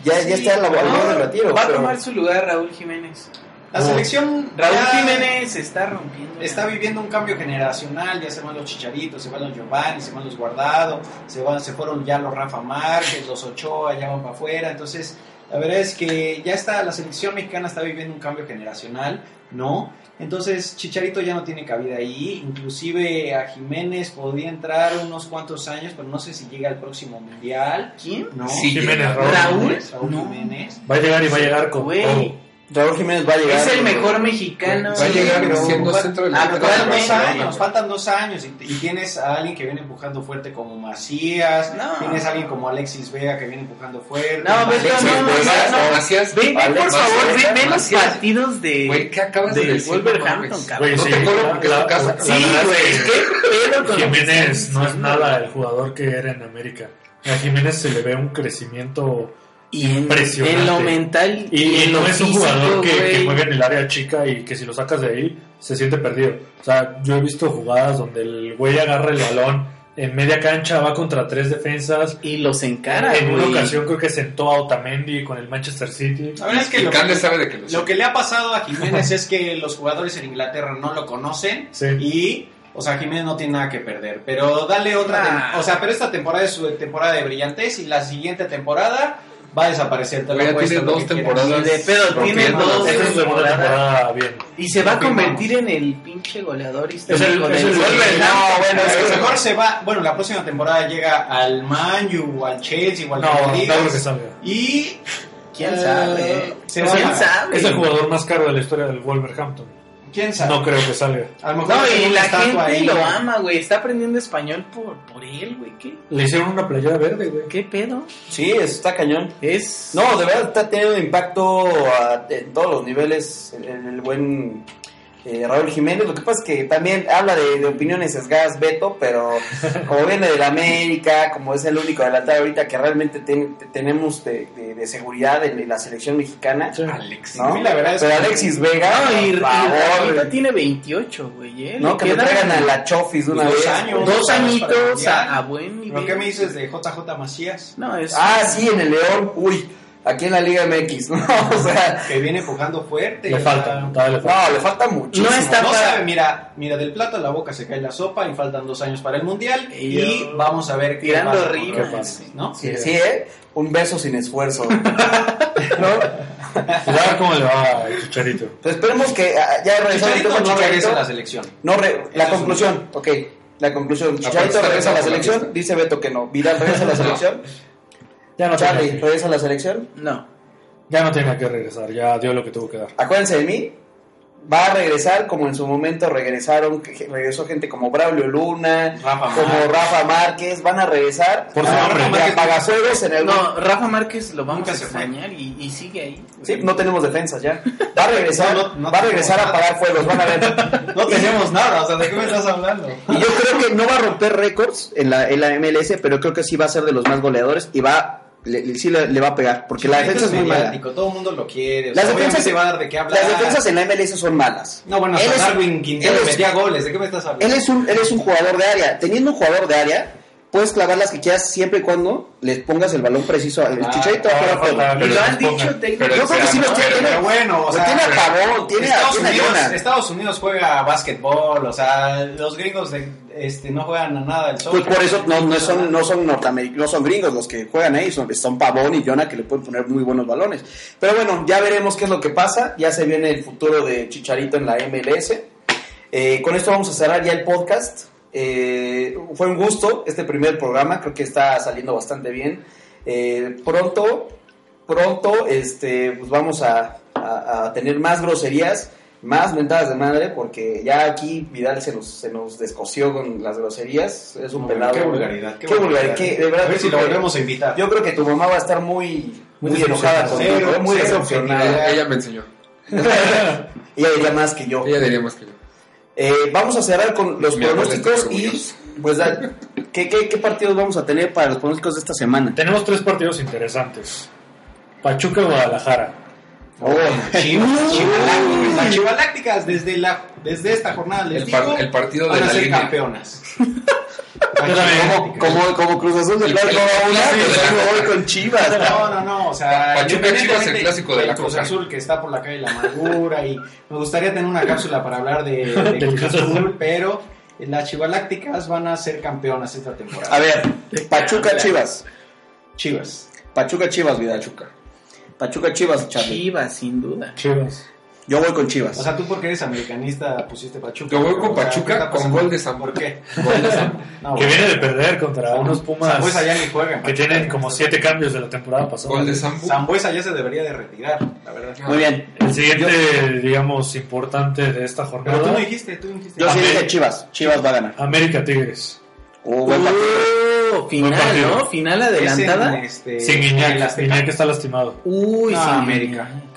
Ya, ya está al borde del retiro. Va a pero- tomar su lugar Raúl Jiménez. La selección Raúl ya Jiménez está rompiendo. está viviendo un cambio generacional, ya se van los Chicharitos, se van los Giovanni, se van los Guardado, se van, se fueron ya los Rafa Márquez, los Ochoa, ya van para afuera, entonces la verdad es que ya está, la selección mexicana está viviendo un cambio generacional, ¿no? Entonces Chicharito ya no tiene cabida ahí, inclusive a Jiménez podría entrar unos cuantos años, pero no sé si llega al próximo mundial, ¿Quién? ¿no? Sí, Jiménez. Raúl. Raúl. Raúl No. Jiménez. Va a llegar y va a llegar con Güey. Todo. Raúl Jiménez va a llegar. Es el mejor mexicano. Va a llegar pero siendo centro del campo. faltan dos Actualmente. años, faltan dos años y, y tienes a alguien que viene empujando fuerte como Macías, No. tienes a alguien como Alexis Vega que viene empujando fuerte. No, Beto, Alexis no, no, Vega, no, no. Macías, Ven, ven, por Macías, favor, ven, ven los Macías. partidos de. Güey, ¿qué acabas de del decir? Wolverhampton, cabrón. Güey, No sí, te cobro porque es tu casa. la Sí, güey, qué pedo con Jiménez no es nada el jugador que era en América. A Jiménez se le ve un crecimiento Y en, impresionante. en lo mental Y, y en no lo es un jugador que, que juega en el área chica y que si lo sacas de ahí se siente perdido. O sea, yo he visto jugadas donde el güey agarra el balón en media cancha, va contra tres defensas. Y los encara, en una güey. ocasión creo que sentó a Otamendi con el Manchester City. La verdad es que Y lo, Candes sabe de que lo lo que le ha pasado a Jiménez es que los jugadores en Inglaterra no lo conocen Sí. y, o sea, Jiménez no tiene nada que perder. Pero dale otra, Nah. o sea, pero esta temporada es su temporada de brillantez y la siguiente temporada va a desaparecer. Te lo tiene dos temporadas. Y de pedo, tiene dos las- Esta es su segunda temporada. temporada bien. Y se va a convertir en el pinche goleador histórico del. No, bueno, es que cabrón. mejor se va. Bueno, la próxima temporada llega al Man U, al Chelsea, o al No, que salga. Y. ¿Quién eh, sabe? se Es va el- a- ¿Quién sabe? Es el jugador más caro de la historia del Wolverhampton. ¿Quién sabe? No creo que salga. A lo mejor No, y la gente ahí. lo ama, güey. Está aprendiendo español por, por él, güey. ¿Qué? Le hicieron una playera verde, güey. ¿Qué pedo? Sí, eso está cañón. Es. No, de verdad está teniendo impacto a- en todos los niveles el, el buen eh, Raúl Jiménez. Lo que pasa es que también habla de, de opiniones sesgadas Beto, pero como viene de la América, como es el único delantero ahorita que realmente ten- te- tenemos de, de- de seguridad en, en la selección mexicana. Alexis. ¿no? A mí la verdad es pero que- Alexis Vega, No, y, y por favor, ahorita tiene 28, güey. ¿eh? no, Le que me quedan traigan a la Chofis de una Dos vez. años. Dos añitos a buen nivel. ¿Pero qué me dices de JJ Macías? No, es. Ah, sí, en el León, uy, aquí en la Liga MX, ¿no? O sea, Que viene empujando fuerte. Le falta, todavía le falta. no, le falta muchísimo. No está No para- sabe, mira, mira, del plato a la boca se cae la sopa y faltan dos años para el mundial. Y Y, vamos a ver qué Tirando pasa rimas. Alexis, ¿no? Sí, sí, ¿eh? Un beso sin esfuerzo. ¿No? Pues a ver cómo le va a Chicharito. Pues esperemos que ah, ya regresando Chicharito no Chicharito. regresa a la selección. No re- la conclusión, ok. La conclusión. Chicharito regresa a la la selección. Dice Beto que no. Vidal regresa a la selección. Ya no, Charlie regresa a la selección. No. ya no tiene que regresar, ya dio lo que tuvo que dar. Acuérdense de mí. Va a regresar como en su momento regresaron, regresó gente como Braulio Luna, Rafa como Márquez. Rafa Márquez, van a regresar Por su nombre. a Márquez- en el No, Rafa Márquez lo vamos Nunca a extrañar y, y sigue ahí. Sí, no tenemos defensas ya. Va a regresar, No, no, no va a regresar a apagar fuegos, van a ver. No tenemos nada, o sea, ¿de qué me estás hablando? Y yo creo que no va a romper récords en la, en la MLS, pero creo que sí va a ser de los más goleadores y va le, sí le, le va a pegar, porque la defensa es muy mala. todo el mundo lo quiere. o Las sea, defensas, obviamente va a dar de qué hablar. las defensas en la MLS son malas. No, bueno, Él hasta es Darwin Quintero es- metía goles, ¿de qué me estás hablando? Él es, un, él es un jugador de área. Teniendo un jugador de área, puedes clavar las que quieras siempre y cuando les pongas el balón preciso. El Ah, chicharito a juego. Y lo han dicho técnicos. Yo creo que sí los tiene. Pero bueno, o sea, tiene a Pavón, tiene a, Estados, tiene a Unidos, Jonah. Estados Unidos juega básquetbol, o sea, los gringos de, este, no juegan a nada del Pues soccer. por eso no, no son, no son norteamericanos, no son gringos los que juegan ahí, son, son Pavón y Jonah que le pueden poner muy buenos balones. Pero bueno, ya veremos qué es lo que pasa. Ya se viene el futuro de Chicharito en la MLS. Eh, con esto vamos a cerrar ya el podcast. Eh, fue un gusto este primer programa, creo que está saliendo bastante bien. Eh, pronto, pronto, este, pues vamos a, a- a tener más groserías, más mentadas de madre, porque ya aquí Vidal se nos, se nos descoció con las groserías. Es un No, pelado. Qué vulgaridad, qué, Qué vulgaridad, qué- de verdad a ver si lo volvemos a invitar. Yo creo que tu mamá va a estar muy, muy Muy enojada contigo, Cero, muy decepcionada. Ella me enseñó. Ella diría más que yo. Ella diría más que yo. Eh, vamos a cerrar con los pronósticos y pues da- ¿qué, qué, qué partidos vamos a tener para los pronósticos de esta semana? Tenemos tres partidos interesantes. Pachuca Guadalajara. Oh, Chivas, las Chivalácticas, desde, la, desde esta jornada les El par- digo, el partido van de a la ser línea. campeonas. como, como, como Cruz Azul de El- Plata el- no va a una, el- yo me voy con Chivas. No, no, no, o sea, Pachuca Chivas, el clásico de la Cruz. Azul que está por la calle de la amargura y me gustaría tener una cápsula para hablar de, de Cruz Azul, pero las Chivalácticas van a ser campeonas esta temporada. A ver, Pachuca Chivas. Chivas. Pachuca Chivas, Vidal. Pachuca. Chivas, Charlie. Chivas, sin duda. Chivas. Yo voy con Chivas. O sea, tú porque eres americanista pusiste Pachuca. Yo voy con Pachuca ¿qué está con gol de Zambo. ¿Por qué? Gol de. No, Que bueno. viene de perder contra unos Pumas Zambuesa ya ni juega. que tienen como siete cambios de la temporada pasada. Gol de Zambo. Zambuesa ya se debería de retirar, la verdad. Muy bien. El siguiente, digamos, importante de esta Pero tú jornada, no dijiste, tú dijiste. Yo sí dije Chivas. Chivas va a ganar. América Tigres. Oh, buen partido. Oh, final, partido. ¿no? Final Es en, adelantada. este, el Guiñac. Guiñac está lastimado. Uy, No, sin América. Guiñac.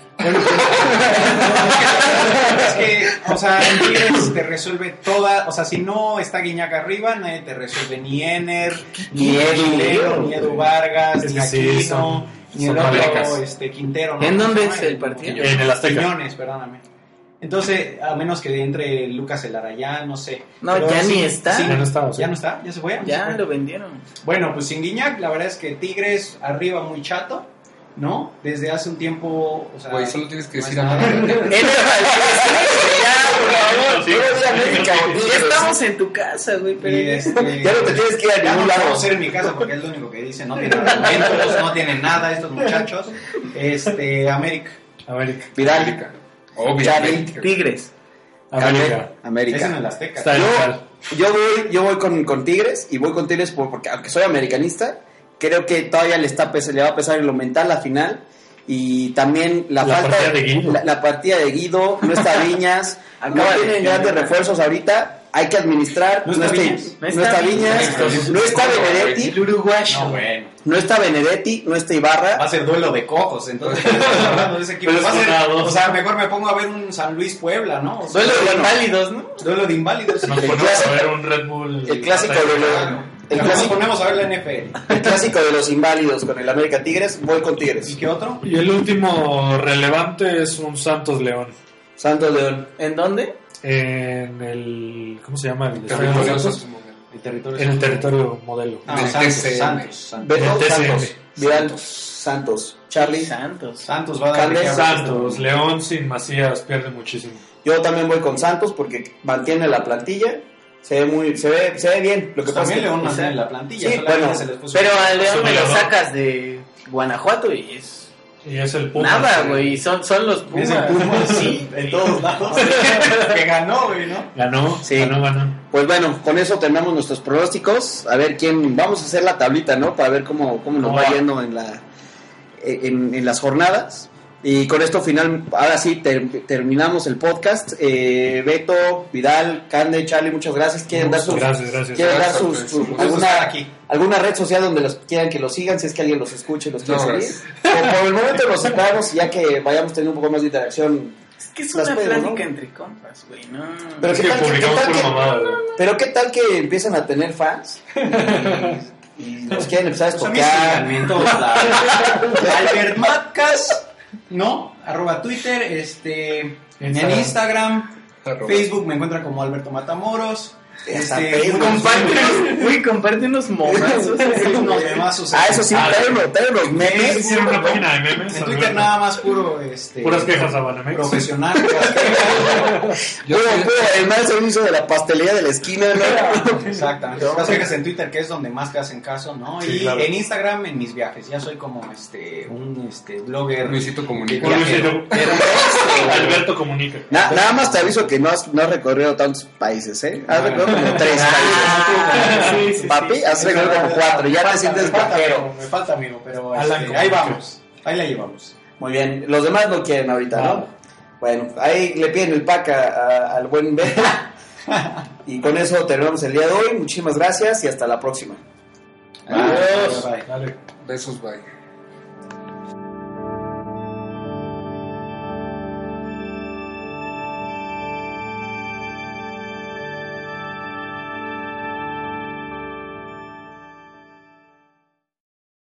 es que, o sea, en Tigres te resuelve toda, o sea, si no está Guiñac arriba, nadie te resuelve ni Ener, ni Edu, ni Edu Vargas, Es ni que sí, Aquino, son- ni el otro, este, Quintero. ¿En dónde ¿Cómo es el partido? En el Azteca. Quiñones, perdóname. Entonces, a menos que entre Lucas Elarayán, no sé. No, Pero ya sí, ni está. sí, Ya no está, sí. ¿Ya no está? ¿Ya se fue? Ya se fue? lo vendieron. Bueno, pues sin Guiñac, la verdad es que Tigres arriba muy chato, ¿no? Desde hace un tiempo, o sea... Güey, solo tienes que no decir nada. Ya, por favor. Yo voy a América, güey. Ya estamos en tu casa, güey. Pero este, Ya no te tienes que ir a ningún no lado. puedo ser en mi casa porque es lo único que dice. No tienen argumentos, no tienen nada estos muchachos. Este, América. América. Vidal. Obviamente. Tigres. América. América. Es en el Azteca. Está en Yo, yo voy, yo voy con, con Tigres y voy con Tigres por- porque aunque soy americanista, creo que todavía le, está, le va a pesar en lo mental la final y también la, La falta partida de Guido. La, la partida de Guido, no está Viñas, no tienen grandes refuerzos ahorita, hay que administrar, ¿No está Viñas? no está Viñas, no está Benedetti, El uruguayo. No, bueno. no está Benedetti, no está Ibarra, Va a ser duelo de cojos, entonces estamos hablando de ese equipo. Pero Va a ser- o sea, mejor me pongo a ver un San Luis Puebla, ¿no? O sea, Duelo de inválidos, ¿no? duelo de inválidos. Nos El ponemos clásico- a ver un Red Bull. el clásico de los, el Nos clásico, ponemos a ver la NFL. el clásico de los inválidos con el América Tigres, voy con ¿Y Tigres. qué otro? Y el último relevante es un Santos León. Santos León. ¿En dónde? En el. ¿Cómo se llama? El de Territorio Santos. Santos. El territorio. En el territorio modelo. No, Del Santos, TCM. Santos, Santos. Beto El TCM. Santos. Vidal Santos. Charlie. Santos. Santos va a dar. Santos, León sin Macías pierde muchísimo. Yo también voy con Santos porque mantiene la plantilla. Se ve muy, se ve, se ve bien. Lo que Pues pasa también es que León mantiene la plantilla. sí, solamente bueno, se les puso- Pero a León me lo sacas de Guanajuato y es Y es el Pumas. nada, güey. Son, son los Pumas. Es el Pumas, Sí. en todos lados. que ganó, güey, ¿no? Ganó, Sí. ganó, ganó. Pues bueno, con eso terminamos nuestros pronósticos. A ver quién. Vamos a hacer la tablita, ¿no? Para ver cómo, cómo nos ¿Cómo va va? yendo en, la, en, en las jornadas. Y con esto final, ahora sí, ter- terminamos el podcast. Eh, Beto, Vidal, Cande, Charlie, muchas gracias. ¿Quieren dar sus, Gracias, gracias. ¿quieren dar Gracias, sus, pues. sus- alguna, aquí. alguna red social donde los quieran que los sigan? Si es que alguien los escuche y los quiere No, seguir. Por, por el momento los separamos, ya que vayamos teniendo un poco más de interacción. Es que es Las una plática ¿no? entre compas, güey. No. Pero Es ¿qué que tal que- publicamos qué tal pura que- mamada, güey. Pero qué tal que empiezan a tener fans y, y los quieren empezar a Pues lados. Albert Matcas, ¿no? Arroba Twitter, este, en Instagram. Facebook me encuentran como Alberto Matamoros. Este, Facebook. Comparte unos, güey, comparte unos momazos. memazos en- Ah, eso sí, Ah, unos en memes. Hicieron una página de memes. En Twitter nada más puro, este, Puras quejas a Banamex. profesional. Yo Puro, el mal servicio de la pastelería de la esquina, ¿no? Exactamente. Puras quejas en Twitter, que es donde más te hacen caso, ¿no? Sí, y claro. en Instagram, en mis viajes. Ya soy como este, un este, blogger. Luisito comunica. Este, Alberto comunica. Na- nada más te aviso que no has, no has recorrido tantos países, ¿eh? Has recorrido como tres Ah, sí, países. sí, Papi, sí. has recorrido como cuatro. Ya te sientes amigo, Me falta, amigo, pero este, ahí vamos. Ahí la llevamos. Muy bien. Los demás no quieren ahorita, ¿no? No. Bueno, ahí le piden el pack a- a- al buen Ben. y con eso terminamos el día de hoy. Muchísimas gracias y hasta la próxima. Adiós. Bye. Dale. Besos, bye.